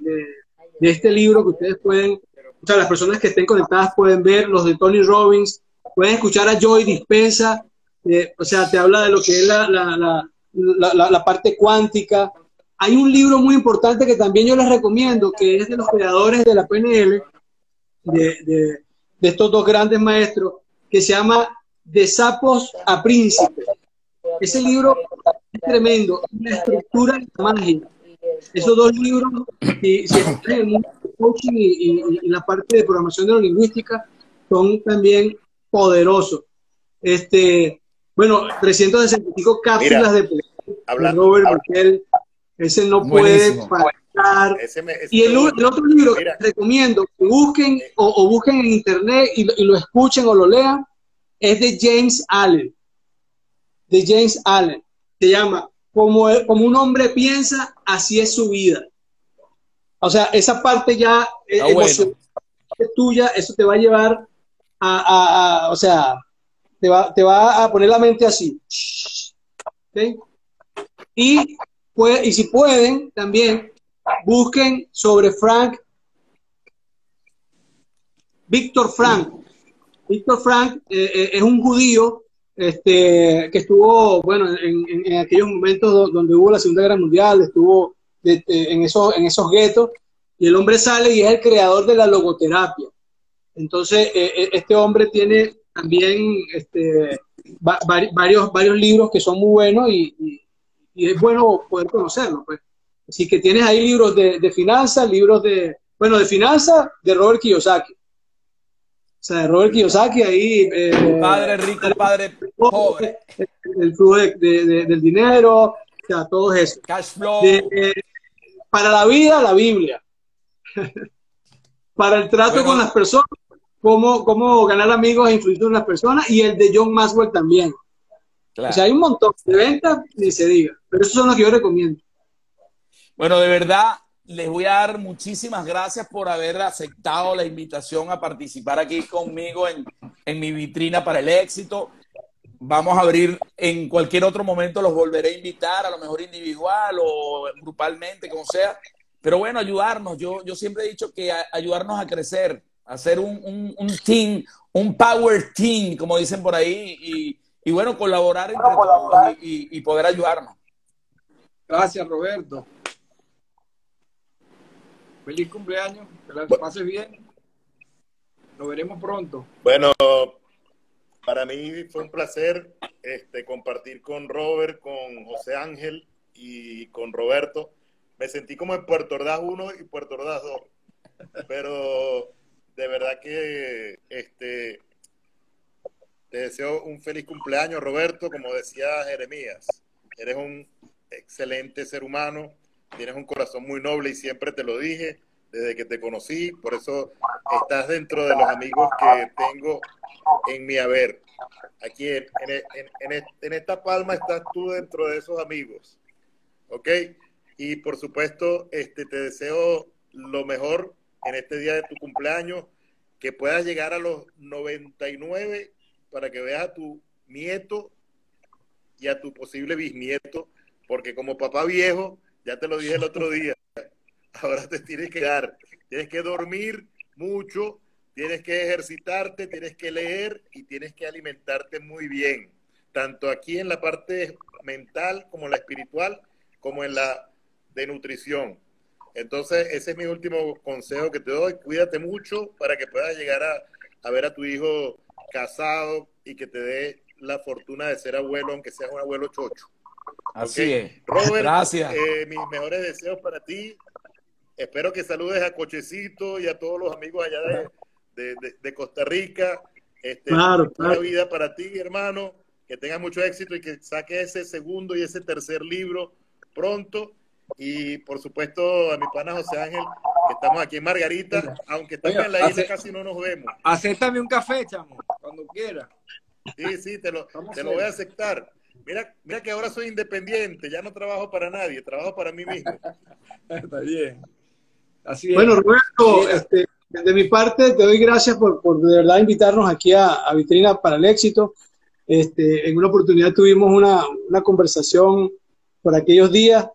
de este libro que ustedes pueden, o sea, las personas que estén conectadas pueden ver, los de Tony Robbins, puedes escuchar a Joy Dispensa, eh, o sea, te habla de lo que es la, la, la, la, parte cuántica. Hay un libro muy importante que también yo les recomiendo, que es de los creadores de la PNL, de, de, de estos dos grandes maestros, que se llama De sapos a príncipes. Ese libro es tremendo, la estructura y la magia. Esos dos libros, si, si en el mundo coaching y, y, y, la parte de programación de la lingüística, son también poderoso. Este, bueno, 365 cápsulas de, Robert Michel, ese no puede faltar. y el, otro libro que recomiendo que busquen eh. o, busquen en internet y, lo escuchen o lo lean es de James Allen. De James Allen. Se llama como, como un hombre piensa, así es su vida. O sea, esa parte ya es tuya, eso te va a llevar a, o sea, te va, te va a poner la mente así. Y puede, y si pueden, también busquen sobre Frank, Víctor Frank. Víctor Frank eh, eh, es un judío este, que estuvo, bueno, en, en- aquellos momentos do- donde hubo la Segunda Guerra Mundial, estuvo de- de- en, esos, en esos guetos, y el hombre sale y es el creador de la logoterapia. Entonces, eh, eh, este hombre tiene también este, va- vari- varios, varios libros que son muy buenos y, y- y es bueno poder conocerlos. Pues. Así que tienes ahí libros de, de finanzas, libros de, bueno, de finanzas de Robert Kiyosaki. O sea, de Robert Kiyosaki ahí. eh, Padre rico, padre pobre. el flujo de- de- de- del dinero, o sea, todo eso. Cash flow. De- eh, para la vida, la Biblia. (laughs) para el trato Bueno. con las personas, cómo, cómo ganar amigos e influir en las personas, y el de John Maxwell también. Claro. O sea, hay un montón de ventas, ni se diga. Pero esos son los que yo recomiendo. Bueno, de verdad, les voy a dar muchísimas gracias por haber aceptado la invitación a participar aquí conmigo en, en mi vitrina para el éxito. Vamos a abrir en cualquier otro momento, los volveré a invitar, a lo mejor individual o grupalmente, como sea. Pero bueno, ayudarnos. Yo, yo siempre he dicho que a- ayudarnos a crecer, hacer un, un, un team, un power team, como dicen por ahí, y, y bueno, colaborar entre todos y- y- y poder ayudarnos. Gracias, Roberto. Feliz cumpleaños, que la pases bien. Nos veremos pronto. Bueno, para mí fue un placer este, compartir con Robert, con José Ángel y con Roberto. Me sentí como en Puerto Ordaz 1 y Puerto Ordaz 2. Pero de verdad que este, te deseo un feliz cumpleaños, Roberto. Como decía Jeremías, eres un excelente ser humano, tienes un corazón muy noble y siempre te lo dije desde que te conocí. Por eso estás dentro de los amigos que tengo en mi haber. Aquí en, en- en- esta palma estás tú dentro de esos amigos. ¿Ok? Y por supuesto, este, te deseo lo mejor en este día de tu cumpleaños, que puedas llegar a los 99 para que veas a tu nieto y a tu posible bisnieto, porque como papá viejo, ya te lo dije el otro día, (laughs) ahora te tienes que dar, tienes que dormir mucho, tienes que ejercitarte, tienes que leer y tienes que alimentarte muy bien, tanto aquí en la parte mental como en la espiritual, como en la de nutrición. Entonces, ese es mi último consejo que te doy. Cuídate mucho para que puedas llegar a, a ver a tu hijo casado y que te dé la fortuna de ser abuelo, aunque seas un abuelo chocho. Así es. Robert, Gracias. eh, mis mejores deseos para ti. Espero que saludes a Cochecito y a todos los amigos allá de, de- de- de Costa Rica. Este, Claro, buena claro. vida para ti, hermano. Que tengas mucho éxito y que saques ese segundo y ese tercer libro pronto. Y por supuesto a mi pana José Ángel, que estamos aquí en Margarita, aunque estamos Oiga, en la isla hace- casi no nos vemos. Acéptame un café, chamo, cuando quiera. Sí, sí, te lo, Vamos te a lo voy a aceptar. Mira, mira que ahora soy independiente, ya no trabajo para nadie, trabajo para mí mismo. (laughs) Está bien. Así es. Bueno, Roberto, este, de mi parte te doy gracias por, por de verdad invitarnos aquí a, a Vitrina para el Éxito. Este, en una oportunidad tuvimos una, una conversación por aquellos días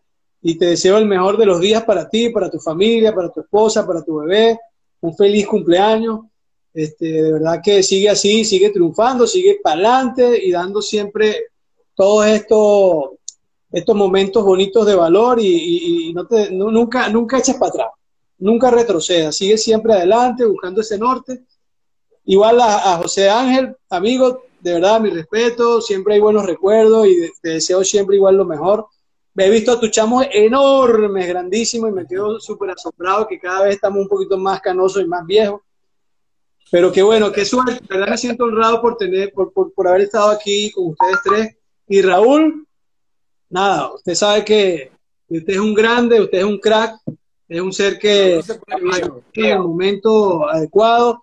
y te deseo el mejor de los días para ti, para tu familia, para tu esposa, para tu bebé. Un feliz cumpleaños. Este, de verdad que sigue así, sigue triunfando, sigue para adelante y dando siempre todos estos, estos momentos bonitos de valor y, y- y no te, nu- nunca, nunca eches para atrás nunca retroceda, sigue siempre adelante buscando ese norte. Igual a, a José Ángel, amigo, de verdad, mi respeto, siempre hay buenos recuerdos y te deseo siempre igual lo mejor. He visto a tu chamo enormes, grandísimos, y me quedo súper asombrado que cada vez estamos un poquito más canosos y más viejos. Pero qué bueno, qué suerte, de verdad me siento honrado por tener, por, por, por haber estado aquí con ustedes tres. Y Raúl, nada, usted sabe que usted es un grande, usted es un crack, es un ser que No en el momento adecuado,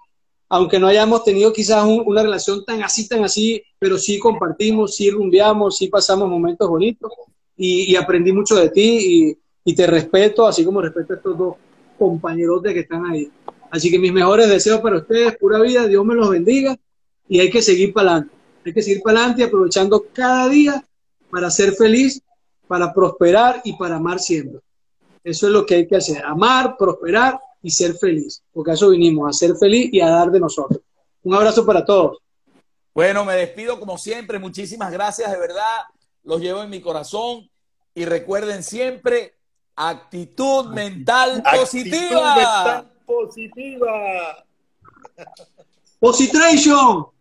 aunque no hayamos tenido quizás un- una relación tan así, tan así, pero sí compartimos, sí rumbeamos, sí pasamos momentos bonitos y, aprendí mucho de ti y, te respeto, así como respeto a estos dos compañeros que están ahí. Así que mis mejores deseos para ustedes, pura vida, Dios me los bendiga y hay que seguir para adelante. Hay que seguir para adelante aprovechando cada día para ser feliz, para prosperar y para amar siempre. Eso es lo que hay que hacer, amar, prosperar y ser feliz, porque a eso vinimos, a ser feliz y a dar de nosotros. Un abrazo para todos. Bueno, me despido como siempre, muchísimas gracias de verdad los llevo en mi corazón y recuerden siempre actitud mental actitud positiva. Mental positiva. Positration.